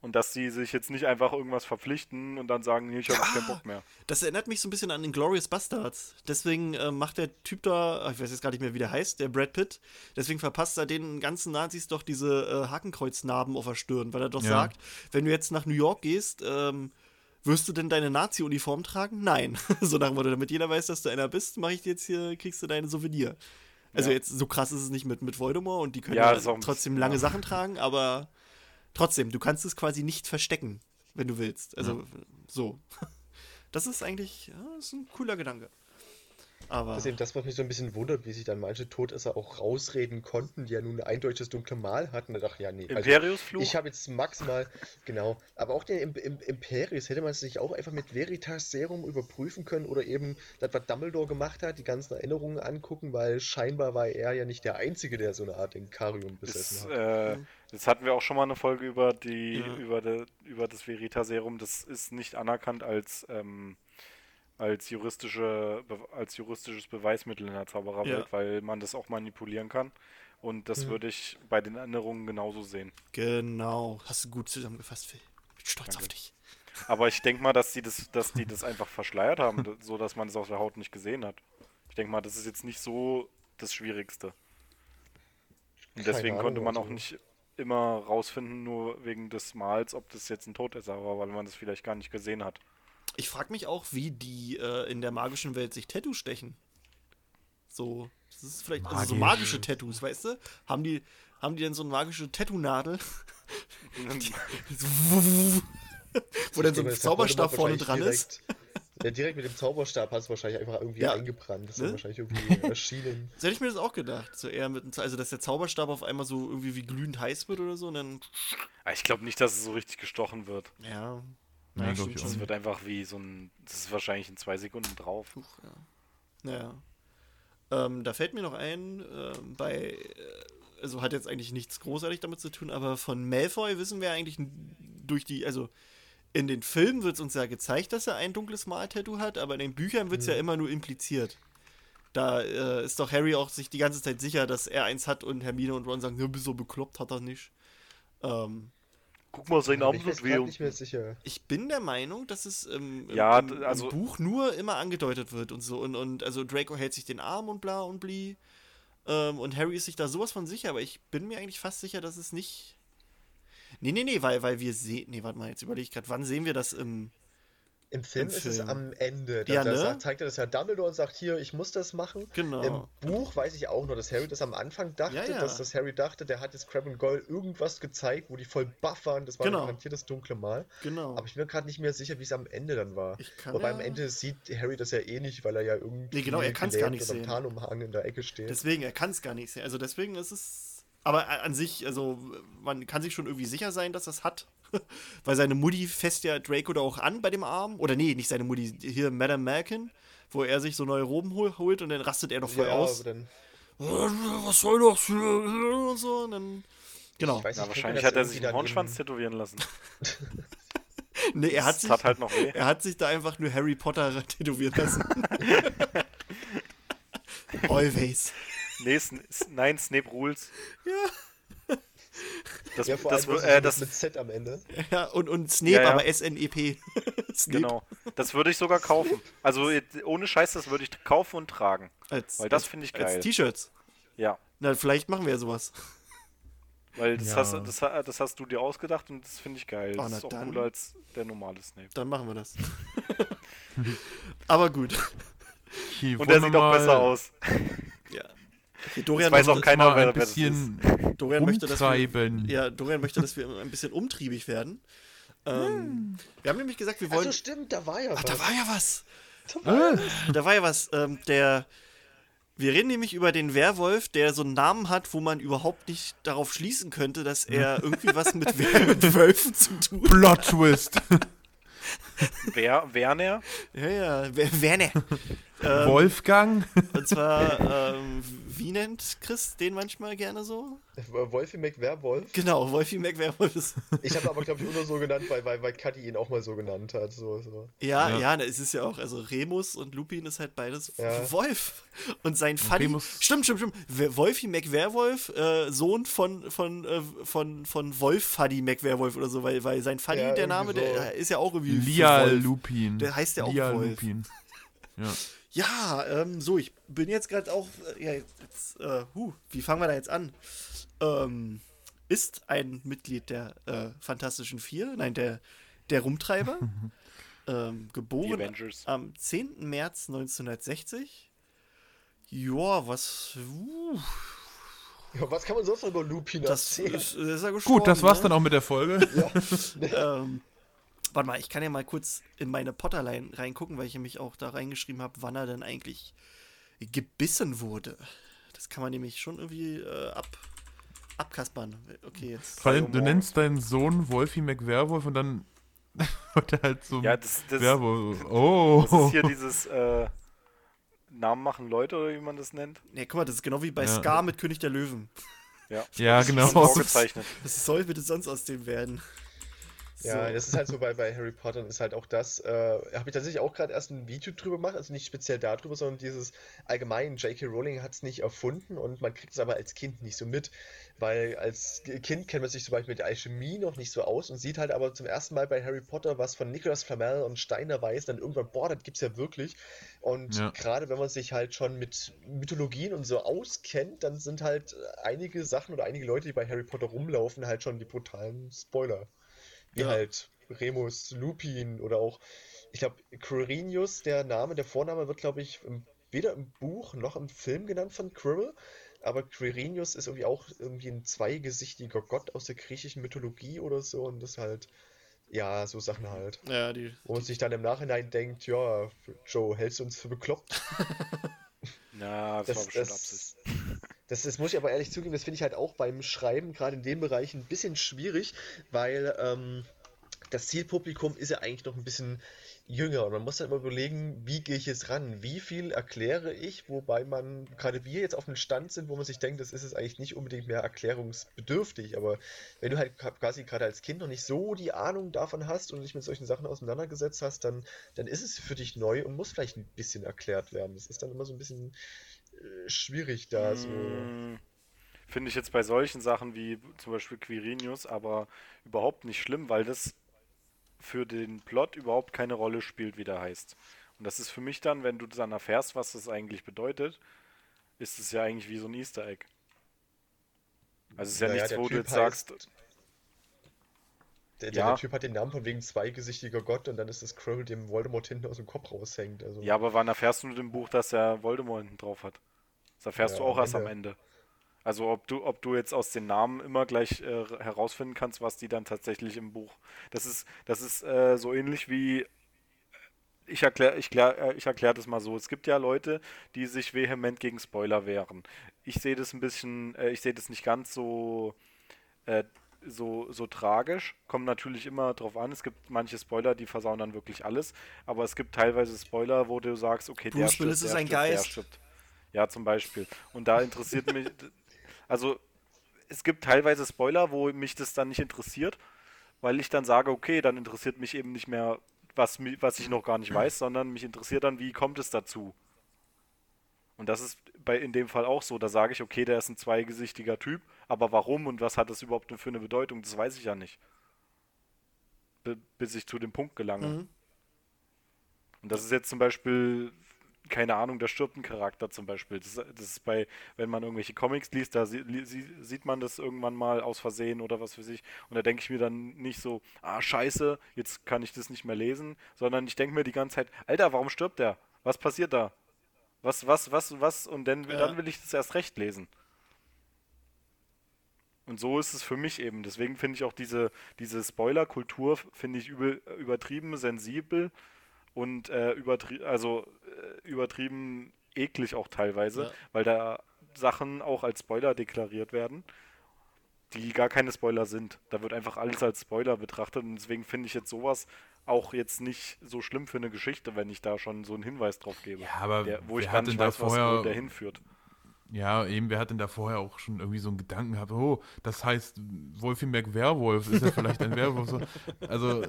Und dass die sich jetzt nicht einfach irgendwas verpflichten und dann sagen, nee, ich habe keinen Bock mehr. Das erinnert mich so ein bisschen an den Glorious Bastards. Deswegen äh, macht der Typ da, ich weiß jetzt gar nicht mehr, wie der heißt, der Brad Pitt, deswegen verpasst er den ganzen Nazis doch diese äh, Hakenkreuznarben auf der Stirn, weil er doch Ja. sagt, wenn du jetzt nach New York gehst, ähm, wirst du denn deine Nazi-Uniform tragen? Nein. *laughs* so nach dem Motto, damit jeder weiß, dass du einer bist, mache ich dir jetzt hier, kriegst du deine Souvenir. Also Ja. jetzt, so krass ist es nicht mit, mit Voldemort und die können Ja, trotzdem lange. Sachen tragen, aber trotzdem, du kannst es quasi nicht verstecken, wenn du willst. Also so. *laughs* Das ist eigentlich, ja, das ist ein cooler Gedanke. Aber Das ist eben das, was mich so ein bisschen wundert, wie sich dann manche Todesser auch rausreden konnten, die ja nun ein eindeutiges dunkle Mal hatten. Da dachte ich, ja, nee. Also, Imperius-Fluch? ich habe jetzt maximal, genau, aber auch den Im Im Imperius hätte man sich auch einfach mit Veritas Serum überprüfen können oder eben das, was Dumbledore gemacht hat, die ganzen Erinnerungen angucken, weil scheinbar war er ja nicht der Einzige, der so eine Art Inkarium Das, besessen hat. äh, das hatten wir auch schon mal eine Folge über die Ja. über, de, über das Veritaserum. Das ist nicht anerkannt als ähm, als juristische als juristisches Beweismittel in der Zaubererwelt, Ja. weil man das auch manipulieren kann. Und das Mhm. würde ich bei den Erinnerungen genauso sehen. genau, hast du gut zusammengefasst, Phil. Ich bin stolz Danke. auf dich. Aber ich denke mal, dass die das, dass die das einfach verschleiert haben, so dass man es auf der Haut nicht gesehen hat. Ich denke mal, das ist jetzt nicht so das Schwierigste. Und deswegen Ahnung, konnte man also- auch nicht immer rausfinden, nur wegen des Mals, ob das jetzt ein Todesser war, weil man das vielleicht gar nicht gesehen hat. Ich frage mich auch, wie die äh, in der magischen Welt sich Tattoo stechen. So, das ist vielleicht also so Magisch. magische Tattoos, weißt du? Haben die, haben die denn so eine magische Tattoo-Nadel? *laughs* Wo dann so ein Zauberstab vorne dran ist? Direkt, ja, direkt mit dem Zauberstab hat es wahrscheinlich einfach irgendwie Ja. eingebrannt. Das ist Ne? dann wahrscheinlich irgendwie *laughs* erschienen. So hätte ich mir das auch gedacht. So eher mit, also dass der Zauberstab auf einmal so irgendwie wie glühend heiß wird oder so und dann, Ah, Ich glaube nicht, dass es so richtig gestochen wird. ja. Nee, ja, stimmt Das wird einfach wie so ein. Das ist wahrscheinlich in zwei Sekunden drauf. Huch, ja. Naja. Ähm, da fällt mir noch ein, ähm, bei, äh, also hat jetzt eigentlich nichts großartig damit zu tun, aber von Malfoy wissen wir eigentlich durch die, also in den Filmen wird es uns ja gezeigt, dass er ein dunkles Mal-Tattoo hat, aber in den Büchern wird es ja immer nur impliziert. Da äh, ist doch Harry auch sich die ganze Zeit sicher, dass er eins hat und Hermine und Ron sagen, du bist so bekloppt, hat er nicht. Ähm, Guck mal, sein Arm ich bin tut weh. grad und- nicht mehr sicher. Ich bin der Meinung, dass es im, im, Ja, im, d- also- im Buch nur immer angedeutet wird und so. Und, und also Draco hält sich den Arm und bla und bli. Ähm, und Harry ist sich da sowas von sicher, aber ich bin mir eigentlich fast sicher, dass es nicht. Nee, nee, nee, weil, weil wir sehen. Nee, warte mal, jetzt überlege ich gerade, wann sehen wir das im. Im Film Im ist es am Ende. Da, Ja, da ne? sagt, zeigt er das ja Dumbledore und sagt, hier, ich muss das machen. Genau. Im Buch weiß ich auch nur, dass Harry das am Anfang dachte, Ja, ja. dass das Harry dachte, der hat jetzt Crab und Goyle irgendwas gezeigt, wo die voll buff waren. Das war Genau. garantiert das dunkle Mal. Genau. Aber ich bin mir gerade nicht mehr sicher, wie es am Ende dann war. Ich kann Wobei am Ende sieht Harry das ja eh nicht, weil er ja irgendwie Nee, genau, er kann's gar nicht sehen. Tarnumhang in der Ecke steht. Deswegen, er kann es gar nicht sehen. Also deswegen ist es. Aber a- an sich, also man kann sich schon irgendwie sicher sein, dass das hat. *laughs* Weil seine Mutti fässt ja Draco da auch an bei dem Arm. Oder nee, nicht seine Mutti, hier Madame Malkin, wo er sich so neue Roben hol holt und dann rastet er noch voll ja, aus. aber dann, Was soll das? Und so, und dann. Genau. ich weiß Na, nicht, könnte wahrscheinlich hat er sich einen Hornschwanz tätowieren lassen. *laughs* Nee, er hat Das sich. tat halt noch weh. Er hat sich da einfach nur Harry Potter *laughs* tätowieren lassen. Always. Nee, Sn nein, Snape Rules. Ja. *laughs* Das, Ja, vor das, allem äh, das mit Z am Ende. Ja, und, und Snape, Ja, ja. aber S-N-E-P. *laughs* Snape. genau. Das würde ich sogar kaufen. Also ohne Scheiß, das würde ich kaufen und tragen. Als, Weil das als- finde ich Als geil. T-Shirts. Ja. Na, vielleicht machen wir ja sowas. *laughs* Weil das, Ja. hast, das, das hast du dir ausgedacht und das finde ich geil. Oh, Das na ist auch dann. cooler als der normale Snape. Dann machen wir das. aber gut. Okay, Und der sieht auch besser aus. Okay, Dorian, weiß möchte- auch keiner, wer- ein das bisschen Dorian möchte, dass wir, umtreiben. ja, Dorian möchte, dass wir ein bisschen umtriebig werden. Ähm, Wir haben nämlich gesagt, wir wollen. Also stimmt, da war ja Ach, da was. war ja was. Da war ja Da war ja was. Ähm, der. Wir reden nämlich über den Werwolf, der so einen Namen hat, wo man überhaupt nicht darauf schließen könnte, dass er *laughs* irgendwie was mit, mit Wölfen zu tun hat. Plot Twist. *laughs* *laughs* Wer, Werner? Ja, ja, Wer- Werner. *laughs* ähm, Wolfgang. *laughs* und zwar, ähm, wie nennt Chris den manchmal gerne so? Wolfie McWerwolf. Genau, Wolfie McWerwolf ist. Ich habe aber, glaube ich, nur so genannt, weil, weil, weil Kathi ihn auch mal so genannt hat. So, so. Ja, ja, Ja. na, es ist ja auch, also Remus und Lupin ist halt beides Ja. Wolf. Und sein Funny. Remus- Stimmt, stimmt, stimmt. Wolfie McWerwolf, äh, Sohn von, von, äh, von, von Wolf Fuddy McWerwolf oder so, weil, weil sein Fuddy, Ja, der Name, so. der ist ja auch irgendwie. Lia. Lupin. Der heißt ja auch Lia Wolf. Lupin. Ja. *laughs* Ja, ähm, so, ich bin jetzt gerade auch. Äh, ja, jetzt, äh, huh, wie fangen wir da jetzt an? Ähm, ist ein Mitglied der äh, Fantastischen Vier, nein, der, der Rumtreiber. *laughs* ähm, geboren am 10. März 1960. Ja, was. Uh, Ja, was kann man sonst noch über Lupin das erzählen? ist, das ist ja Gut, das war's ne? dann auch mit der Folge. *laughs* ähm, warte mal, ich kann ja mal kurz in meine Potterline reingucken, weil ich nämlich auch da reingeschrieben habe, wann er denn eigentlich gebissen wurde. Das kann man nämlich schon irgendwie äh, ab, abkaspern. Okay, jetzt. Vor allem, du nennst deinen Sohn Wolfie McWerwolf und dann *laughs* wird er halt so Ja, das, das, Werwolf. Oh. das ist hier dieses äh, Namen machen Leute oder wie man das nennt. Ne, guck mal, das ist genau wie bei Ja. Scar mit König der Löwen. Ja, Ja, Das ist genau. schon vorgezeichnet. Was soll bitte sonst aus dem werden? Ja, So. das ist halt so bei, bei Harry Potter ist halt auch das, äh, habe ich tatsächlich auch gerade erst ein Video drüber gemacht, also nicht speziell darüber, sondern dieses allgemein, J.K. Rowling hat es nicht erfunden und man kriegt es aber als Kind nicht so mit, weil als Kind kennt man sich zum Beispiel mit der Alchemie noch nicht so aus und sieht halt aber zum ersten Mal bei Harry Potter was von Nicolas Flamel und Steiner weiß, dann irgendwann, boah, das gibt's ja wirklich und Ja. gerade wenn man sich halt schon mit Mythologien und so auskennt, dann sind halt einige Sachen oder einige Leute, die bei Harry Potter rumlaufen, halt schon die brutalen Spoiler. Wie Ja. halt Remus Lupin oder auch, ich glaube, Quirinius, der Name, der Vorname wird, glaube ich, im, weder im Buch noch im Film genannt von Quirrell, aber Quirinius ist irgendwie auch irgendwie ein zweigesichtiger Gott aus der griechischen Mythologie oder so und das halt, ja, so Sachen halt. Ja, die. Wo man sich dann im Nachhinein denkt, ja, Joe, hältst du uns für bekloppt? *laughs* Ja, das, Das, war das, Absicht. Das, das muss ich aber ehrlich zugeben, das finde ich halt auch beim Schreiben, gerade in dem Bereich, ein bisschen schwierig, weil ähm, das Zielpublikum ist ja eigentlich noch ein bisschen jünger. Und man muss dann immer überlegen, wie gehe ich jetzt ran, wie viel erkläre ich, wobei man, gerade wir jetzt auf einem Stand sind, wo man sich denkt, das ist es eigentlich nicht unbedingt mehr erklärungsbedürftig, aber wenn du halt quasi gerade als Kind noch nicht so die Ahnung davon hast und dich mit solchen Sachen auseinandergesetzt hast, dann, dann ist es für dich neu und muss vielleicht ein bisschen erklärt werden. Das ist dann immer so ein bisschen schwierig da so. Mm, Finde ich jetzt bei solchen Sachen wie zum Beispiel Quirinius aber überhaupt nicht schlimm, weil das für den Plot überhaupt keine Rolle spielt, wie der heißt. Und das ist für mich dann, wenn du dann erfährst, was das eigentlich bedeutet, ist es ja eigentlich wie so ein Easter Egg. Also es ist ja Naja, nichts, wo du jetzt sagst, Der, der, Ja. der Typ hat den Namen von wegen zweigesichtiger Gott und dann ist das Quirrell, dem Voldemort hinten aus dem Kopf raushängt. Also, ja, aber wann erfährst du mit dem Buch, dass er Voldemort hinten drauf hat? Das erfährst Ja, du auch erst am Ende. Also ob du, ob du jetzt aus den Namen immer gleich äh, herausfinden kannst, was die dann tatsächlich im Buch. Das ist, das ist äh, so ähnlich wie ich erkläre ich klär, äh, ich erklär das mal so. Es gibt ja Leute, die sich vehement gegen Spoiler wehren. Ich sehe das ein bisschen, äh, ich sehe das nicht ganz so, äh, so, so tragisch. Kommt natürlich immer drauf an. Es gibt manche Spoiler, die versauen dann wirklich alles. Aber es gibt teilweise Spoiler, wo du sagst, okay, der Bruce Willis stirbt, ist der ein stirbt, der Geist. stirbt. Ja, zum Beispiel. Und da interessiert mich, also es gibt teilweise Spoiler, wo mich das dann nicht interessiert, weil ich dann sage, okay, dann interessiert mich eben nicht mehr, was, was ich noch gar nicht weiß, sondern mich interessiert dann, wie kommt es dazu. Und das ist bei in dem Fall auch so. Da sage ich, okay, der ist ein zweigesichtiger Typ, aber warum und was hat das überhaupt für eine Bedeutung, das weiß ich ja nicht. Bi- bis ich zu dem Punkt gelange. Mhm. Und das ist jetzt zum Beispiel, keine Ahnung, da stirbt ein Charakter zum Beispiel. Das, das ist bei, wenn man irgendwelche Comics liest, da sie, sie, sieht man das irgendwann mal aus Versehen oder was für sich. Und da denke ich mir dann nicht so, ah, scheiße, jetzt kann ich das nicht mehr lesen, sondern ich denke mir die ganze Zeit, Alter, warum stirbt der? Was passiert da? Was, was, was, was? Und dann, Ja. dann will ich das erst recht lesen. Und so ist es für mich eben. Deswegen finde ich auch diese, diese Spoiler-Kultur, finde ich übel, übertrieben sensibel und äh, übertrie also, äh, übertrieben eklig auch teilweise, Ja. weil da Sachen auch als Spoiler deklariert werden, die gar keine Spoiler sind. Da wird einfach alles als Spoiler betrachtet und deswegen finde ich jetzt sowas auch jetzt nicht so schlimm für eine Geschichte, wenn ich da schon so einen Hinweis drauf gebe. Ja, aber der, wo ich wer gar hat nicht denn da weiß, was vorher- wo der hinführt. Ja, eben, wer hat denn da vorher auch schon irgendwie so einen Gedanken gehabt, oh, das heißt, Wolfenberg Werwolf, ist ja vielleicht ein Werwolf. So. Also,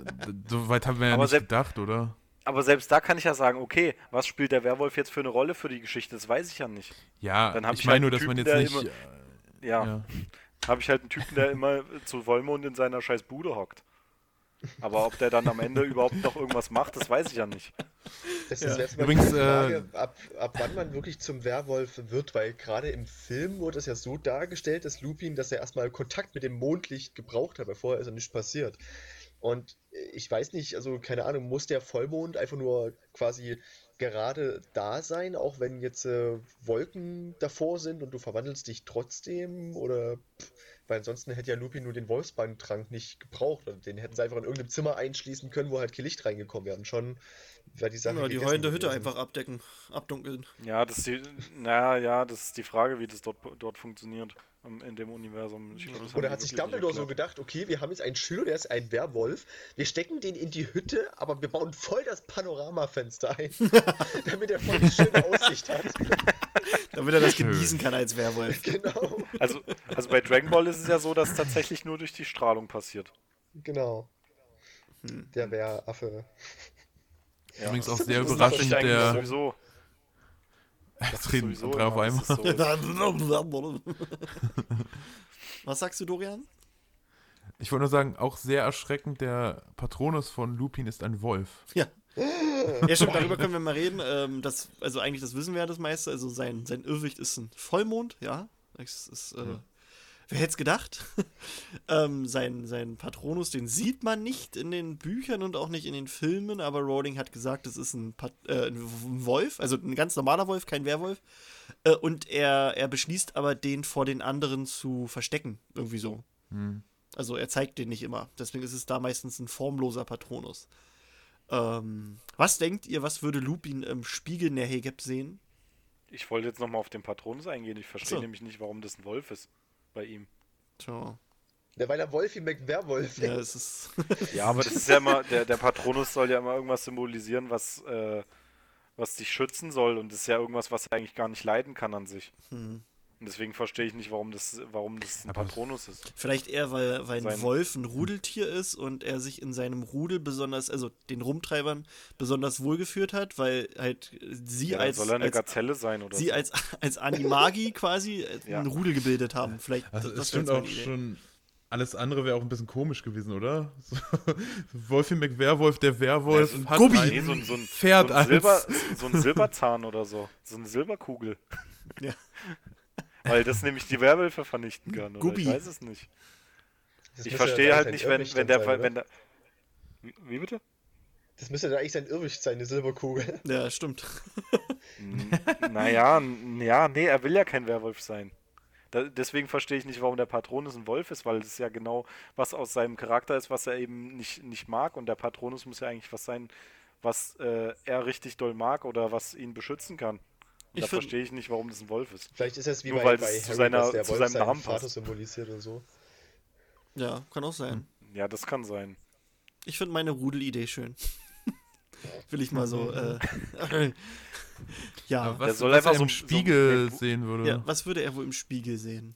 so weit haben wir ja Aber nicht gedacht, oder? Aber selbst da kann ich ja sagen, okay, was spielt der Werwolf jetzt für eine Rolle für die Geschichte? Das weiß ich ja nicht. Ja, Dann hab ich ich meine halt nur, dass man Typen, jetzt der nicht. immer- äh, Ja, ja. habe ich halt einen Typen, der immer zu Vollmond in seiner scheiß Bude hockt. Aber ob der dann am Ende überhaupt noch irgendwas macht, das weiß ich ja nicht. Das Ja. ist jetzt mal Übrigens, die Frage, äh, ab, ab wann man wirklich zum Werwolf wird, weil gerade im Film wurde es ja so dargestellt, dass Lupin, dass er erstmal Kontakt mit dem Mondlicht gebraucht hat, weil vorher ist ja nichts passiert. Und ich weiß nicht, also keine Ahnung, muss der Vollmond einfach nur quasi gerade da sein, auch wenn jetzt äh, Wolken davor sind und du verwandelst dich trotzdem? Oder pff, weil ansonsten hätte ja Lupin nur den Wolfsbandtrank nicht gebraucht. Also den hätten sie einfach in irgendeinem Zimmer einschließen können, wo halt kein Licht reingekommen wäre. Und schon wäre die Sache Ja, die heulende Hütte einfach abdecken, abdunkeln. Ja, das ist die, naja, ja, das ist die Frage, wie das dort, dort funktioniert in dem Universum. Ich glaub, Oder hat sich Dumbledore so gedacht, okay, wir haben jetzt einen Schüler, der ist ein Werwolf, wir stecken den in die Hütte, aber wir bauen voll das Panoramafenster ein, *laughs* damit er voll die schöne Aussicht hat. *laughs* Damit er das genießen kann als Werwolf. Genau, Also, also bei Dragon Ball ist es ja so, dass es tatsächlich nur durch die Strahlung passiert. genau. Hm. Der Wäraffe. Ja. Übrigens auch sehr überraschend, der. sowieso. Jetzt reden sowieso drei auf einmal. das so- *laughs* Was sagst du, Dorian? Ich wollte nur sagen, auch sehr erschreckend, der Patronus von Lupin ist ein Wolf. Ja. Ja, stimmt, darüber können wir mal reden. Ähm, das, also eigentlich, das wissen wir ja das meiste. Also sein, sein Irrwicht ist ein Vollmond, ja. Das ist, äh, Wer hätte es gedacht? *laughs* ähm, sein, sein Patronus, den sieht man nicht in den Büchern und auch nicht in den Filmen, aber Rowling hat gesagt, es ist ein, Pat äh, ein Wolf, also ein ganz normaler Wolf, kein Werwolf. Äh, und er, er beschließt aber, den vor den anderen zu verstecken, irgendwie so. Hm. Also er zeigt den nicht immer. Deswegen ist es da meistens ein formloser Patronus. Ähm, was denkt ihr, was würde Lupin im Spiegel Nehegeb sehen? Ich wollte jetzt nochmal auf den Patronus eingehen. Ich verstehe So. nämlich nicht, warum das ein Wolf ist bei ihm. Tja, Ja, weil er Wolfi McWerwolf ja, es ist. *laughs* Ja, aber das ist ja immer, der, der Patronus soll ja immer irgendwas symbolisieren, was, äh, was dich schützen soll. Und das ist ja irgendwas, was er eigentlich gar nicht leiden kann an sich. hm. Und deswegen verstehe ich nicht, warum das, warum das ein Aber- Patronus ist. Vielleicht eher, weil, weil ein Sein- Wolf ein Rudeltier ist und er sich in seinem Rudel besonders, also den Rumtreibern besonders wohlgeführt hat, weil halt sie Ja, als, soll er eine als Gazelle sein oder sie so? als, als Animagi quasi *laughs* Ja. ein Rudel gebildet haben. Vielleicht Also, das stimmt auch Idee. schon. Alles andere wäre auch ein bisschen komisch gewesen, oder? So, *laughs* Wolfi McWerwolf, der Werwolf, Ja, so ein hat Gubbi. ein Nee, so ein, so ein, Pferd so ein, Silber, als. so ein Silberzahn oder so. So eine Silberkugel. Ja. *laughs* Weil das nämlich die Werwölfe vernichten kann. Oder? Ich weiß es nicht. Das Ich verstehe halt nicht, wenn, wenn der. sein, wenn der wie, wie bitte? Das müsste dann eigentlich sein Irrwicht sein, eine Silberkugel. *laughs* Ja, stimmt. N- Naja, ja, nee, er will ja kein Werwolf sein. Da, deswegen verstehe ich nicht, warum der Patronus ein Wolf ist, weil das ja genau was aus seinem Charakter ist, was er eben nicht, nicht mag. Und der Patronus muss ja eigentlich was sein, was äh, er richtig doll mag oder was ihn beschützen kann. Und Ich da verstehe ich nicht, warum das ein Wolf ist. Vielleicht ist es wie Nur bei, weil bei es zu Harry, seiner- dass der zu Wolf seinem seinen Namen Vater symbolisiert und so. Ja, kann auch sein. Ja, das kann sein. Ich finde meine Rudelidee schön. Will ich mal so. Äh, ja. Aber was, Der soll was einfach er so- im Spiegel so- sehen würde. ja, was würde er wohl im Spiegel sehen?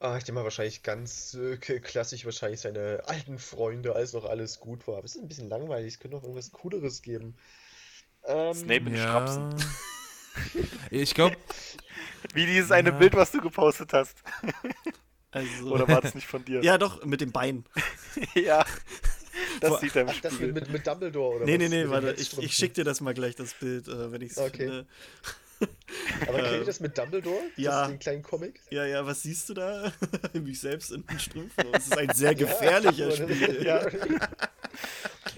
Ah, ich denke mal wahrscheinlich ganz äh, klassisch wahrscheinlich seine alten Freunde, als noch alles gut war. Aber es ist ein bisschen langweilig, es könnte noch irgendwas Cooleres geben. Ähm, Snape in ja. Strapsen. Ich glaube, Wie dieses eine Ja. Bild, was du gepostet hast. Also, Oder war das nicht von dir? ja, doch, mit dem Bein. *laughs* ja. Das Vor- sieht er im ach, das Spiegel. mit, mit, mit Dumbledore oder Nee, was? nee, nee, den warte, ich, ich schick dir das mal gleich, das Bild, äh, wenn ich es Okay. finde. *laughs* Aber kennt Ähm, ihr das mit Dumbledore? ja. Das, den kleinen Comic? Ja, ja, was siehst du da? *laughs* Mich selbst in den Strümpfen. Das ist ein sehr *laughs* gefährlicher Ja, Spiegel. Ja.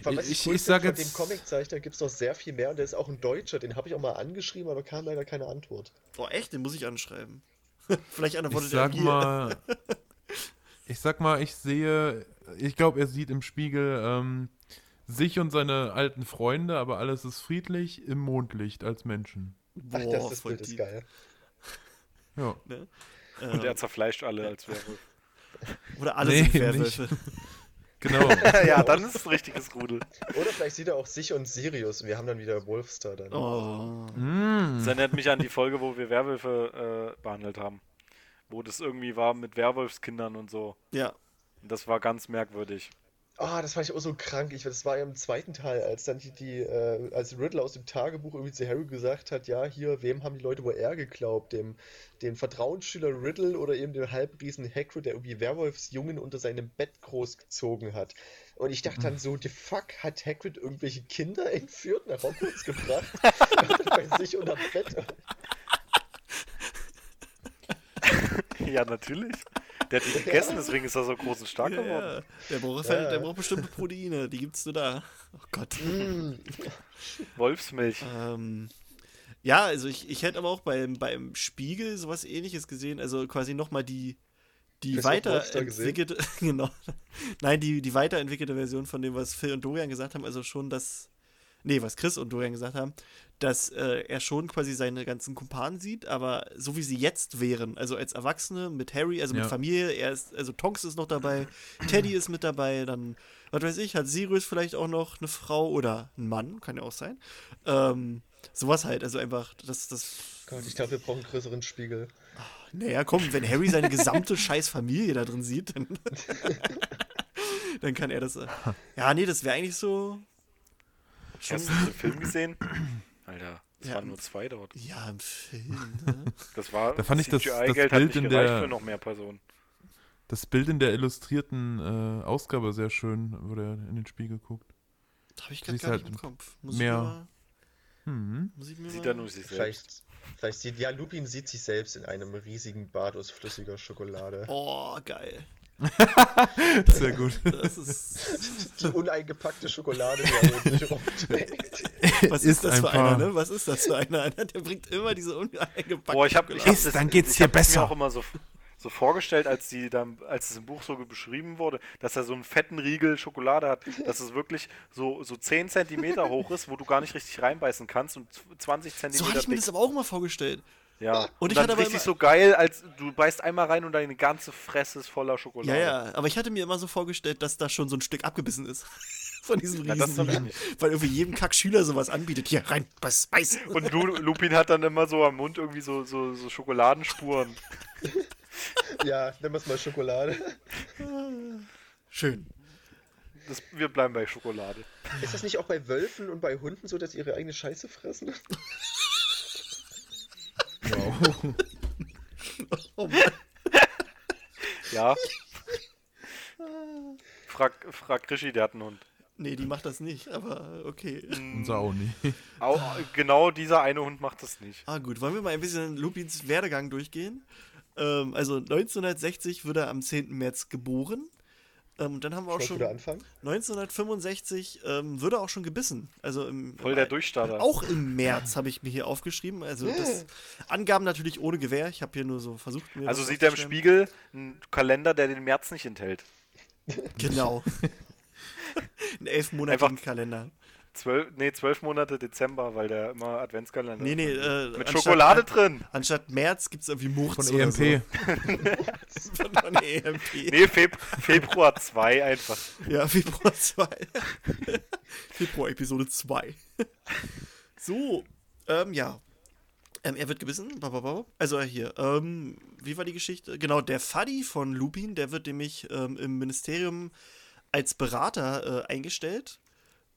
Was Ich- cool ich finde, sag von jetzt- dem Comiczeichner gibt es noch sehr viel mehr und der ist auch ein Deutscher. Den habe ich auch mal angeschrieben, aber kam leider keine Antwort. Oh, echt? Den muss ich anschreiben. Vielleicht ich antwortet er sag mal, ich sag mal, ich sehe, ich glaube, er sieht im Spiegel ähm, sich und seine alten Freunde, aber alles ist friedlich im Mondlicht als Menschen. Ach, Boah, das, das voll Bild ist geil. *laughs* Ja. Ne? Und Ähm, er zerfleischt alle als Werwolf. *laughs* oder alle Nee, sind. Werwölfe. *laughs* Genau. ja, dann ist es ein richtiges Rudel. Oder vielleicht sieht er auch sich und Sirius und wir haben dann wieder Wolfstar dann. Oh. mm. Das erinnert mich an die Folge, wo wir Werwölfe äh, behandelt haben. Wo das irgendwie war mit Werwolfskindern und so. Ja. Und das war ganz merkwürdig. Ah, das fand ich auch so krank. Ich, das war ja im zweiten Teil, als dann die, äh, als Riddle aus dem Tagebuch irgendwie zu Harry gesagt hat, ja, hier, wem haben die Leute wohl eher geglaubt? Dem, dem Vertrauensschüler Riddle oder eben dem Halbriesen Hagrid, der irgendwie Werwolfsjungen unter seinem Bett großgezogen hat. Und ich dachte dann so, the fuck, hat Hagrid irgendwelche Kinder entführt, nach Hogwarts gebracht? *laughs* bei sich unterm Bett? Ja, natürlich. Der hat die gegessen, deswegen ist er so groß und stark Ja, geworden. Der braucht, Ja, halt, der braucht bestimmte Proteine, die gibt's nur da. Oh Gott. Mm. Wolfsmilch. Ähm, ja, also ich, ich hätte aber auch beim, beim Spiegel sowas ähnliches gesehen, also quasi nochmal die, die weiterentwickelte, *laughs* genau, nein, die, die weiterentwickelte Version von dem, was Phil und Dorian gesagt haben, also schon das, nee, was Chris und Dorian gesagt haben, dass äh, er schon quasi seine ganzen Kumpanen sieht, aber so wie sie jetzt wären, also als Erwachsene mit Harry, also mit Ja. Familie, er ist, also Tonks ist noch dabei, Teddy ist mit dabei, dann, was weiß ich, hat Sirius vielleicht auch noch eine Frau oder ein Mann, kann ja auch sein. Ähm, sowas halt, also einfach, das, das, Gott, ich glaube, wir brauchen einen größeren Spiegel. naja, komm, wenn Harry seine gesamte scheiß Familie da drin sieht, dann, *laughs* dann kann er das, äh, ja, nee, das wäre eigentlich so, schon, Hast du den Film gesehen? Alter, es Ja. waren nur zwei dort. ja, im Film, *laughs* ne? Das war Da fand ich das- das Bild nicht in gereicht der- für noch mehr Personen. Das Bild in der illustrierten äh, Ausgabe sehr schön, wo der in den Spiegel guckt. Habe ich gerade gar halt nicht im Kopf. Muss mehr- ich mir mal, Hm. muss ich mir Sieht mal, er nur sich selbst. Vielleicht, vielleicht sieht, ja, Lupin sieht sich selbst in einem riesigen Bad aus flüssiger Schokolade. Oh, geil. *laughs* Sehr gut. Das ist, *laughs* Die uneingepackte Schokolade, die er rumträgt. was *laughs* Ist ist das ein für paar- einer, ne? Was ist das für einer? Der bringt immer diese uneingepackte Boah, ich ich hab Isst, das, dann geht's ich das besser. mir auch immer so, so vorgestellt, als die dann, als es im Buch so beschrieben wurde, dass er so einen fetten Riegel Schokolade hat, dass es wirklich so, so 10 Zentimeter hoch ist, wo du gar nicht richtig reinbeißen kannst und 20 So Zentimeter hatte ich mir dick. das aber auch immer vorgestellt. Ja. Und, ich dann hatte aber richtig immer- so geil, als du beißt einmal rein und deine ganze Fresse ist voller Schokolade. Ja, ja, aber ich hatte mir immer so vorgestellt, dass da schon so ein Stück abgebissen ist. *laughs* Von diesem Ja, Riesen. Weil irgendwie jedem Kack-Schüler sowas anbietet. Hier, rein, beiß, beiß. Und Lu Lupin hat dann immer so am Mund irgendwie so, so, so Schokoladenspuren. *laughs* Ja, nennen wir es mal Schokolade. Schön. Das, wir bleiben bei Schokolade. Ist das nicht auch bei Wölfen und bei Hunden so, dass sie ihre eigene Scheiße fressen? *laughs* Wow. *laughs* Oh Mann. Ja. Frag, frag Krischi, der hat einen Hund. Nee, die macht das nicht, aber okay. Unser auch nie. Au, genau dieser eine Hund macht das nicht. Ah, gut. Wollen wir mal ein bisschen Lupins Werdegang durchgehen? Ähm, also 1960 wurde er am 10. März geboren. Ähm, dann haben wir auch Schon schon wieder anfangen? 1965 ähm, wurde er auch schon gebissen. Also im, Voll der Durchstarter. Auch im März habe ich mir hier aufgeschrieben. Also das Angaben natürlich ohne Gewehr. Ich habe hier nur so versucht mir Also sieht er im. Spiegel einen Kalender, der den März nicht enthält. Genau. *laughs* Ein elfmonatigen Kalender. Zwölf, nee, zwölf Monate Dezember, weil der immer Adventskalender Nee, nee, äh, mit anstatt- Schokolade drin. Anstatt März gibt es irgendwie Murz Von E oder EMP. So. *laughs* Von EMP. Nee, Feb Februar 2 einfach. Ja, Februar 2. Februar Episode 2. so, ähm, ja. Ähm, er wird gebissen. Also äh, hier, ähm, wie war die Geschichte? Genau, der Fuddy von Lupin, der wird nämlich ähm, im Ministerium als Berater äh, eingestellt.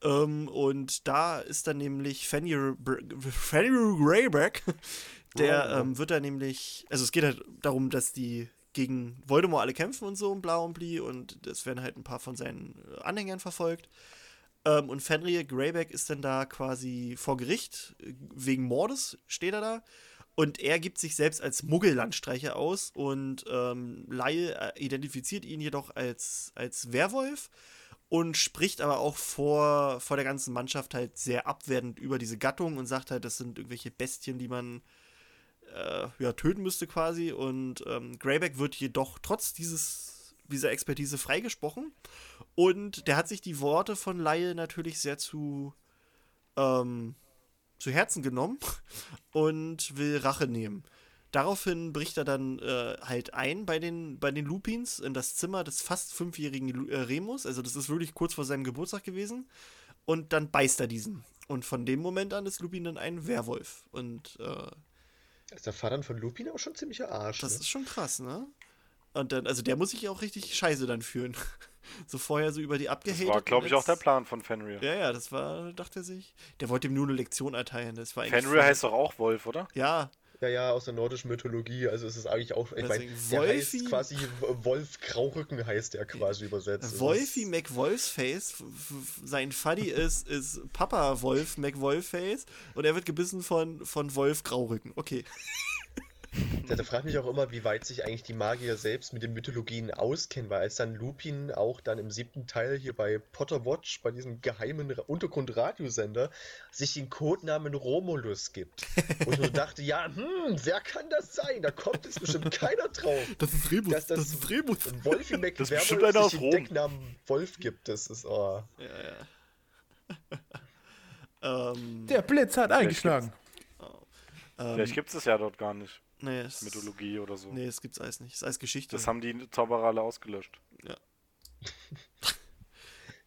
Ähm, und da ist dann nämlich Fenrir Greyback, *laughs* der Oh. ähm, wird dann nämlich, also es geht halt darum, dass die gegen Voldemort alle kämpfen und so und bla und bli und es werden halt ein paar von seinen Anhängern verfolgt. Ähm, und Fenrir Greyback ist dann da quasi vor Gericht, wegen Mordes steht er da. Und er gibt sich selbst als Muggellandstreicher aus und ähm, Lyle äh, identifiziert ihn jedoch als, als Werwolf und spricht aber auch vor, vor der ganzen Mannschaft halt sehr abwertend über diese Gattung und sagt halt, das sind irgendwelche Bestien, die man äh, ja, töten müsste quasi. Und ähm, Greyback wird jedoch trotz dieses, dieser Expertise freigesprochen. Und der hat sich die Worte von Lyle natürlich sehr zu, ähm, zu Herzen genommen *laughs* und will Rache nehmen. Daraufhin bricht er dann äh, halt ein bei den, bei den Lupins in das Zimmer des fast fünfjährigen äh, Remus. Also das ist wirklich kurz vor seinem Geburtstag gewesen. Und dann beißt er diesen. Und von dem Moment an ist Lupin dann ein Werwolf. Und äh, Ist der Vater von Lupin aber schon ziemlicher Arsch. das ne? ist schon krass, ne? Und dann, also der muss sich auch richtig scheiße dann fühlen. *laughs* so vorher so über die Das abgehatet. war, glaube ich, auch der Plan von Fenrir. Ja, ja, das war, dachte er sich. Der wollte ihm nur eine Lektion erteilen. Das war eigentlich Fenrir heißt doch auch Wolf, oder? Ja, Ja, ja, aus der nordischen Mythologie. Also es ist eigentlich auch, ich meine, der heißt quasi Wolf Graurücken heißt der quasi übersetzt. Das Wolfi ist- McWolfsface, sein Fuddy ist, ist Papa Wolf McWolfface und er wird gebissen von, von Wolf Graurücken. Okay. Ja, da fragt mich auch immer, wie weit sich eigentlich die Magier selbst mit den Mythologien auskennen, weil als dann Lupin auch dann im siebten Teil hier bei Potter Watch, bei diesem geheimen Ra- Untergrundradiosender, sich den Codenamen Romulus gibt. Wo ich nur dachte, ja, hm, wer kann das sein? Da kommt jetzt bestimmt keiner drauf. Das ist Remus, Dass das, Remus. Wolfi Das ist bestimmt einer McWerwolf sich den. Decknamen Wolf gibt. Das ist, oh. Ja, ja. *laughs* ähm, Der Blitz hat eingeschlagen. ähm, Vielleicht gibt es das ja dort gar nicht. Nee, es, Mythologie oder so. Nee, es gibt's alles nicht. Es ist alles Geschichte. Das haben die Zauberer alle ausgelöscht. *laughs*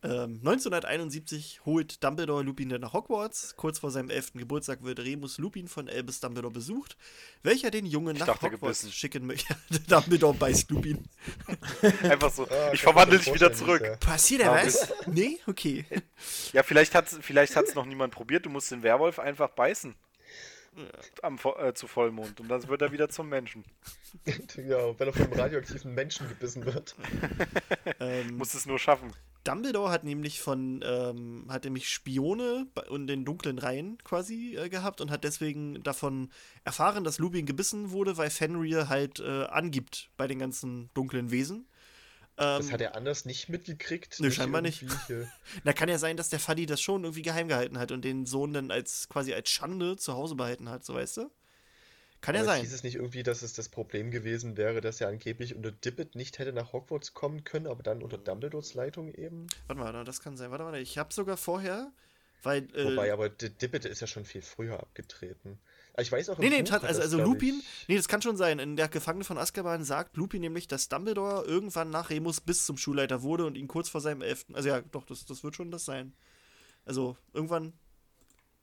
Ähm, 1971 holt Dumbledore Lupin dann nach Hogwarts. Kurz vor seinem 11. Geburtstag wird Remus Lupin von Albus Dumbledore besucht, welcher den Jungen Ich nach dachte, Hogwarts gebissen. schicken möchte. *laughs* Dumbledore beißt Lupin. *laughs* Einfach so, Ah, ich verwandle dich wieder zurück. ja- Passiert er was? Nee? Okay. Ja, vielleicht hat es vielleicht hat's noch niemand probiert. Du musst den Werwolf einfach beißen. *laughs* Am, äh, zu Vollmond. Und dann wird er wieder zum Menschen. *laughs* Ja, wenn er von einem radioaktiven Menschen gebissen wird. *laughs* ähm, Musst es nur schaffen. Dumbledore hat nämlich von, ähm, hat nämlich Spione in den dunklen Reihen quasi äh, gehabt und hat deswegen davon erfahren, dass Lupin gebissen wurde, weil Fenrir halt äh, angibt bei den ganzen dunklen Wesen. Ähm, Das hat er anders nicht mitgekriegt. Nö, scheinbar Hier. *laughs* Na, kann ja sein, dass der Fuddy das schon irgendwie geheim gehalten hat und den Sohn dann als quasi als Schande zu Hause behalten hat, so weißt du? Kann ja Aber sein. Hieß es nicht irgendwie, dass es das Problem gewesen wäre, dass er angeblich unter Dippet nicht hätte nach Hogwarts kommen können, aber dann unter Dumbledores Leitung eben? Warte mal, das kann sein. Warte mal, ich habe sogar vorher, weil. Äh, Wobei, aber Dippet ist ja schon viel früher abgetreten. Aber Ich weiß auch, Nee, nee, Buch hat also, also Lupin, nee, das kann schon sein. In der Gefangene von Azkaban sagt Lupin nämlich, dass Dumbledore irgendwann nach Remus bis zum Schulleiter wurde und ihn kurz vor seinem elften. Also ja, doch, das, das wird schon das sein. Also irgendwann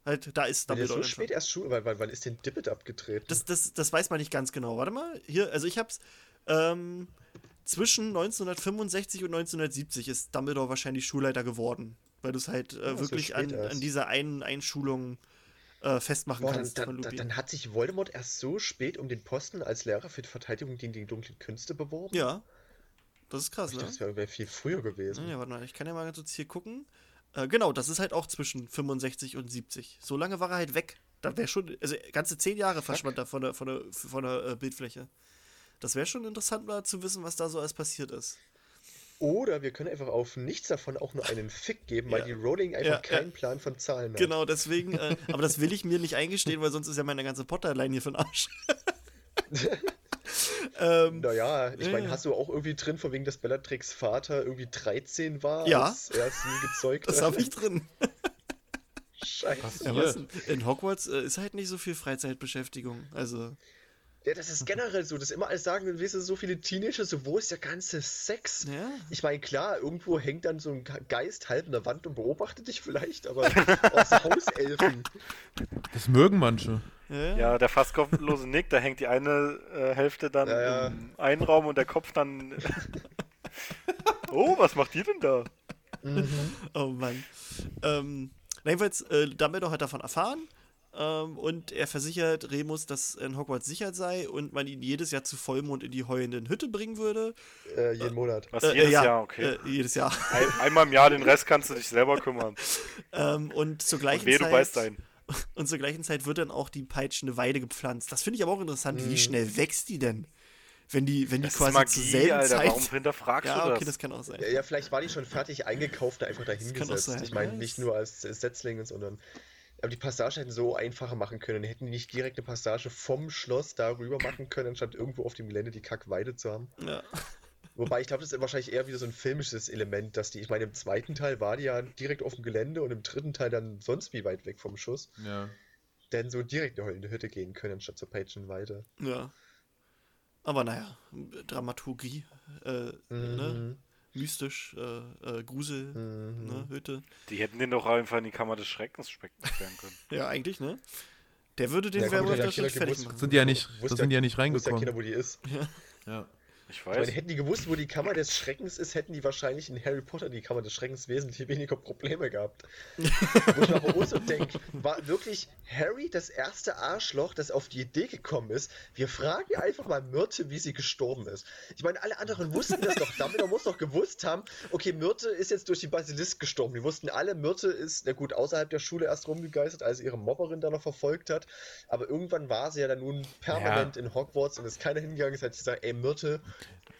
halt, da ist Dumbledore. so dann spät erst Schule, weil, weil, wann ist denn Dippet abgetreten? Das, das, das weiß man nicht ganz genau. Warte mal, hier, also ich hab's. Ähm, zwischen 1965 und 1970 ist Dumbledore wahrscheinlich Schulleiter geworden. Weil du es halt äh, Ja, so wirklich spät an, an dieser einen Einschulung äh, festmachen Boah, dann, kannst von dann, dann, dann hat sich Voldemort erst so spät um den Posten als Lehrer für die Verteidigung gegen die dunklen Künste beworben? ja. Das ist krass, Ich ne? dachte, das wäre wär viel früher gewesen. Ja, warte mal, ich kann ja mal ganz kurz hier gucken. Äh, genau, das ist halt auch zwischen 65 und 70. So lange war er halt weg. Da wäre schon, also ganze zehn Jahre verschwand er von der, von der, von der äh, Bildfläche. Das wäre schon interessant mal zu wissen, was da so alles passiert ist. Oder wir können einfach auf nichts davon auch nur einen Fick geben, weil Ja. die Rowling einfach Ja, ja. keinen Plan von Zahlen hat. Genau, deswegen, äh, aber das will ich mir nicht eingestehen, weil sonst ist ja meine ganze Potter-Line hier für den Arsch. *laughs* ähm, Naja, ich Ja, meine, ja. hast du auch irgendwie drin, von wegen, dass Bellatrix Vater irgendwie 13 war, Ja. als er sie gezeugt das hat? habe ich drin. *laughs* Scheiße. Ja, denn? in Hogwarts äh, ist halt nicht so viel Freizeitbeschäftigung. Also, Ja, das ist generell so, dass immer alles sagen, dann weißt du, so viele Teenager, so wo ist der ganze Sex? ja. Ich meine, klar, irgendwo hängt dann so ein Geist halb in der Wand und beobachtet dich vielleicht, aber aus Hauselfen. *laughs* Das mögen manche. Ja, Ja, der fast kopflose Nick, da hängt die eine äh, Hälfte dann Ja, ja. im einen Raum und der Kopf dann. oh, was macht die denn da? Oh Mann. Ähm, na jedenfalls, äh, Dumbledore hat davon erfahren ähm, und er versichert Remus, dass in Hogwarts sicher sei und man ihn jedes Jahr zu Vollmond in die heulenden Hütte bringen würde. Äh, jeden Monat. Was Äh, jedes äh, ja, Jahr, okay. Äh, jedes Jahr. *laughs* Ein, einmal im Jahr, den Rest kannst du dich selber kümmern. *laughs* ähm, und zur gleichen Und wehe, du Zeit. beißt ein. *laughs* Und zur gleichen Zeit wird dann auch die peitschende Weide gepflanzt. Das finde ich aber auch interessant. Wie schnell wächst die denn? Wenn die, wenn die Das ist quasi Magie, zur selben Alter. Zeit. Warum hinterfragst ja, du das? okay, das kann auch sein. Ja, ja, vielleicht war die schon fertig eingekauft und einfach kann auch dahingesetzt. sein, Ich meine, nicht das- nur als Setzlinge, sondern. Aber die Passage hätten so einfacher machen können. Hätten die nicht direkt eine Passage vom Schloss darüber machen können, anstatt irgendwo auf dem Gelände die Kackweide zu haben. Ja. Wobei ich glaube, das ist wahrscheinlich eher wieder so ein filmisches Element, dass die, ich meine, im zweiten Teil war die ja direkt auf dem Gelände und im dritten Teil dann sonst wie weit weg vom Schuss. Ja. Denn so direkt in die Hütte gehen können, anstatt zur Peitschenweide. ja. Aber naja, Dramaturgie, äh, ne? Mystisch, äh, äh, Grusel, Mhm. ne? Hütte. Die hätten den doch einfach in die Kammer des Schreckens sperren können. *laughs* Ja, eigentlich, ne? Der würde den Ja, Werwolf schon Killer fertig machen. Sind die ja nicht, da sind die ja ja- nicht Wusste ja reingekommen. keiner, wo die ist. Ja. Ich Ich meine, weiß. hätten die gewusst, wo die Kammer des Schreckens ist, hätten die wahrscheinlich in Harry Potter die Kammer des Schreckens wesentlich weniger Probleme gehabt. wo ich mir aber auch so denke, war wirklich Harry das erste Arschloch, das auf die Idee gekommen ist, wir fragen einfach mal Myrte, wie sie gestorben ist. Ich meine, alle anderen wussten das doch. Dumbledore muss doch gewusst haben, okay, Myrte ist jetzt durch die Basilisk gestorben. Die wussten alle, Myrte ist, na gut, außerhalb der Schule erst rumgegeistert, als sie ihre Mobberin da noch verfolgt hat. Aber irgendwann war sie ja dann nun permanent in Hogwarts und ist keiner hingegangen und hat gesagt, ey, Myrte,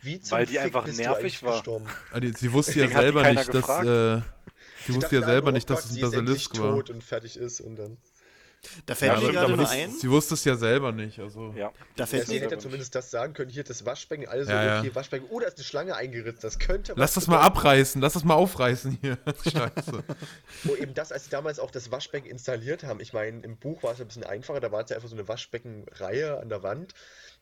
wie zum Weil die Fick einfach nervig war. gestorben? Die- Sie wusste ja selber nicht, dass. gefragt. Äh, sie wusste ja selber oh nicht, dass es ein sie Basilisk war. tot und fertig ist und dann. Da fällt Ja, mir gerade aber nur ein. Sie wusste es ja selber nicht. Also. Ja. Da Ja, fällt sie mir hätte ja zumindest das sagen können, hier das Waschbecken, also Ja, ja. okay, Waschbecken, oh, da ist eine Schlange eingeritzt, das könnte Lass das mal abreißen, lass das mal aufreißen hier. *laughs* Scheiße. Wo eben das, als sie damals auch das Waschbecken installiert haben, ich meine, im Buch war es ein bisschen einfacher, da war es ja einfach so eine Waschbeckenreihe an der Wand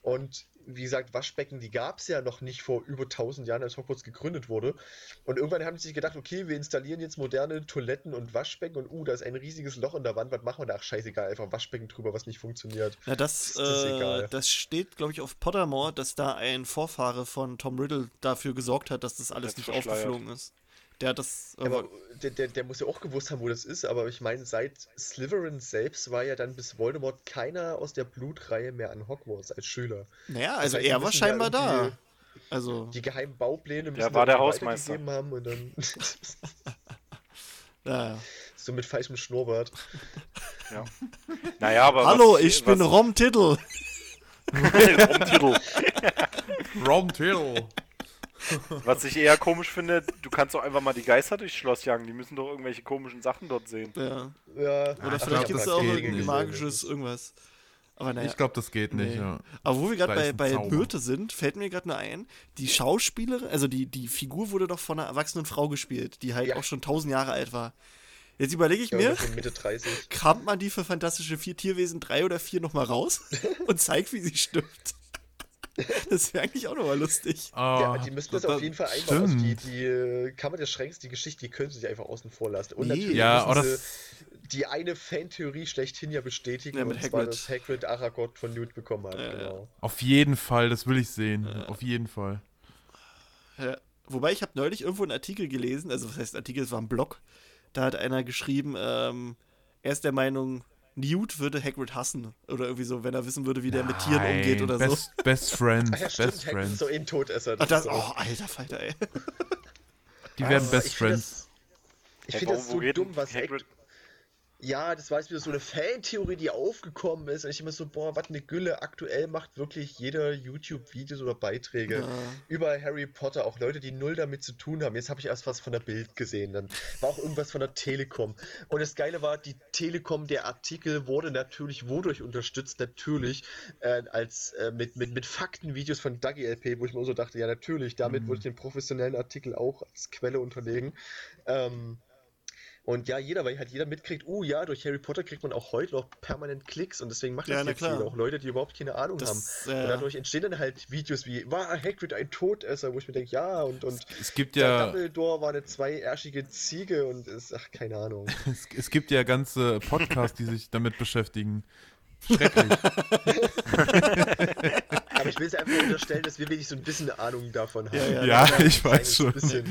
und wie gesagt, Waschbecken, die gab es ja noch nicht vor über 1000 Jahren, als Hogwarts gegründet wurde. Und irgendwann haben sie sich gedacht, okay, wir installieren jetzt moderne Toiletten und Waschbecken und uh, da ist ein riesiges Loch in der Wand, was machen wir da? Ach, scheißegal, einfach Waschbecken drüber, was nicht funktioniert. Na, das, Ist das äh, egal? das steht, glaube ich, auf Pottermore, dass da ein Vorfahre von Tom Riddle dafür gesorgt hat, dass das alles Hat's nicht aufgeflogen ist. Der hat das. Ja, aber der, der, der muss ja auch gewusst haben, wo das ist, aber ich meine, seit Slytherin selbst war ja dann bis Voldemort keiner aus der Blutreihe mehr an Hogwarts als Schüler. naja, also er war ja scheinbar da. Also, Die geheimen Baupläne müssen war der Hausmeister. haben und dann *laughs* naja. *laughs* so mit falschem Schnurrbart. ja. Naja, aber. Hallo, was, ich bin was, Rom Tittle. Rumtitel. *laughs* Rom Till. Was ich eher komisch finde, du kannst doch einfach mal die Geister durchs Schloss jagen. Die müssen doch irgendwelche komischen Sachen dort sehen. Ja. Ja, Oder ich vielleicht gibt es auch nicht. magisches irgendwas. Aber naja. Ich glaube, das geht nicht, Nee. ja. Aber wo wir gerade bei, bei Zauber. Myrte sind, fällt mir gerade nur ein, die Schauspielerin, also die, die Figur wurde doch von einer erwachsenen Frau gespielt, die halt Ja. auch schon tausend Jahre alt war. Jetzt überlege ich ja, mir, Mitte 30. kramt man die für Fantastische Vier Tierwesen 3 oder 4 nochmal raus *laughs* und zeigt, wie sie stirbt. *laughs* Das wäre eigentlich auch nochmal lustig. Ja, Ah, die müssen das auf jeden Fall einfach aus. stimmt. Die, die äh, Kammer des Schreckens, die Geschichte, die können sie sich einfach außen vor lassen. Und Nee. natürlich Ja, müssen oh, sie das- die eine Fantheorie schlechthin ja bestätigen, Ja, mit und zwar, Hagrid. dass Hagrid Aragog von Newt bekommen hat. Ja, ja. genau. Auf jeden Fall, das will ich sehen. Auf jeden Fall. Ja. Wobei ich habe neulich irgendwo einen Artikel gelesen, also was heißt Artikel, es war ein Blog, da hat einer geschrieben, ähm, er ist der Meinung, Newt würde Hagrid hassen. Oder irgendwie so, wenn er wissen würde, wie der mit Tieren Nein, umgeht oder so. best, Best Friends, Ach ja, stimmt, Best Hagrid ist Friends. so ein Todesser. Ach, das, ist oh, auch- alter Falter, ey. Die werden Aber Best ich find Friends. Das, ich Hey, finde das so dumm, was Hagrid- Ja, das war jetzt wieder so eine Fantheorie, die aufgekommen ist. Und ich immer so, boah, was eine Gülle. Aktuell macht wirklich jeder YouTube-Videos oder Beiträge Ja. über Harry Potter. Auch Leute, die null damit zu tun haben. Jetzt habe ich erst was von der Bild gesehen. Dann war auch irgendwas von der Telekom. Und das Geile war, die Telekom, der Artikel wurde natürlich wodurch unterstützt? Natürlich äh, als äh, mit, mit, mit Faktenvideos von Dagi LP, wo ich mir so dachte, ja natürlich, damit würde ich den professionellen Artikel auch als Quelle unterlegen. Ähm, Und ja, jeder, weil halt jeder mitkriegt, uh ja, durch Harry Potter kriegt man auch heute noch permanent Klicks und deswegen macht das Ja, jetzt klar. auch Leute, die überhaupt keine Ahnung haben. Das, Und äh, dadurch entstehen dann halt Videos wie, war Hagrid ein Todesser, wo ich mir denke, ja, und, und Es gibt der ja, Dumbledore war eine zweiärschige Ziege und ist, ach, keine Ahnung. *laughs* es, es gibt ja ganze Podcasts, die sich damit beschäftigen. Schrecklich. *laughs* Aber ich will es einfach unterstellen, dass wir wenig so ein bisschen Ahnung davon haben. Ja, ja, Ja, ich ein weiß schon. Bisschen,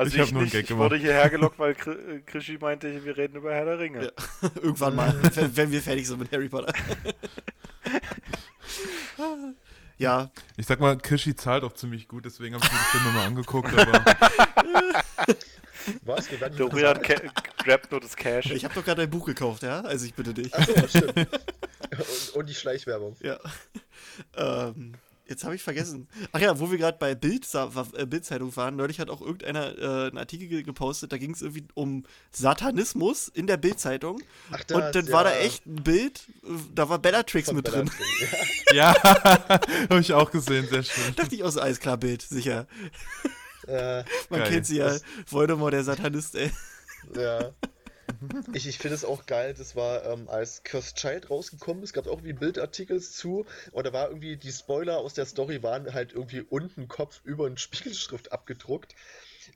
Also Ich ich, hab nur einen nicht, Gag ich gemacht. wurde hierher gelockt, weil *laughs* äh, Krischi meinte, wir reden über Herr der Ringe. *laughs* Irgendwann mal, *laughs* wenn, wenn wir fertig sind mit Harry Potter. ja, Ich sag mal, Krischi zahlt auch ziemlich gut, deswegen habe ich mir die Filme mal angeguckt, aber Was? Wir werden Dorian grabt nur das Cash. ich habe doch gerade ein Buch gekauft, ja? Also ich bitte dich. Achso, stimmt. Und, und die Schleichwerbung. Ja. Ähm, jetzt habe ich vergessen. Ach ja, wo wir gerade bei Bild, äh, Bildzeitung waren, neulich hat auch irgendeiner äh, einen Artikel ge- gepostet, da ging es irgendwie um Satanismus in der Bildzeitung. Ach, Und dann war da echt ein Bild, äh, da war Bellatrix von mit drin. Bellatrix, ja, *laughs* *laughs* habe ich auch gesehen, sehr schön. Dachte ich auch so, alles klar, Bild, sicher. Ja. Äh, Man Geil. kennt sie ja. Das- Voldemort, der Satanist, ey. Ja. *laughs* Ich, ich finde es auch geil, das war, ähm, als Cursed Child rausgekommen ist, gab es auch irgendwie Bildartikel zu und da war irgendwie, die Spoiler aus der Story waren halt irgendwie unten Kopf über eine Spiegelschrift abgedruckt.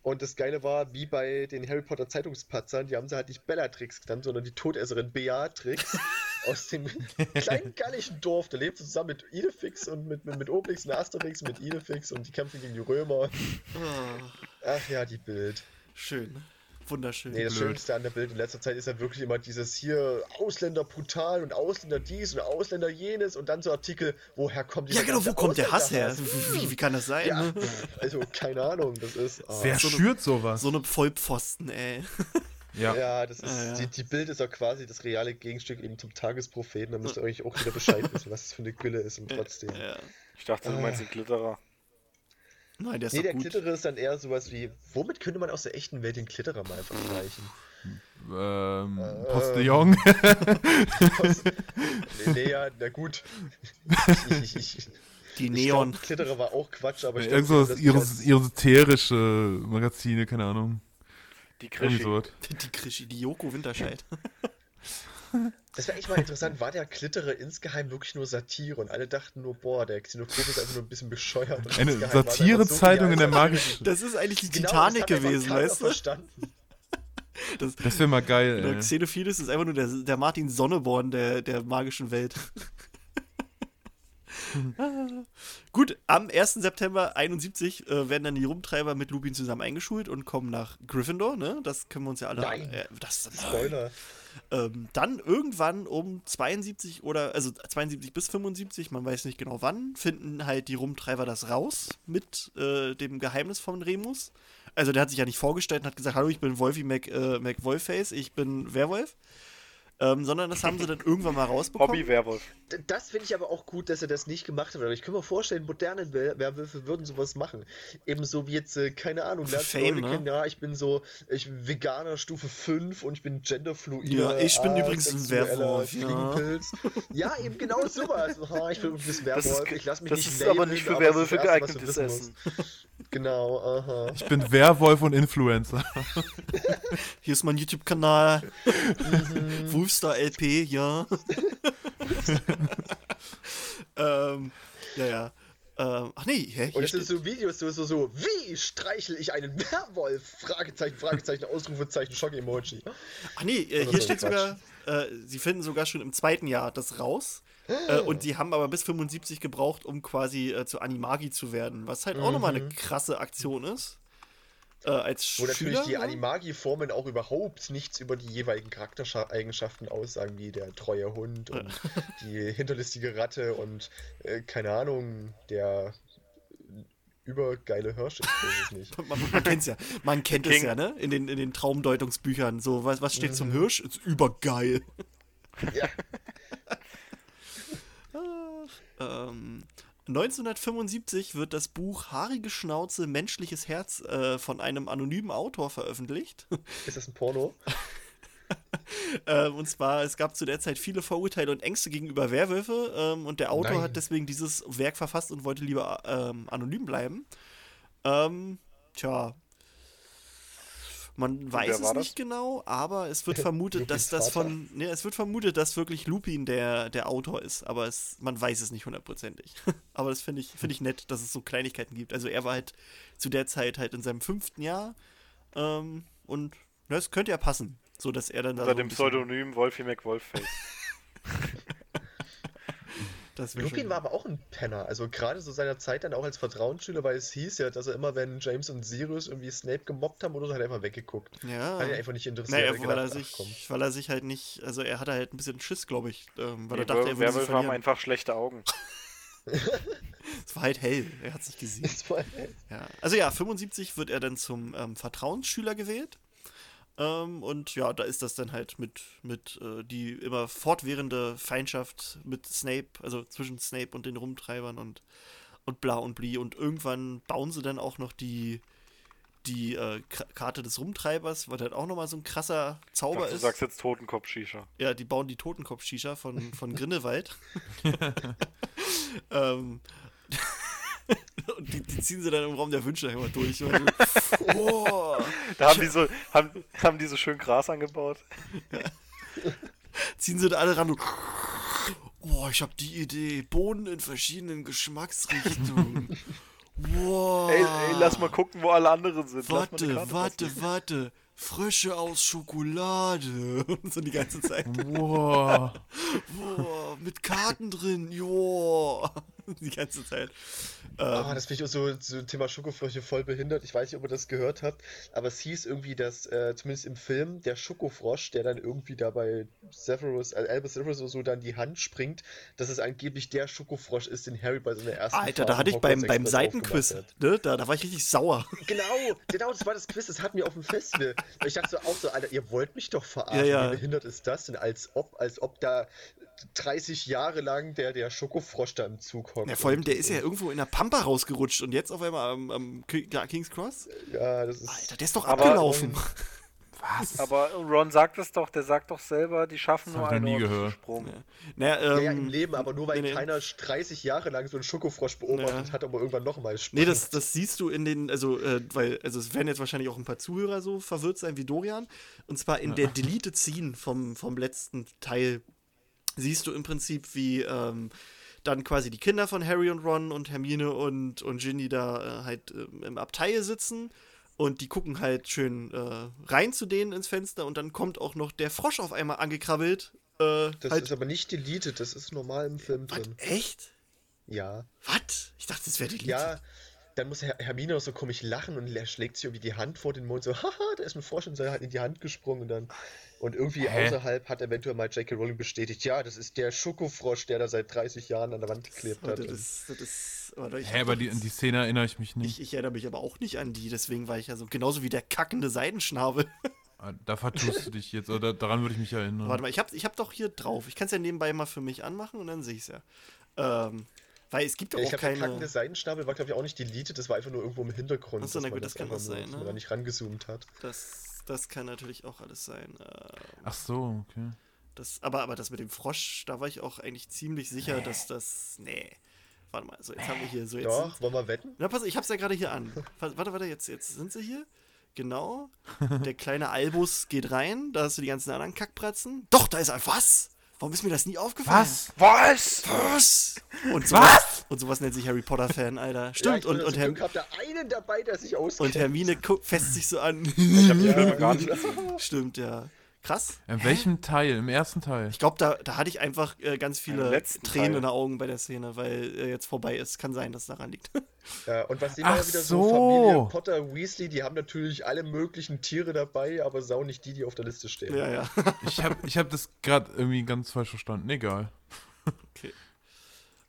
Und das Geile war, wie bei den Harry Potter Zeitungspatzern, die haben sie halt nicht Bellatrix genannt, sondern die Todesserin Beatrix *laughs* aus dem kleinen gallischen Dorf. Da lebt sie zusammen mit Idefix und mit, mit, mit Obelix und Asterix und mit Idefix und die kämpfen gegen die Römer. Ah, Ach ja, die Bild. schön. Wunderschön. Nee, das Blöd. Schönste an der Bild in letzter Zeit ist ja wirklich immer dieses hier Ausländer brutal und Ausländer dies und Ausländer jenes und dann so Artikel, woher kommt ja, dieser genau, wo ganze kommt der Hass her? Wie, wie kann das sein? Ja, ne? also keine Ahnung, das ist. ah. Wer so eine- schürt sowas? So eine Vollpfosten, ey. *laughs* Ja. Ja, das ist. Ah, ja. Die, die Bild ist ja quasi das reale Gegenstück eben zum Tagespropheten. Da müsst ihr euch auch wieder Bescheid wissen, was das für eine Gülle ist und trotzdem. Ja. Ich dachte, du meinst den Glitterer. Nein, der ist Nee, der gut. Klitterer ist dann eher sowas wie, womit könnte man aus der echten Welt den Klitterer mal vergleichen? Ähm, Ähm. Postillon. *laughs* *laughs* nee, nee, ja, na gut. Ich, ich, ich, Die ich Neon. glaub, Klitterer war auch Quatsch, aber ich Irgend glaub, die eros- esoterische Magazine, keine Ahnung. Die Krischi. sowas. *laughs* Die Krischi, die Joko Winterscheid. Das wäre echt mal interessant, war der Klitterer insgeheim wirklich nur Satire und alle dachten nur, boah, der Xenophob ist einfach nur ein bisschen bescheuert. Und Eine Satirezeitung so in der magischen. Das ist eigentlich die Genau, Titanic gewesen, weißt du? verstanden. Das, Das wäre mal geil, der ey. Xenophiles ist einfach nur der, der Martin Sonneborn der, der magischen Welt. *laughs* Gut, am 1. September 71 äh, werden dann die Rumtreiber mit Lupin zusammen eingeschult und kommen nach Gryffindor, ne? Das können wir uns ja alle. Nein. Äh, das, Spoiler. Ähm, dann irgendwann um 72 oder, also 72 bis 75, man weiß nicht genau wann, finden halt die Rumtreiber das raus mit äh, dem Geheimnis von Remus. Also der hat sich ja nicht vorgestellt und hat gesagt, hallo, ich bin Wolfie Mac, äh, ich bin Werwolf. Ähm, sondern das haben sie dann irgendwann mal rausbekommen. Hobby-Werwolf. Das finde ich aber auch gut, dass er das nicht gemacht hat. Aber ich kann mir vorstellen, moderne Wer- Werwölfe würden sowas machen. Ebenso wie jetzt, äh, keine Ahnung, lernst Fame, Leute ne? kennen, ja, ich bin so, ich bin Veganer Stufe 5 und ich bin genderfluid. Ja, ich bin übrigens ein Werwolf, ja. Ja. eben genau sowas. Ha, *laughs* ich bin ein bisschen Das ist Werwolf, ich lass mich das nicht ist aber labeln, nicht für aber das ist Werwölfe das geeignetes wissen Essen. musst. Genau, aha. Ich bin Werwolf und Influencer. *laughs* Hier ist mein YouTube-Kanal. Mhm. Wolfstar LP, ja. *laughs* ähm, ja, ja. Ähm, ach nee, hä? Und steht, sind so Videos, so, so, so, wie streichel ich einen Werwolf? Fragezeichen, Fragezeichen, Ausrufezeichen, Schock-Emoji. ach nee, äh, hier steht Quatsch. sogar, äh, sie finden sogar schon im zweiten Jahr das raus. Äh, und die haben aber bis 75 gebraucht, um quasi äh, zu Animagi zu werden. Was halt auch nochmal eine krasse Aktion ist. Äh, als Wo natürlich Schüler, die ne? Animagi-Formen auch überhaupt nichts über die jeweiligen Charaktereigenschaften aussagen, wie der treue Hund und *laughs* die hinterlistige Ratte und äh, keine Ahnung, der übergeile Hirsch. Ich weiß es nicht. *laughs* Man, man kennt's ja. Man kennt es ja, ne? In den, in den Traumdeutungsbüchern. So, was, was steht Mhm. zum Hirsch? Ist übergeil. Ja, *laughs* Ähm, 1975 wird das Buch Haarige Schnauze, menschliches Herz äh, von einem anonymen Autor veröffentlicht. *laughs* ist das ein Porno? *laughs* ähm, und zwar, es gab zu der Zeit viele Vorurteile und Ängste gegenüber Werwölfe ähm, und der Autor Nein. hat deswegen dieses Werk verfasst und wollte lieber ähm, anonym bleiben. Ähm, tja. Man weiß es nicht genau, aber es wird *laughs* vermutet, dass das von. Ne, es wird vermutet, dass wirklich Lupin der, der Autor ist, aber es, man weiß es nicht hundertprozentig. *laughs* aber das finde ich, finde ich nett, dass es so Kleinigkeiten gibt. Also er war halt zu der Zeit halt in seinem fünften Jahr ähm, und das könnte ja passen, so dass er dann da Unter so ein dem Pseudonym Wolfie McWolfface. *laughs* Lupin schon- war aber auch ein Penner. Also gerade so seiner Zeit dann auch als Vertrauensschüler, weil es hieß ja, dass er immer, wenn James und Sirius irgendwie Snape gemobbt haben oder so, hat er einfach weggeguckt. ja. Hat ihn einfach nicht interessiert. Naja, Er weil er, gedacht, ach, sich, komm. weil er sich halt nicht, also er hatte halt ein bisschen Schiss, glaube ich, ähm, weil er dachte, er würde haben einfach schlechte Augen. *laughs* *laughs* Es war halt hell, er hat sich gesehen. Das war- Ja. Also ja, 75 wird er dann zum ähm, Vertrauensschüler gewählt. Ähm, und ja, da ist das dann halt mit, mit äh, die immer fortwährende Feindschaft mit Snape, also zwischen Snape und den Rumtreibern und, und bla und bli. Und irgendwann bauen sie dann auch noch die, die äh, Karte des Rumtreibers, was halt auch nochmal so ein krasser Zauber Ach, du ist. sagst jetzt Totenkopf-Shisha. Ja, die bauen die Totenkopf-Shisha von, von *laughs* Grinnewald. *laughs* *laughs* ähm, *laughs* und die, die ziehen sie dann im Raum der Wünsche immer durch. *laughs* Und so, boah, Da haben die, so, haben, haben die so schön Gras angebaut. *laughs* ziehen sie da alle ran und boah, ich habe die Idee. Bohnen in verschiedenen Geschmacksrichtungen. Boah. Ey, ey, lass mal gucken, wo alle anderen sind. Lass mal Warte, warte, passen. warte. Frösche aus Schokolade. Und so die ganze Zeit. Wow. Boah, mit Karten drin. Joa. *laughs* Die ganze Zeit. Ah, Ähm, das finde ich auch so, so Thema Schokofrösche voll behindert. Ich weiß nicht, ob ihr das gehört habt, aber es hieß irgendwie, dass äh, zumindest im Film der Schokofrosch, der dann irgendwie da bei Severus, äh, Albus Severus oder so dann die Hand springt, dass es angeblich der Schokofrosch ist, den Harry bei seiner ersten Alter, Fahrt da hatte ich beim, beim Seitenquiz, ne, da, da war ich richtig sauer. *laughs* Genau, genau, das war das Quiz, das hatten wir auf dem Festival. Ich dachte so auch so, Alter, ihr wollt mich doch verarschen. Ja, ja. Wie behindert ist das denn? Als ob, als ob da 30 Jahre lang der, der Schokofrosch da im Zug hockt. Ja, vor allem, der ist ja irgendwo in der Pampa rausgerutscht und jetzt auf einmal am, am Ki- ja, King's Cross? Ja, das ist. Alter, der ist doch Aber, abgelaufen. *laughs* Was? Aber Ron sagt es doch, der sagt doch selber, die schaffen Das nur einen nie Ort gehört. Sprung. Naja, Ja, ähm, ja, im Leben, aber nur weil nee, keiner 30 Jahre lang so einen Schokofrosch beobachtet Ja. hat, aber irgendwann nochmal Nee, das, das siehst du in den, also, äh, weil, also es werden jetzt wahrscheinlich auch ein paar Zuhörer so verwirrt sein wie Dorian. Und zwar in der Deleted Scene vom, vom letzten Teil siehst du im Prinzip, wie ähm, dann quasi die Kinder von Harry und Ron und Hermine und, und Ginny da äh, halt ähm, im Abteil sitzen. Und die gucken halt schön äh, rein zu denen ins Fenster und dann kommt auch noch der Frosch auf einmal angekrabbelt. Äh, Das halt, ist aber nicht deleted, das ist normal im Film was, drin. echt? Ja. Was? Ich dachte, das wäre deleted. Ja, dann muss Her Hermine auch so komisch lachen und er schlägt sich irgendwie die Hand vor den Mund, so, haha, da ist ein Frosch und sei halt in die Hand gesprungen und dann. Und irgendwie Hä? außerhalb hat eventuell mal J.K. Rowling bestätigt, ja, das ist der Schokofrosch, der da seit 30 Jahren an der Wand geklebt hat. das ist, das ist, Hä, aber die, an die Szene erinnere ich mich nicht. Ich, ich erinnere mich aber auch nicht an die, deswegen war ich ja so genauso wie der kackende Seidenschnabel. *laughs* Ah, Da vertust du dich jetzt, oder daran würde ich mich erinnern. Warte mal, ich hab, ich hab doch hier drauf. Ich kann es ja nebenbei mal für mich anmachen und dann sehe ich es ja. Ähm, weil es gibt ich auch der keine. kackende Seidenschnabel war, glaube ich, auch nicht deleted, das war einfach nur irgendwo im Hintergrund. Ach so, na man gut, das kann nur- sein, man ne? da nicht rangezoomt hat. Das, das kann natürlich auch alles sein. Ähm, Ach so, okay. das, aber, aber das mit dem Frosch, da war ich auch eigentlich ziemlich sicher, dass das. Nee. Warte mal, so jetzt haben wir hier so jetzt. Doch, Sind, wollen wir wetten? na, pass, ich hab's ja gerade hier an. *laughs* Warte, warte, jetzt, jetzt sind sie hier. Genau. Der kleine Albus geht rein. Da hast du die ganzen anderen Kackpratzen. Doch, da ist er. Was? Warum ist mir das nie aufgefallen? Was? Was? Was? Und sowas, Und sowas nennt sich Harry Potter Fan, Alter. ja, Stimmt. ich und, und, Herm ihr einen dabei, der sich auskennt. und Hermine guckt, fässt sich so an. Ich habe die Ja. Gar nicht. *laughs* Stimmt, ja. Krass. In welchem Teil? Im ersten Teil? Ich glaube, da, da hatte ich einfach äh, ganz viele Tränen Teil. in den Augen bei der Szene, weil äh, jetzt vorbei ist. Kann sein, dass es daran liegt. *laughs* Ja, und was sehen wir wieder so? so. Familie Potter, Weasley, die haben natürlich alle möglichen Tiere dabei, aber sau nicht die, die auf der Liste stehen. ja, ja. *laughs* Ich habe ich hab das gerade irgendwie ganz falsch verstanden. Egal.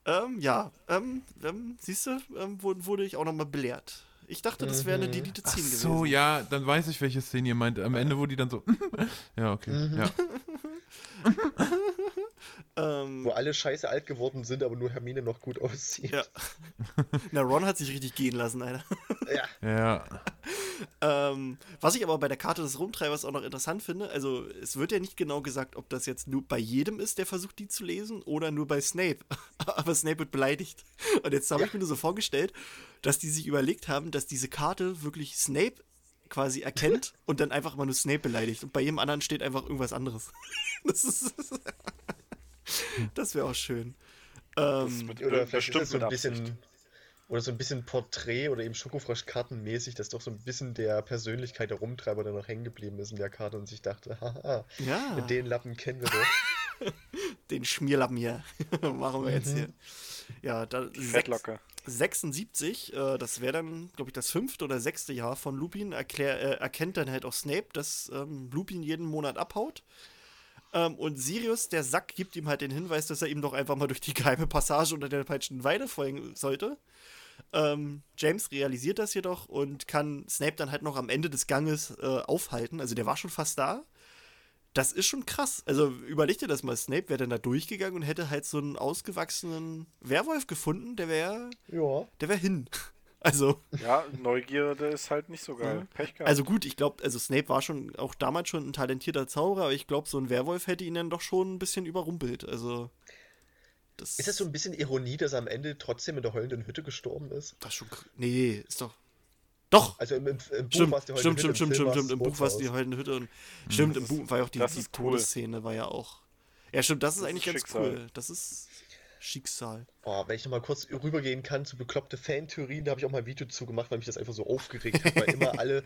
ähm, ja, ähm, ähm, siehst du, ähm, wurde, wurde ich auch nochmal belehrt. Ich dachte, das wäre eine Mhm. Deleted Ach Scene so, gewesen. ja, dann weiß ich, welche Szene ihr meint. Am Ende, wo die dann so. *laughs* ja, okay. Mhm. *laughs* Ja. *laughs* Ähm, Wo alle scheiße alt geworden sind, aber nur Hermine noch gut aussieht. ja. *laughs* Na, Ron hat sich richtig gehen lassen, Alter. Ja. ja. *laughs* Ähm, was ich aber bei der Karte des Rumtreibers auch noch interessant finde, also es wird ja nicht genau gesagt, ob das jetzt nur bei jedem ist, der versucht, die zu lesen, oder nur bei Snape. *laughs* aber Snape wird beleidigt. Und jetzt habe Ja. ich mir nur so vorgestellt, dass die sich überlegt haben, dass diese Karte wirklich Snape quasi erkennt und dann einfach immer nur Snape beleidigt. Und bei jedem anderen steht einfach irgendwas anderes. Das ist. *laughs* Das wäre auch schön. Ähm, mit, Oder vielleicht ist das so ein Absicht. bisschen. Oder so ein bisschen Porträt oder eben Schokofrosch-Kartenmäßig, dass doch so ein bisschen der Persönlichkeit der Rumtreiber dann noch hängen geblieben ist in der Karte und sich dachte, *laughs* haha, ja, den Lappen kennen wir doch. *laughs* den Schmierlappen hier. Machen wir jetzt Mhm. hier. Ja, da, Fettlocke. 76, äh, das wäre dann, glaube ich, das fünfte oder sechste Jahr von Lupin, erklär, äh, erkennt dann halt auch Snape, dass ähm, Lupin jeden Monat abhaut. Ähm, und Sirius, der Sack, gibt ihm halt den Hinweis, dass er ihm doch einfach mal durch die geheime Passage unter der peitschenden Weide folgen sollte. Ähm, James realisiert das jedoch und kann Snape dann halt noch am Ende des Ganges äh, aufhalten. Also der war schon fast da. Das ist schon krass. Also überleg dir das mal, Snape wäre dann da durchgegangen und hätte halt so einen ausgewachsenen Werwolf gefunden, der wäre Ja. der wäre hin. Also, Ja, Neugierde ist halt nicht so geil. Ja. Pech gehabt. also gut, ich glaube, also Snape war schon auch damals schon ein talentierter Zauberer, aber ich glaube, so ein Werwolf hätte ihn dann doch schon ein bisschen überrumpelt. Also, das Ist das so ein bisschen Ironie, dass er am Ende trotzdem in der heulenden Hütte gestorben ist? das ist schon Nee, ist doch. Doch! Also im, im, im Buch Stimmt, war es die heulende stimmt, Hütte, stimmt, im stimmt, stimmt, Im Buch war es die heulende Hütte und stimmt, im Buch war ja auch die, die cool. Todesszene, war ja auch. Ja, stimmt, das ist Das eigentlich ist ganz Schicksal. cool. Das ist Schicksal. Oh, wenn ich nochmal kurz rübergehen kann zu bekloppte Fantheorien, da habe ich auch mal ein Video zu gemacht, weil mich das einfach so aufgeregt hat, weil immer alle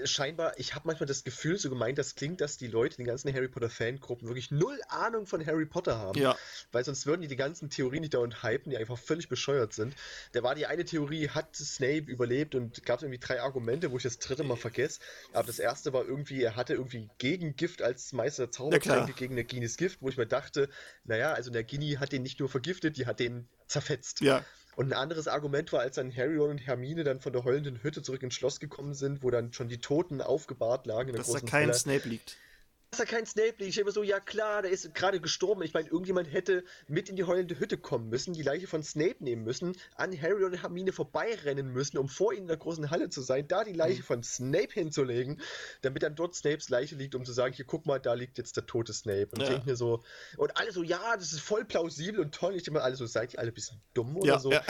äh, scheinbar, ich habe manchmal das Gefühl, so gemeint, das klingt, dass die Leute, die ganzen Harry Potter Fangruppen wirklich null Ahnung von Harry Potter haben. Ja, Weil sonst würden die die ganzen Theorien nicht dauernd hypen, die einfach völlig bescheuert sind. Da war die eine Theorie, hat Snape überlebt und gab irgendwie drei Argumente, wo ich das dritte mal vergesse. Aber das erste war irgendwie, er hatte irgendwie Gegengift als Meister der. Zaubertränke gegen Naginis Gift, wo ich mir dachte, naja, also Nagini hat den nicht nur vergiftet, die hat den zerfetzt. ja. Und ein anderes Argument war, als dann Harry Ron und Hermine dann von der heulenden Hütte zurück ins Schloss gekommen sind, wo dann schon die Toten aufgebahrt lagen Dass da kein Halle Snape liegt. Dass da kein Snape liegt. Ich immer so, ja klar, der ist gerade gestorben. Ich meine, irgendjemand hätte mit in die heulende Hütte kommen müssen, die Leiche von Snape nehmen müssen, an Harry und Hermine vorbeirennen müssen, um vor ihnen in der großen Halle zu sein, da die Leiche Mhm. von Snape hinzulegen, damit dann dort Snapes Leiche liegt, um zu sagen, hier guck mal, da liegt jetzt der tote Snape. Und ich Ja. denke mir so, und alle so, ja, das ist voll plausibel und toll. Ich denke mir alle so, seid ihr alle ein bisschen dumm oder Ja, so? ja.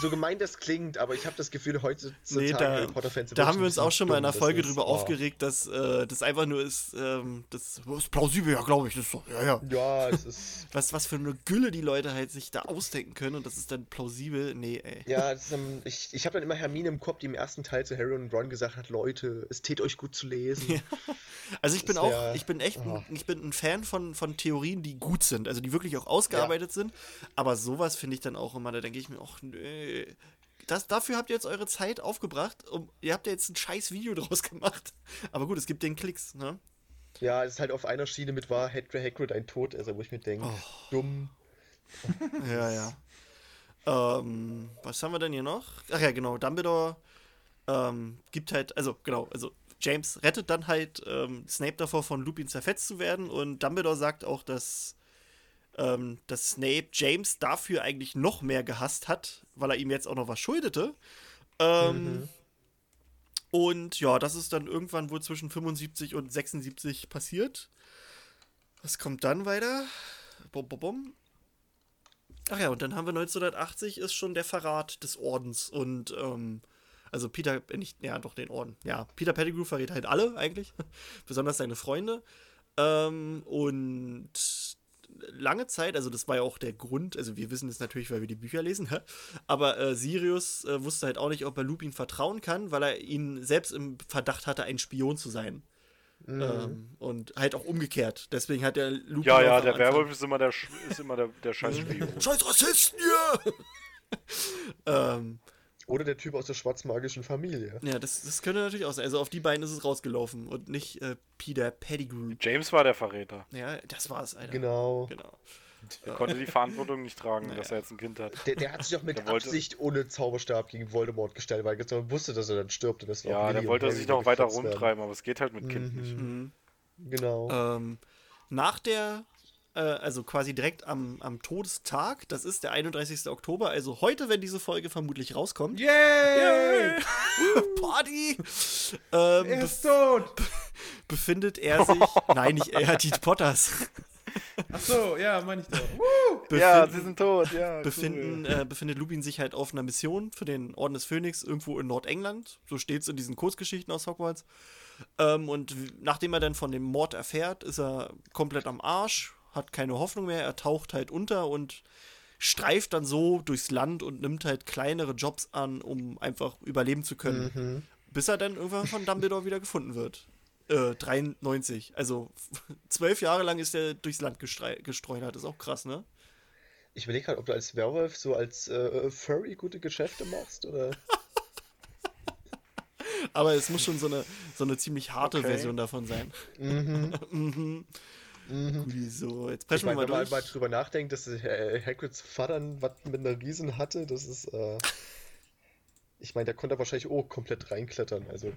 So gemein das klingt, aber ich habe das Gefühl, heutzutage Nee, da- Harry Potter-Fans Da haben wir uns auch schon mal in einer Folge drüber oh. aufgeregt, dass äh, das einfach nur ist, ähm, das ist plausibel, ja, glaube ich, das ist so, ja, ja. Ja, *laughs* es ist. Was, was für eine Gülle die Leute halt sich da ausdenken können und das ist dann plausibel, nee, ey. Ja, *laughs* das ist, ähm, ich, ich habe dann immer Hermine im Kopf, die im ersten Teil zu Harry und Ron gesagt hat, Leute, es tät euch gut zu lesen. Also ich bin ist auch, ja- ich bin echt, oh. ein, ich bin ein Fan von, von Theorien, die gut sind, also die wirklich auch ausgearbeitet sind, aber sowas finde ich dann auch immer, da denke ich mir, ach nee, das, dafür habt ihr jetzt eure Zeit aufgebracht, um, ihr habt ja jetzt ein scheiß Video *laughs* draus gemacht, aber gut, es gibt den Klicks, ne? Ja, es ist halt auf einer Schiene mit war Hagrid, ein Todesser, wo ich mir denke, Oh. dumm. *laughs* Ja, ja. Ähm, was haben wir denn hier noch? Ach ja, genau, Dumbledore ähm, gibt halt, also genau, also James rettet dann halt ähm, Snape davor, von Lupin zerfetzt zu werden und Dumbledore sagt auch, dass, ähm, dass Snape James dafür eigentlich noch mehr gehasst hat, weil er ihm jetzt auch noch was schuldete. Ähm, Mhm. Und ja, das ist dann irgendwann wohl zwischen 75 und 76 passiert. Was kommt dann weiter? Bum, bum, bum. Ach ja, und dann haben wir 1980 ist schon der Verrat des Ordens und ähm, also Peter, äh, nicht, ja doch den Orden, ja, Peter Pettigrew verrät halt alle eigentlich, *laughs* besonders seine Freunde ähm, und lange Zeit, also das war ja auch der Grund, also wir wissen es natürlich, weil wir die Bücher lesen, *laughs* aber äh, Sirius äh, wusste halt auch nicht, ob er Lupin vertrauen kann, weil er ihn selbst im Verdacht hatte, ein Spion zu sein. Mhm. Ähm, und halt auch umgekehrt. Deswegen hat der Lupin Ja, ja, der Werwolf ist immer der, Sch- ist immer der, der *laughs* scheiß Spion. Scheiß Rassisten hier! *laughs* ähm, Oder der Typ aus der schwarzmagischen Familie. ja, das, das könnte natürlich auch sein. Also auf die beiden ist es rausgelaufen und nicht äh, Peter Pettigrew. James war der Verräter. Ja, das war es, Alter. Genau. Genau. Er konnte die Verantwortung nicht tragen, Naja. dass er jetzt ein Kind hat. Der, der hat sich auch mit Der wollte- Absicht ohne Zauberstab gegen Voldemort gestellt, weil er wusste, dass er dann stirbt. Und das war Ja, der wollte sich noch weiter gefetzt werden. rumtreiben, aber es geht halt mit Kind nicht. Mhm. Genau. Ähm, nach der, äh, also quasi direkt am, am Todestag, das ist der 31. Oktober, also heute, wenn diese Folge vermutlich rauskommt. Yay! Party! Ähm, Er ist tot! befindet er sich. *laughs* nein, nicht er, die Potters. Ach so, ja, meine ich doch. *laughs* Ja, sie sind tot, ja. befinden, äh, befindet Lupin sich halt auf einer Mission für den Orden des Phönix irgendwo in Nordengland. So steht es in diesen Kurzgeschichten aus Hogwarts. Ähm, und nachdem er dann von dem Mord erfährt, ist er komplett am Arsch, hat keine Hoffnung mehr, er taucht halt unter und streift dann so durchs Land und nimmt halt kleinere Jobs an, um einfach überleben zu können. Mhm. Bis er dann irgendwann von Dumbledore wieder gefunden wird. Äh, 93. Also *laughs* zwölf Jahre lang ist er durchs Land gestreunert. Ist auch krass, ne? Ich überlege gerade, ob du als Werwolf so als äh, Furry gute Geschäfte machst oder. *laughs* Aber es muss schon so eine, so eine ziemlich harte Okay. Version davon sein. Mhm. *laughs* mhm. Mhm. Guti, so, jetzt Ich preschen wir meine, mal wenn man mal drüber nachdenkt, dass äh, Hagrids Vater was mit einer Riesen hatte, das ist. Äh, ich meine, der konnte wahrscheinlich auch komplett reinklettern. Also,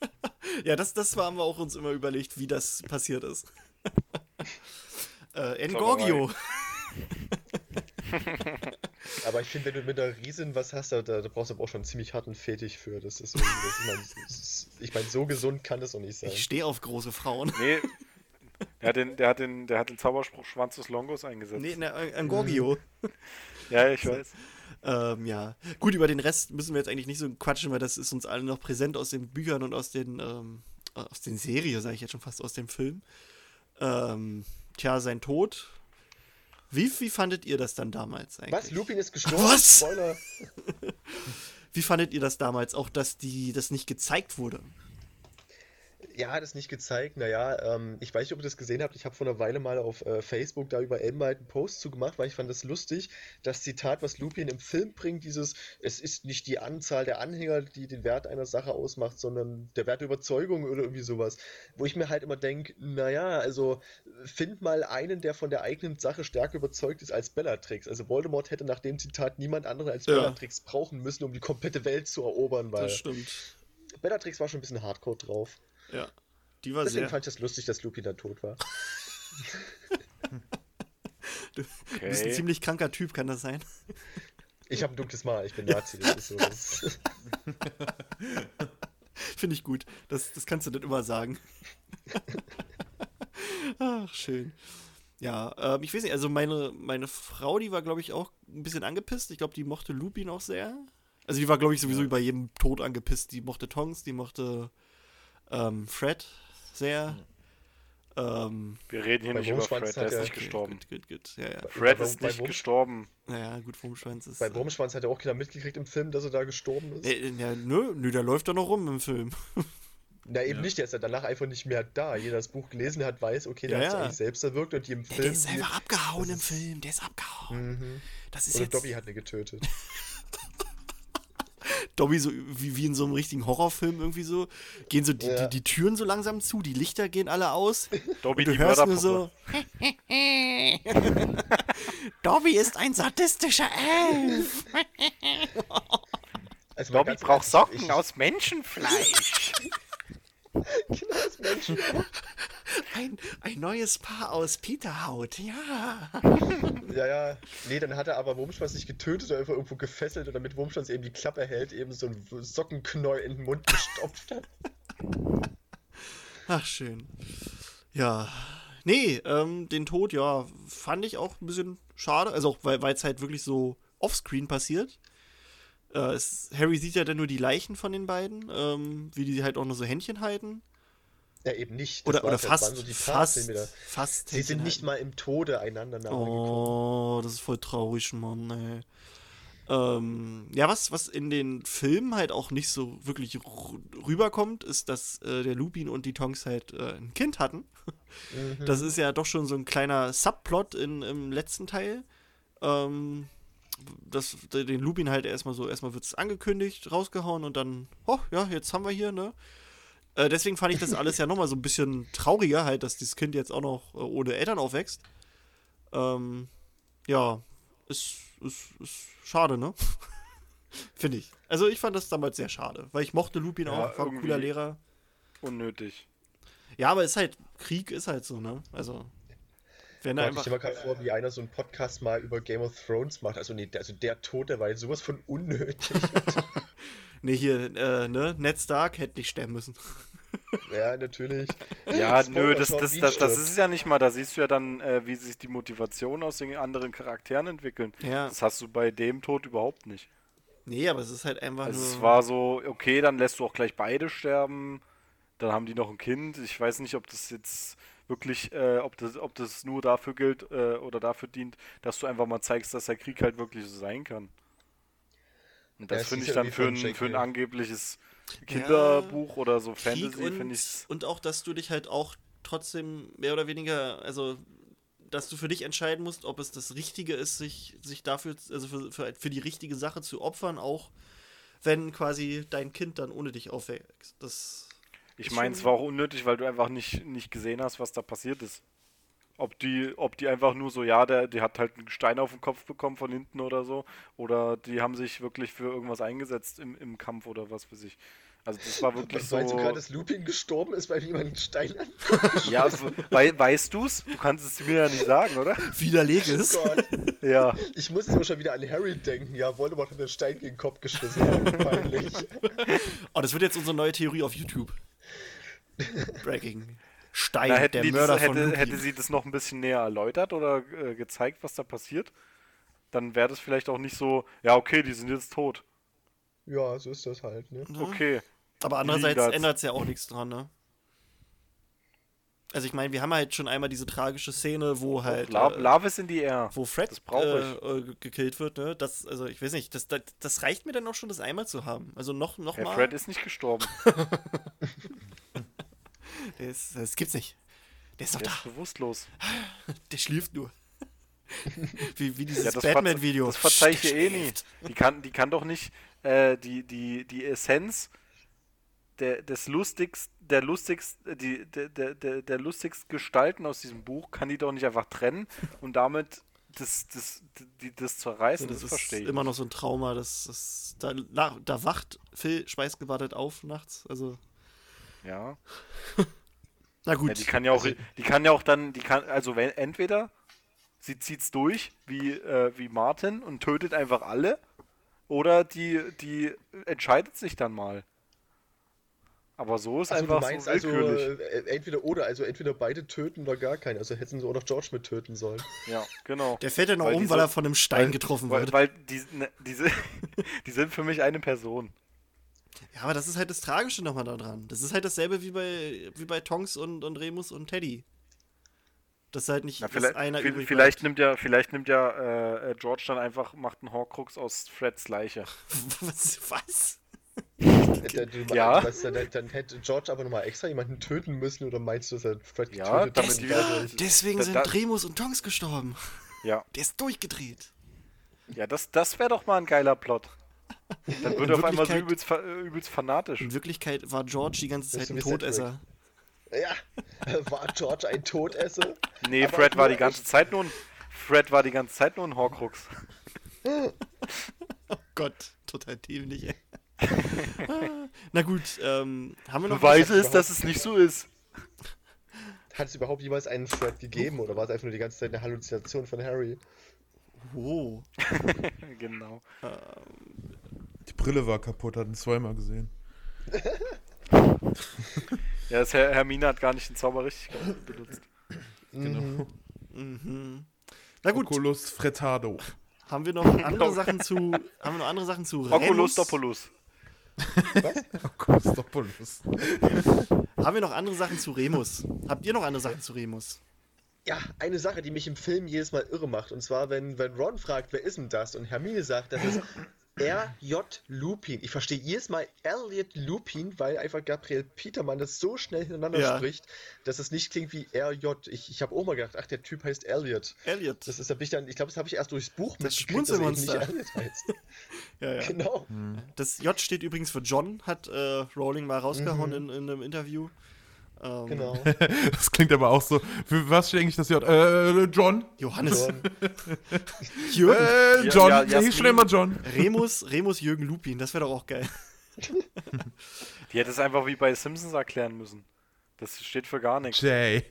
*laughs* Ja, das, das haben wir auch uns immer überlegt, wie das passiert ist. *laughs* äh, Engorgio. *laughs* aber ich finde, wenn du mit einer Riesen was hast, da, da brauchst du aber auch schon einen ziemlich harten Fetisch für. Das ist, irgendwie- das ist, mein, das ist ich meine, so gesund kann das doch nicht sein. Ich stehe auf große Frauen. Nee. Der hat den, der hat den, der hat den Zauberspruch Schwanz des Longos eingesetzt. Nee, ne, Engorgio. *laughs* Ja, ich weiß. Ähm, ja. Gut, über den Rest müssen wir jetzt eigentlich nicht so quatschen, weil das ist uns allen noch präsent aus den Büchern und aus den, ähm, aus den Serien, sage ich jetzt schon fast, aus dem Film. Ähm, tja, sein Tod. Wie, wie fandet ihr das dann damals eigentlich? Was? Lupin ist gestorben? Was? Spoiler. *laughs* Wie fandet ihr das damals auch, dass die das nicht gezeigt wurde? Ja, hat es nicht gezeigt. Naja, ähm, ich weiß nicht, ob ihr das gesehen habt. Ich habe vor einer Weile mal auf äh, Facebook da über Elben halt einen Post zu gemacht, weil ich fand das lustig. Das Zitat, was Lupin im Film bringt, dieses, es ist nicht die Anzahl der Anhänger, die den Wert einer Sache ausmacht, sondern der Wert der Überzeugung oder irgendwie sowas. Wo ich mir halt immer denke, naja, also find mal einen, der von der eigenen Sache stärker überzeugt ist als Bellatrix. Also Voldemort hätte nach dem Zitat niemand anderen als Ja. Bellatrix brauchen müssen, um die komplette Welt zu erobern, weil Das stimmt. Bellatrix war schon ein bisschen hardcore drauf. Ja. Die war Deswegen sehr. fand ich das lustig, dass Lupin dann tot war. *laughs* Du bist ein Okay. ziemlich kranker Typ, kann das sein? Ich habe ein dunkles Mal, ich bin Nazi. Das ist so, das *laughs* Finde ich gut. Das, das kannst du dann immer sagen. *laughs* Ach, schön. Ja, ähm, ich weiß nicht, also meine, meine Frau, die war, glaube ich, auch ein bisschen angepisst. Ich glaube, die mochte Lupin auch sehr. Also die war, glaube ich, sowieso bei jedem Tod angepisst. Die mochte Tongs, die mochte ähm, Fred sehr. Ähm, Wir reden hier nicht über Fred, der ist er- nicht gestorben. Gut, gut, gut. Ja, ja. Fred Bei- ist bei nicht Wurm- gestorben. Naja, gut, Wurmschwanz ist. Bei Wurmschwanz hat ja auch keiner mitgekriegt im Film, dass er da gestorben ist. Äh, ja, nö, nö, der läuft doch noch rum im Film. Na, eben Ja. nicht, der ist ja danach einfach nicht mehr da. Jeder, der das Buch gelesen hat, weiß, okay, der Ja, hat sich ja. eigentlich selbst erwirkt und die im Der, Film. der ist selber abgehauen im Film, der ist abgehauen. Mhm. Das ist Oder jetzt. Dobby hat ihn getötet. *laughs* Dobby so wie, wie in so einem richtigen Horrorfilm irgendwie so. Gehen so die, Ja. die, die Türen so langsam zu, die Lichter gehen alle aus. Dobby, Und du die hörst nur so. *laughs* Dobby ist ein sadistischer Elf. Also Dobby braucht ehrlich, Socken ich- aus Menschenfleisch. *laughs* *laughs* Genau, das Menschen. *laughs* Ein, ein neues Paar aus Peterhaut, ja. *laughs* Ja, ja. Nee, dann hat er aber Wurmschwanz nicht getötet oder einfach irgendwo gefesselt und damit Wurmschwanz eben die Klappe hält, eben so ein Sockenknäuel in den Mund gestopft hat. Ach, schön. Ja. Nee, ähm, den Tod, ja, fand ich auch ein bisschen schade. Also auch, weil es halt wirklich so offscreen passiert. Äh, es, Harry sieht ja dann nur die Leichen von den beiden, ähm, wie die halt auch nur so Händchen halten. Ja, eben nicht. Das Oder, oder das fast, so die fast, fast Sie sind nicht halten. mal im Tode einander nahe gekommen. Oh, das ist voll traurig, Mann, ey. Ähm, ja, was, was in den Filmen halt auch nicht so wirklich rü- rüberkommt, ist, dass äh, der Lupin und die Tonks halt äh, ein Kind hatten. Mhm. Das ist ja doch schon so ein kleiner Subplot in, im letzten Teil. Ähm, das, den Lupin halt erstmal so, erstmal wird es angekündigt, rausgehauen und dann, oh ja, jetzt haben wir hier, ne? Äh, deswegen fand ich das alles ja *laughs* nochmal so ein bisschen trauriger, halt, dass dieses Kind jetzt auch noch äh, ohne Eltern aufwächst. Ähm, ja, ist, ist, ist schade, ne? *laughs* Finde ich. Also ich fand das damals sehr schade, weil ich mochte Lupin Ja, auch, war ein cooler. Lehrer. Unnötig. Ja, aber ist halt, Krieg ist halt so, ne? Also, wenn er Ich einfach. stelle mir gerade vor, wie einer so einen Podcast mal über Game of Thrones macht. Also, nee, der, also der Tod, der war jetzt sowas von unnötig. *laughs* Nee, hier, äh, ne? Ned Stark hätte nicht sterben müssen. *laughs* Ja, natürlich. Ja, nö, das, das, das, das ist es ja nicht mal. Da siehst du ja dann, äh, wie sich die Motivation aus den anderen Charakteren entwickeln. Ja. Das hast du bei dem Tod überhaupt nicht. Nee, aber es ist halt einfach Also nur. es war so, okay, dann lässt du auch gleich beide sterben. Dann haben die noch ein Kind. Ich weiß nicht, ob das jetzt wirklich, äh, ob das, ob das nur dafür gilt äh, oder dafür dient, dass du einfach mal zeigst, dass der Krieg halt wirklich so sein kann. Und Ja, das es finde ich ja dann für ein, für ein angebliches Kinderbuch oder so Krieg Fantasy, und, finde ich und auch, dass du dich halt auch trotzdem mehr oder weniger, also dass du für dich entscheiden musst, ob es das Richtige ist, sich, sich dafür, also für, für, für die richtige Sache zu opfern, auch wenn quasi dein Kind dann ohne dich aufwächst. Das Ich meine, es war auch unnötig, weil du einfach nicht, nicht gesehen hast, was da passiert ist. Ob die, ob die einfach nur so, ja, der, die hat halt einen Stein auf den Kopf bekommen von hinten oder so, oder die haben sich wirklich für irgendwas eingesetzt im, im Kampf oder was weiß ich. Also das war *laughs* wirklich so. meinst du gerade, dass Lupin gestorben ist, weil jemand einen Stein an? *laughs* Ja, wei weißt du's? Du kannst es mir ja nicht sagen, oder? *laughs* widerleg Oh ist. Gott. Ja. Ich muss jetzt immer schon wieder an Harry denken. Ja, Voldemort hat einen Stein gegen den Kopf geschossen. Ja, Peinlich. Oh, das wird jetzt unsere neue Theorie auf YouTube. Breaking. Stein, hätten der die Mörder das, von hätte, hätte sie das noch ein bisschen näher erläutert oder äh, gezeigt, was da passiert, dann wäre das vielleicht auch nicht so, ja, okay, die sind jetzt tot. Ja, so ist das halt, ne? Ja. Okay. Aber andererseits ändert es ja auch nichts dran, ne? Also ich meine, wir haben halt schon einmal diese tragische Szene, wo halt La äh, Love ist in die Air. wo Fred äh, äh, gekillt wird, ne? Das, also ich weiß nicht, das, das, das reicht mir dann auch schon, das einmal zu haben. Also noch, noch Herr mal. Fred ist nicht gestorben. *laughs* Der ist, das gibt's nicht. Der ist doch Der da. ist bewusstlos. *laughs* Der schläft nur. *laughs* wie, wie dieses Ja, das, Batman-Video. das verzeih ich Der ihr eh nie. schläft. Die kann, die kann doch nicht äh, die, die, die Essenz der, des lustigst, der lustigst, die, der, der, der, lustigst Gestalten aus diesem Buch kann die doch nicht einfach trennen und damit das, das, die, das zerreißen. Das, das, ist verstehe ich. immer nicht. noch so ein Trauma. Das, das, da, da wacht Phil schweißgebadet auf nachts. Also, Ja. *laughs* na gut. ja. Die kann ja auch, Also- die kann ja auch dann, die kann, also wenn, entweder sie zieht's durch, wie, äh, wie Martin und tötet einfach alle, oder die, die entscheidet sich dann mal. Aber so ist Also du einfach meinst so also willkürlich. äh, entweder oder, also entweder beide töten oder gar keinen. Also hätten sie auch noch George mit töten sollen. Ja, genau. Der fällt ja noch Weil um, die weil so- er von einem Stein weil, getroffen weil, wird. Weil die, ne, diese, *laughs* die sind für mich eine Person. Ja, aber das ist halt das Tragische nochmal daran. Das ist halt dasselbe wie bei, wie bei Tonks und, und Remus und Teddy. Das ist halt nicht Na, vielleicht, einer vi- übrig vielleicht nimmt ja, vielleicht nimmt ja äh, George dann einfach, macht einen Horcrux aus Freds Leiche. *laughs* Was? Was? Du- Ja. du weißt, dann, dann hätte George aber nochmal extra jemanden töten müssen oder meinst du, dass er Fred Ja, getötet damit dadurch- Deswegen Da- sind da- Remus und Tonks gestorben. Ja, Der ist durchgedreht. ja das, das wäre doch mal ein geiler Plot. Dann wird er auf einmal so übelst, äh, übelst fanatisch. In Wirklichkeit war George die ganze Zeit ein Todesser. Ja, *laughs* war George ein Todesser? Nee, Aber Fred war die ganze Zeit nur ein, Fred war die ganze Zeit nur ein Horcrux. *laughs* Gott, total dämlich, ey. *laughs* Na gut, ähm, haben wir noch Beweise ist, dass es nicht so ist. Hat es überhaupt jemals einen Fred gegeben oder war es einfach nur die ganze Zeit eine Halluzination von Harry? Oh. genau. Die Brille war kaputt, hat ihn zweimal gesehen. *laughs* Ja, das Her Hermine hat gar nicht den Zauber richtig benutzt. Genau. Mhm. Na gut, Oculus Frettado. haben wir noch andere Sachen zu. Haben wir noch andere Sachen zu Oculus Remus? Doppulus. Oculus Doppulus. Haben wir noch andere Sachen zu Remus? Habt ihr noch andere Sachen zu Remus? Ja, eine Sache, die mich im Film jedes Mal irre macht. Und zwar, wenn, wenn Ron fragt, wer ist denn das? Und Hermine sagt, das ist R.J. Lupin. Ich verstehe jedes Mal Elliot Lupin, weil einfach Gabriel Petermann das so schnell hintereinander Ja. spricht, dass es nicht klingt wie R.J. Ich, ich habe auch mal gedacht, ach, der Typ heißt Elliot. Elliot. Das ist, hab ich dann, ich glaube, das habe ich erst durchs Buch Das mitgekriegt, dass er nicht Elliot heißt. *laughs* ja, ja. Genau. Das J steht übrigens für John, hat äh, Rowling mal rausgehauen Mhm. in, in einem Interview. Ähm, Genau. *laughs* Das klingt aber auch so. Für was steht eigentlich das J? Äh, John. Johannes. John. *laughs* Jürgen. Äh, Ja, John. ja, Ja, Jasmin. immer John. Remus, Remus Jürgen Lupin, das wäre doch auch geil. Die hätte es einfach wie bei Simpsons erklären müssen. Das steht für gar nichts. Jay.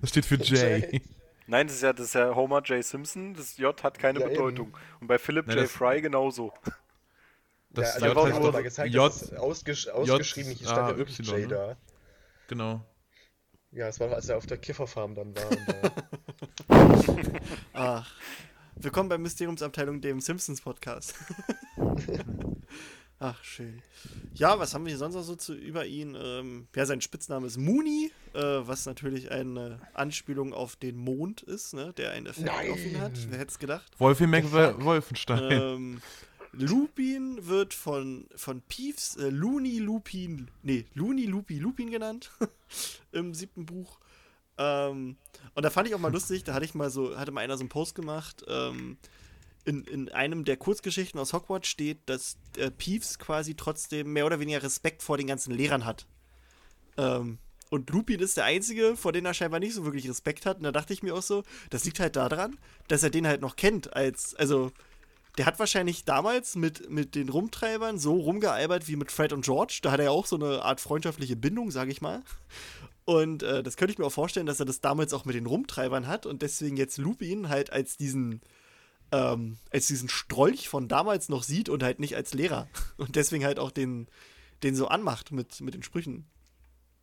Das steht für Jay. Jay. Nein, das ist ja, das ist ja Homer J. Simpson. Das J hat keine Ja, eben. Bedeutung. Und bei Philip Nein, J. Fry genauso. Das ja, J also ich habe nur mal gezeigt, J- dass es ausgesch ausgeschrieben, hier stand A, ja wirklich Y, J ne? da. Genau. Ja, es war, als er auf der Kifferfarm dann war. Und, äh, *laughs* Ach. Willkommen bei Mysteriumsabteilung, dem Simpsons-Podcast. *laughs* Ach, schön. Ja, was haben wir hier sonst noch so zu, über ihn? Ähm, ja, sein Spitzname ist Mooney, äh, was natürlich eine Anspielung auf den Mond ist, ne, der einen Effekt auf ihn hat. Nein. Wer hätte es gedacht? Wolfie Mac fuck? Wolfenstein. ähm, Lupin wird von, von Peeves äh, Looney Lupin, nee, Looney Lupi Lupin genannt *laughs* im siebten Buch. Ähm, und da fand ich auch mal lustig, da hatte ich mal so, hatte mal einer so einen Post gemacht, ähm, in, in einem der Kurzgeschichten aus Hogwarts steht, dass äh, Peeves quasi trotzdem mehr oder weniger Respekt vor den ganzen Lehrern hat. Ähm, und Lupin ist der Einzige, vor dem er scheinbar nicht so wirklich Respekt hat. Und da dachte ich mir auch so, das liegt halt daran, dass er den halt noch kennt. Als, also, der hat wahrscheinlich damals mit, mit den Rumtreibern so rumgealbert wie mit Fred und George. Da hat er auch so eine Art freundschaftliche Bindung, sage ich mal. Und äh, das könnte ich mir auch vorstellen, dass er das damals auch mit den Rumtreibern hat und deswegen jetzt Lupin halt als diesen, ähm, als diesen Strolch von damals noch sieht und halt nicht als Lehrer. *laughs* Und deswegen halt auch den, den so anmacht mit, mit den Sprüchen.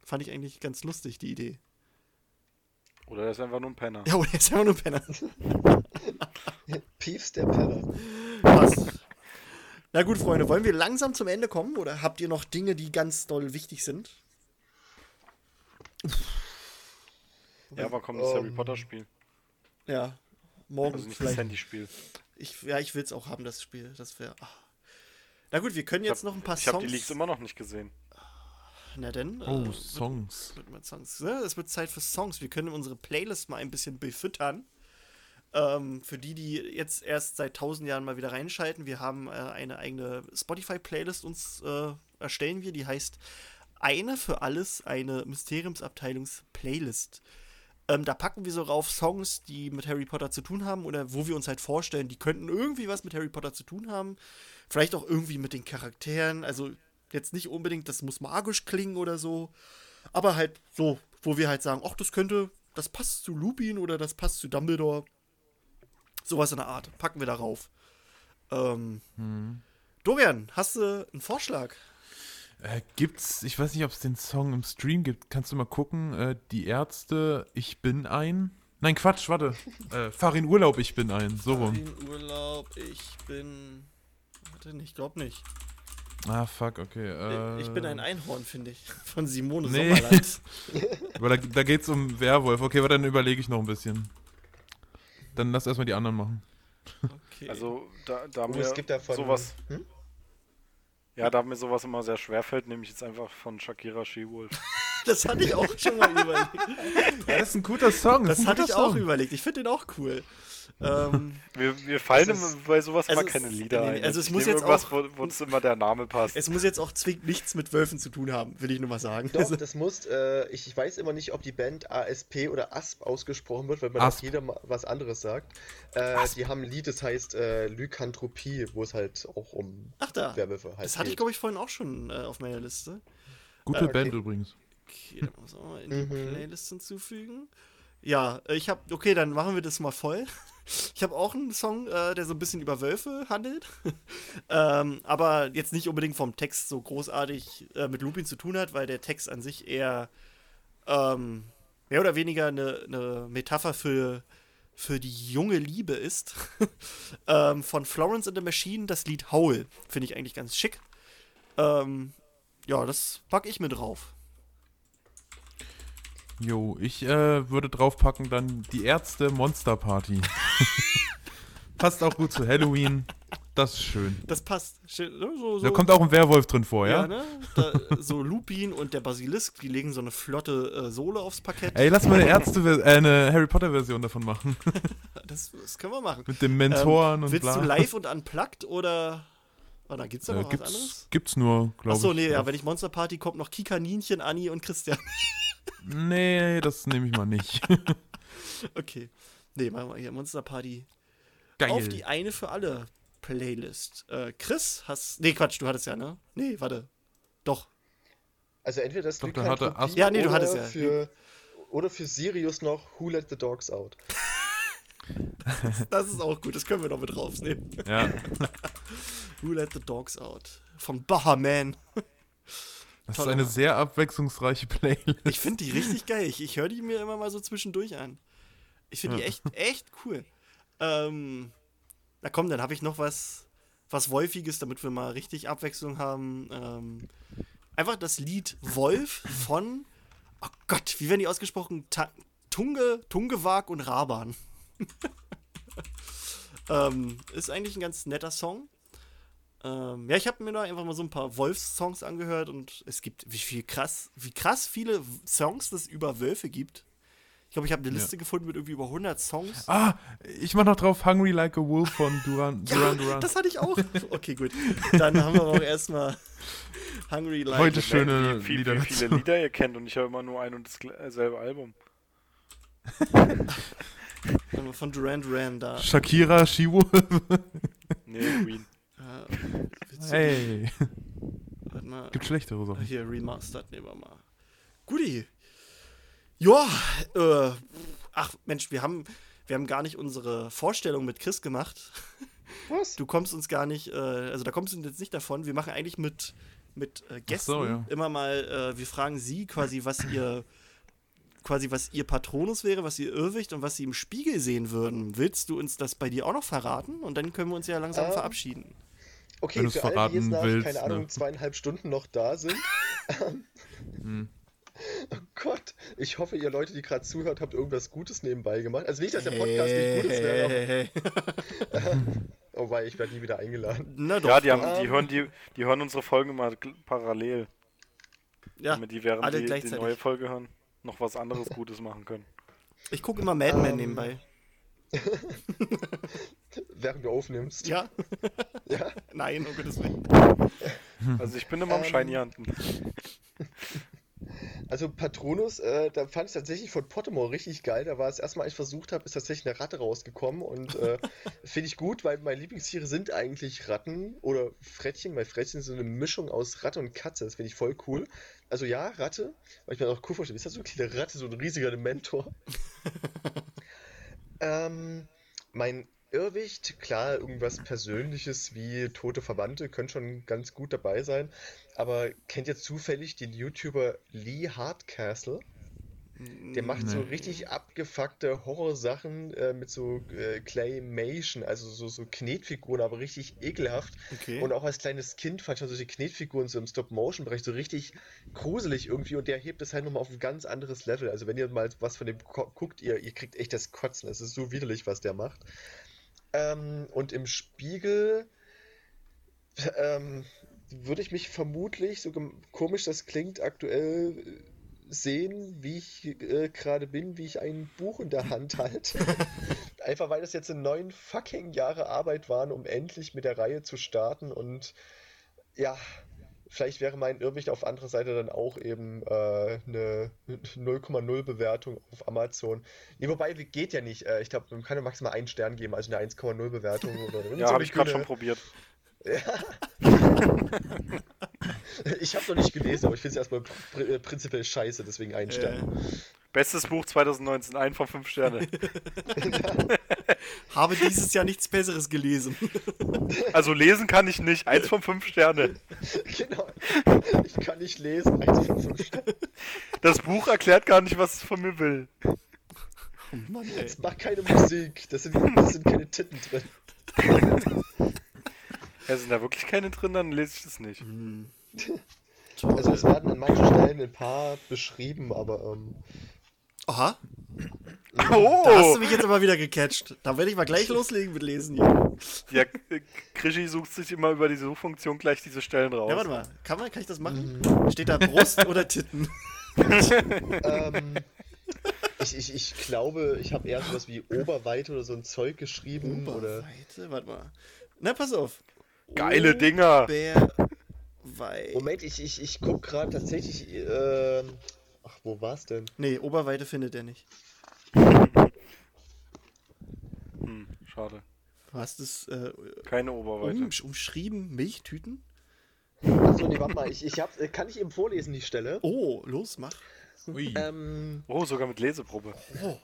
Fand ich eigentlich ganz lustig, die Idee. Oder er ist einfach nur ein Penner. Ja, oder er ist einfach nur ein Penner. *laughs* Peeves der Penner. Passt. Na gut, Freunde, wollen wir langsam zum Ende kommen oder habt ihr noch Dinge, die ganz doll wichtig sind? Ja, wann kommt das Harry Ähm, Potter Spiel? Ja, morgen Also nicht das vielleicht. Handyspiel. Ich, ja, ich will es auch haben, das Spiel. Das wäre. Na gut, wir können jetzt noch ein paar Ich habe Songs. die Leaks immer noch nicht gesehen. Na denn. oh, äh, Songs. Wird mal Songs. Ja, es wird Zeit für Songs. Wir können unsere Playlist mal ein bisschen befüttern. Ähm, für die, die jetzt erst seit tausend Jahren mal wieder reinschalten, wir haben äh, eine eigene Spotify-Playlist uns äh, erstellen wir, die heißt Eine für alles, eine Mysteriumsabteilungs-Playlist. Ähm, da packen wir so rauf Songs, die mit Harry Potter zu tun haben oder wo wir uns halt vorstellen, die könnten irgendwie was mit Harry Potter zu tun haben. Vielleicht auch irgendwie mit den Charakteren. Also jetzt nicht unbedingt, das muss magisch klingen oder so. Aber halt so, wo wir halt sagen, ach, das könnte, das passt zu Lupin oder das passt zu Dumbledore. Sowas in der Art. Packen wir darauf. Ähm, Dorian, hast du einen Vorschlag? Äh, gibt's, ich weiß nicht, ob es den Song im Stream gibt. Kannst du mal gucken? Äh, die Ärzte, ich bin ein. Nein, Quatsch, warte. *laughs* äh, fahr in Urlaub, ich bin ein. So rum. In Urlaub, ich bin. Warte, ich glaube nicht. Ah, fuck, okay. Äh, ich bin ein Einhorn, finde ich. Von Simone Nee. Sommerland. *laughs* Aber da, da geht's um Werwolf. Okay, warte, dann überlege ich noch ein bisschen. Dann lass erstmal die anderen machen. Okay. Also da, da Oh, mir es gibt davon. sowas, Hm? ja, da mir sowas immer sehr schwer fällt, nehme ich jetzt einfach von Shakira She-Wolf. *laughs* das hatte ich auch schon mal überlegt. Ja, das ist ein guter Song. Das ist ein hatte ich auch Song. überlegt. Ich finde den auch cool. Ähm, Wir, wir fallen ist- immer bei sowas immer keine Lieder nee, ein. also es Ich muss jetzt auch- wo, wo es immer der Name passt. es muss jetzt auch zwingend nichts mit Wölfen zu tun haben, will ich nur mal sagen. Doch, Also, das muss, äh, ich, ich weiß immer nicht, ob die Band ASP oder ASP ausgesprochen wird, weil man Asp. auch jeder mal was anderes sagt. Äh, die haben ein Lied, das heißt äh, Lykanthropie, wo es halt auch um ach da. Werwölfe halt Das hatte ich, glaube ich, vorhin auch schon äh, auf meiner Liste. Gute Ah, okay. Band übrigens. Okay, dann muss mal in die Mhm. Playlist hinzufügen. Ja, äh, ich habe, okay, dann machen wir das mal voll. *laughs* Ich habe auch einen Song, äh, der so ein bisschen über Wölfe handelt. *laughs* ähm, aber jetzt nicht unbedingt vom Text so großartig äh, mit Lupin zu tun hat, weil der Text an sich eher ähm, mehr oder weniger eine, eine Metapher für, für die junge Liebe ist. *laughs* ähm, von Florence and the Machine, das Lied Howl. Finde ich eigentlich ganz schick. Ähm, ja, das packe ich mit drauf. Jo, ich äh, würde draufpacken dann die Ärzte Monster Party. *laughs* Passt auch gut zu Halloween. Das ist schön. Das passt. Ne? So, so, Da kommt auch ein Werwolf drin vor, ja, ja? ne? Da, so Lupin und der Basilisk, die legen so eine flotte äh, Sohle aufs Parkett. Ey, lass mal eine Ärzte, äh, eine Harry Potter Version davon machen. *laughs* Das, das können wir machen. Mit den Mentoren Ähm, und willst bla. du live und unplugged oder. Warte, gibt's da äh, noch was gibt's, anderes? gibt's nur, glaube ich. Achso, nee, ja, auf- wenn ich Monster Party kommt noch Kika, Nienchen, Anni und Christian. Nee, das nehme ich mal nicht. *laughs* okay. Nee, machen wir hier Monster Party Geil. auf die eine für alle Playlist. Äh, Chris, hast. Nee, Quatsch, du hattest ja, ne? Nee, warte. Doch. Also entweder das Doch, da hatte Asp- Ja, nee, du oder hattest ja. Für, oder für Sirius noch Who Let the Dogs Out. *laughs* Das ist auch gut, das können wir noch mit draufnehmen. Ja. *laughs* Who Let the Dogs Out? Von Bahaman. Das Toller ist eine Mann. sehr abwechslungsreiche Playlist. Ich finde die richtig geil. Ich, ich höre die mir immer mal so zwischendurch an. Ich finde die Ja. echt, echt cool. Ähm, na komm, dann habe ich noch was, was Wolfiges, damit wir mal richtig Abwechslung haben. Ähm, einfach das Lied Wolf von, oh Gott, wie werden die ausgesprochen? Ta Tunge, Tungewag und Raban. *laughs* ähm, ist eigentlich ein ganz netter Song. Ähm, ja, ich habe mir da einfach mal so ein paar Wolfs-Songs angehört und es gibt, wie viel krass, wie krass viele Songs es über Wölfe gibt. Ich glaube, ich habe eine Ja. Liste gefunden mit irgendwie über 100 Songs. Ah, ich mach noch drauf Hungry Like a Wolf von Duran *laughs* Duran Duran. das hatte ich auch. Okay, gut. Dann haben wir aber auch erstmal Hungry Like Heute a- schöne wie, wie, Lieder wie viele dazu. Lieder ihr kennt und ich höre immer nur ein und dasselbe Album. *laughs* äh, von Duran Duran da. Shakira, She-Wolf. Nee, Queen. Äh, du die- Hey. Warte mal. Gibt schlechtere Sachen. Hier, Remastered nehmen wir mal. Guti. Ja, äh, ach Mensch, wir haben, wir haben gar nicht unsere Vorstellung mit Chris gemacht. Was? Du kommst uns gar nicht, äh, also da kommst du jetzt nicht davon. Wir machen eigentlich mit, mit äh, Gästen so, ja. immer mal, äh, wir fragen sie quasi, was ihr, quasi was ihr Patronus wäre, was ihr Irrwicht und was sie im Spiegel sehen würden. Willst du uns das bei dir auch noch verraten? Und dann können wir uns ja langsam Ähm, verabschieden. Okay, Wenn für alle, die jetzt verraten nach, willst, keine Ahnung, ne? zweieinhalb Stunden noch da sind. Hm. *laughs* Oh Gott, ich hoffe, ihr Leute, die gerade zuhört, habt irgendwas Gutes nebenbei gemacht. Also nicht, dass der Podcast nicht gut ist, ne, aber- hey, hey, hey. *laughs* oh wei, ich werde nie wieder eingeladen. Na doch. Ja, die, haben, Ähm. die, hören die, die hören unsere Folgen immer parallel. ja, damit die während alle die, die neue Folge hören, noch was anderes Gutes machen können. ich gucke immer Mad Men Ähm, nebenbei. *laughs* Während du aufnimmst. Ja? *laughs* Ja. Nein, um Gottes Willen. Also ich bin immer am Ähm. Shiny Hunten. *laughs* Also Patronus, äh, da fand ich tatsächlich von Pottermore richtig geil. Da war es erstmal, als ich versucht habe, ist tatsächlich eine Ratte rausgekommen und äh, finde ich gut, weil meine Lieblingstiere sind eigentlich Ratten oder Frettchen, weil Frettchen sind so eine Mischung aus Ratte und Katze. Das finde ich voll cool. Also ja, Ratte, weil ich mir auch cool vorstelle, ist das so eine kleine Ratte, so ein riesiger Dementor. Ähm, mein Irrwicht, klar, irgendwas Persönliches wie tote Verwandte können schon ganz gut dabei sein. Aber kennt ihr zufällig den YouTuber Lee Hardcastle? Der macht so Nee. richtig abgefuckte Horrorsachen äh, mit so äh, Claymation, also so, so Knetfiguren, aber richtig ekelhaft. Okay. Und auch als kleines Kind fand ich schon solche Knetfiguren so im Stop-Motion-Bereich so richtig gruselig irgendwie und der hebt es halt nochmal auf ein ganz anderes Level. Also wenn ihr mal was von dem guckt, ihr, ihr kriegt echt das Kotzen. Es ist so widerlich, was der macht. Ähm, und im Spiegel ähm, würde ich mich vermutlich, so komisch das klingt, aktuell sehen, wie ich äh, gerade bin, wie ich ein Buch in der Hand halte. *laughs* Einfach weil das jetzt in neun fucking Jahre Arbeit waren, um endlich mit der Reihe zu starten und ja, vielleicht wäre mein Irrwicht auf anderer Seite dann auch eben äh, eine 0,0 Bewertung auf Amazon. Nee, wobei, geht ja nicht. Äh, ich glaube, man kann ja maximal einen Stern geben, also eine 1,0 Bewertung oder *laughs* Ja, so habe ich gerade schon probiert. *laughs* *laughs* Ich habe noch nicht gelesen, aber ich finde es erstmal pr äh, prinzipiell scheiße, deswegen einen Stern. äh, Bestes Buch 2019, ein von fünf Sterne. *laughs* habe dieses Jahr nichts Besseres gelesen. *laughs* Also lesen kann ich nicht, eins von fünf Sterne. Genau. Ich kann nicht lesen, eins von fünf Sternen. Das Buch erklärt gar nicht, was es von mir will. Mann, ey. Es macht keine Musik, das sind, das sind keine Titten drin. Ja, sind da wirklich keine drin, dann lese ich das nicht. Toll. *laughs* Also es werden an manchen Stellen ein paar beschrieben, aber ähm, Aha, da hast Oh! du mich jetzt aber wieder gecatcht. Da werde ich mal gleich loslegen mit Lesen hier. Ja, Krischi sucht sich immer über die Suchfunktion gleich diese Stellen raus. Ja, warte mal. Kann, man, kann ich das machen? Mhm. Steht da Brust *laughs* oder Titten? ähm, ich, ich, ich glaube, ich habe eher sowas wie Oberweite oder so ein Zeug geschrieben oder Oberweite? Warte mal. Na, pass auf. Geile Dinger. Oberweite. Moment, ich, ich, ich guck gerade tatsächlich. ähm, ach, wo war's denn? Nee, Oberweite findet er nicht. *laughs* Hm, schade. Du hast es äh, Keine Oberweite. um, umschrieben. Milchtüten? Achso, nee, warte mal, ich, ich hab, äh, kann ich eben vorlesen, die Stelle? Oh, los, mach. Ui. Ähm, Oh, sogar mit Leseprobe.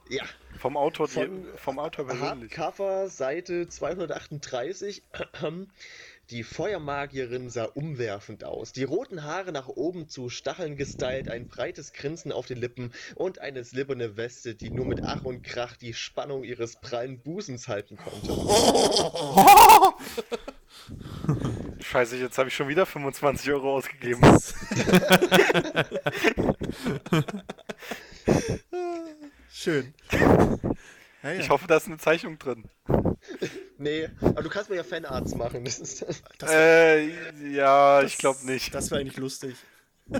ja. Vom Autor, Von die, vom Autor persönlich. Hardcover, Seite 238. *clears throat* Die Feuermagierin sah umwerfend aus. Die roten Haare nach oben zu Stacheln gestylt, ein breites Grinsen auf den Lippen und eine silberne Weste, die nur mit Ach und Krach die Spannung ihres prallen Busens halten konnte. *laughs* Scheiße, jetzt habe ich schon wieder 25 Euro ausgegeben. *laughs* Schön. Ja, ja. Ich hoffe, da ist eine Zeichnung drin. Nee, aber du kannst mir ja Fanarts machen. Das ist, das, Äh, ja, das- ich glaube nicht. Das wäre eigentlich lustig. *laughs*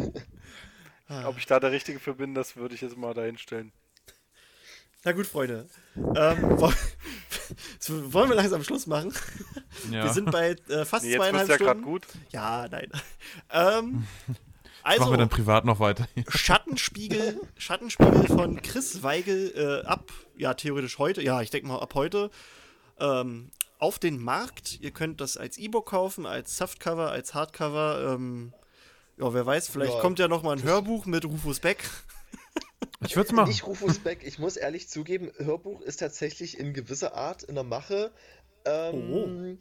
Ob ich da der Richtige für bin, das würde ich jetzt mal dahin stellen. Na gut, Freunde. Ähm, wollen *laughs* wir langsam Schluss machen? Ja. Wir sind bei äh, fast Nee, jetzt zweieinhalb ja gerade Stunden. gut. Ja, nein. *laughs* Ähm, Machen wir also, dann privat noch weiter. Schattenspiegel, Schattenspiegel von Chris Weigel äh, ab, ja, theoretisch heute, ja, ich denke mal ab heute, ähm, auf den Markt. Ihr könnt das als E-Book kaufen, als Softcover, als Hardcover. Ähm, ja, wer weiß, vielleicht Ja. kommt ja noch mal ein Hörbuch mit Rufus Beck. Ich würde es machen. Ich Rufus Beck, ich muss ehrlich zugeben, Hörbuch ist tatsächlich in gewisser Art in der Mache. Ähm,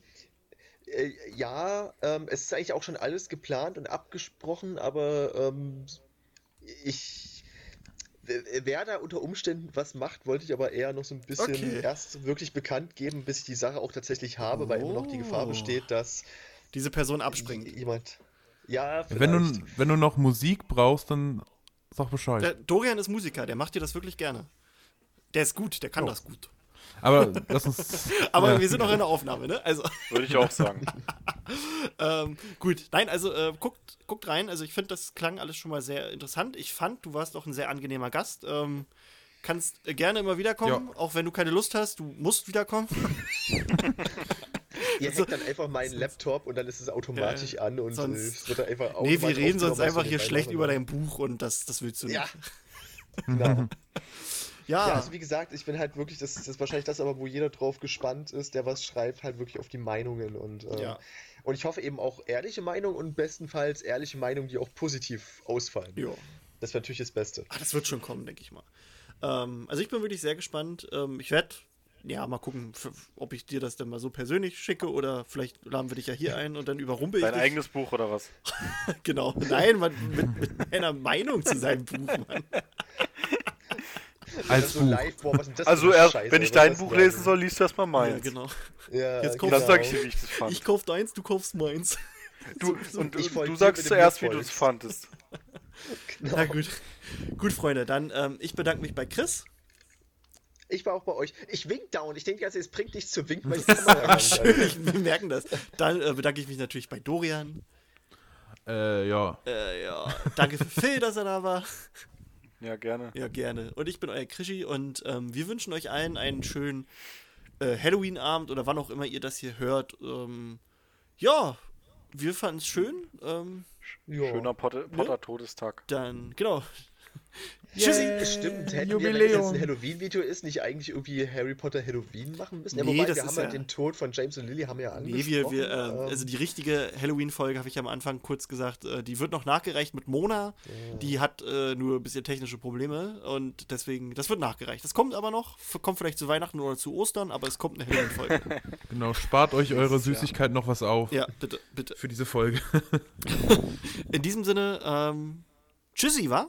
äh, ja, ähm, es ist eigentlich auch schon alles geplant und abgesprochen, aber ähm, ich. Wer- da unter Umständen was macht, wollte ich aber eher noch so ein bisschen Okay. erst wirklich bekannt geben, bis ich die Sache auch tatsächlich habe, weil immer noch die Gefahr Oh. besteht, dass Diese Person abspringt. jemand. Ja, Wenn du, wenn du noch Musik brauchst, dann sag Bescheid. Der Dorian ist Musiker, der macht dir das wirklich gerne. Der ist gut, der kann Oh. das gut. Aber lass uns. *laughs* Aber ja. wir sind noch in der Aufnahme, ne? Also, *laughs* Würde ich auch sagen. *laughs* ähm, gut. Nein, also äh, guckt, guckt rein. Also ich finde, das klang alles schon mal sehr interessant. Ich fand, du warst auch ein sehr angenehmer Gast. Ähm, kannst äh, gerne immer wiederkommen, auch wenn du keine Lust hast. Du musst wiederkommen. Ihr hackt dann einfach meinen Laptop und dann ist es automatisch an und sonst- äh, es wird dann einfach nee, wir reden sonst einfach hier schlecht über dein Buch und das, das willst du nicht. Ja, genau. Ja, Ja, also wie gesagt, ich bin halt wirklich, das, das ist wahrscheinlich das, aber wo jeder drauf gespannt ist, der was schreibt, halt wirklich auf die Meinungen und, ähm, Ja. und ich hoffe eben auch ehrliche Meinungen und bestenfalls ehrliche Meinungen, die auch positiv ausfallen. Jo. Das wäre natürlich das Beste. Ah, das wird schon kommen, denke ich mal. Ähm, also ich bin wirklich sehr gespannt. Ähm, ich werde, ja, mal gucken, ob ich dir das dann mal so persönlich schicke oder vielleicht laden wir dich ja hier ein und dann überrumpel ich Dein dich. eigenes Buch oder was? *laughs* Genau. Nein, man, mit, mit meiner Meinung zu seinem Buch, Mann. *laughs* *laughs* Als so Buch. live, boah, was ist denn das Also erst, Scheiße, wenn ich dein was Buch lesen soll, liest du erstmal Ja, meins. genau. Ja, Jetzt genau. Das sage ich dir, wie ich das fand. Ich kauf deins, du kaufst meins. du, so- und ich du, du sagst zuerst, wie du es fandest. *laughs* Genau. Na gut. Gut, Freunde, dann ähm, ich bedanke mich bei Chris. Ich war auch bei euch. Ich wink down. Ich denke, also, es bringt nichts zu winken, weil die Kamera schön, ich, wir merken das. Dann äh, bedanke ich mich natürlich bei Dorian. Äh, ja. Äh, ja, danke für Phil, dass er da war. Ja, gerne. Ja, gerne. Und ich bin euer Krischi und ähm, wir wünschen euch allen einen schönen äh, Halloween-Abend oder wann auch immer ihr das hier hört. Ähm, ja, wir fanden es schön. Ähm, Ja. Schöner Potter, Potter Todestag. dann, genau. *laughs* Tschüssi. Yay, Stimmt, hätten wir, wenn das Jubiläum. ein Halloween-Video ist, nicht eigentlich irgendwie Harry Potter Halloween machen müssen? Nee, wobei, das wir ist haben ja ja- den Tod von James und Lily haben wir ja Nee, angesprochen. wir, wir, äh, ähm, also die richtige Halloween-Folge habe ich am Anfang kurz gesagt, äh, die wird noch nachgereicht mit Mona. Die hat äh, nur ein bisschen technische Probleme und deswegen, das wird nachgereicht. Das kommt aber noch, kommt vielleicht zu Weihnachten oder zu Ostern, aber es kommt eine Halloween-Folge. *laughs* Genau, spart euch eure Süßigkeit noch was auf. ja, bitte, bitte. Für diese Folge. *laughs* In diesem Sinne, ähm, tschüssi, wa?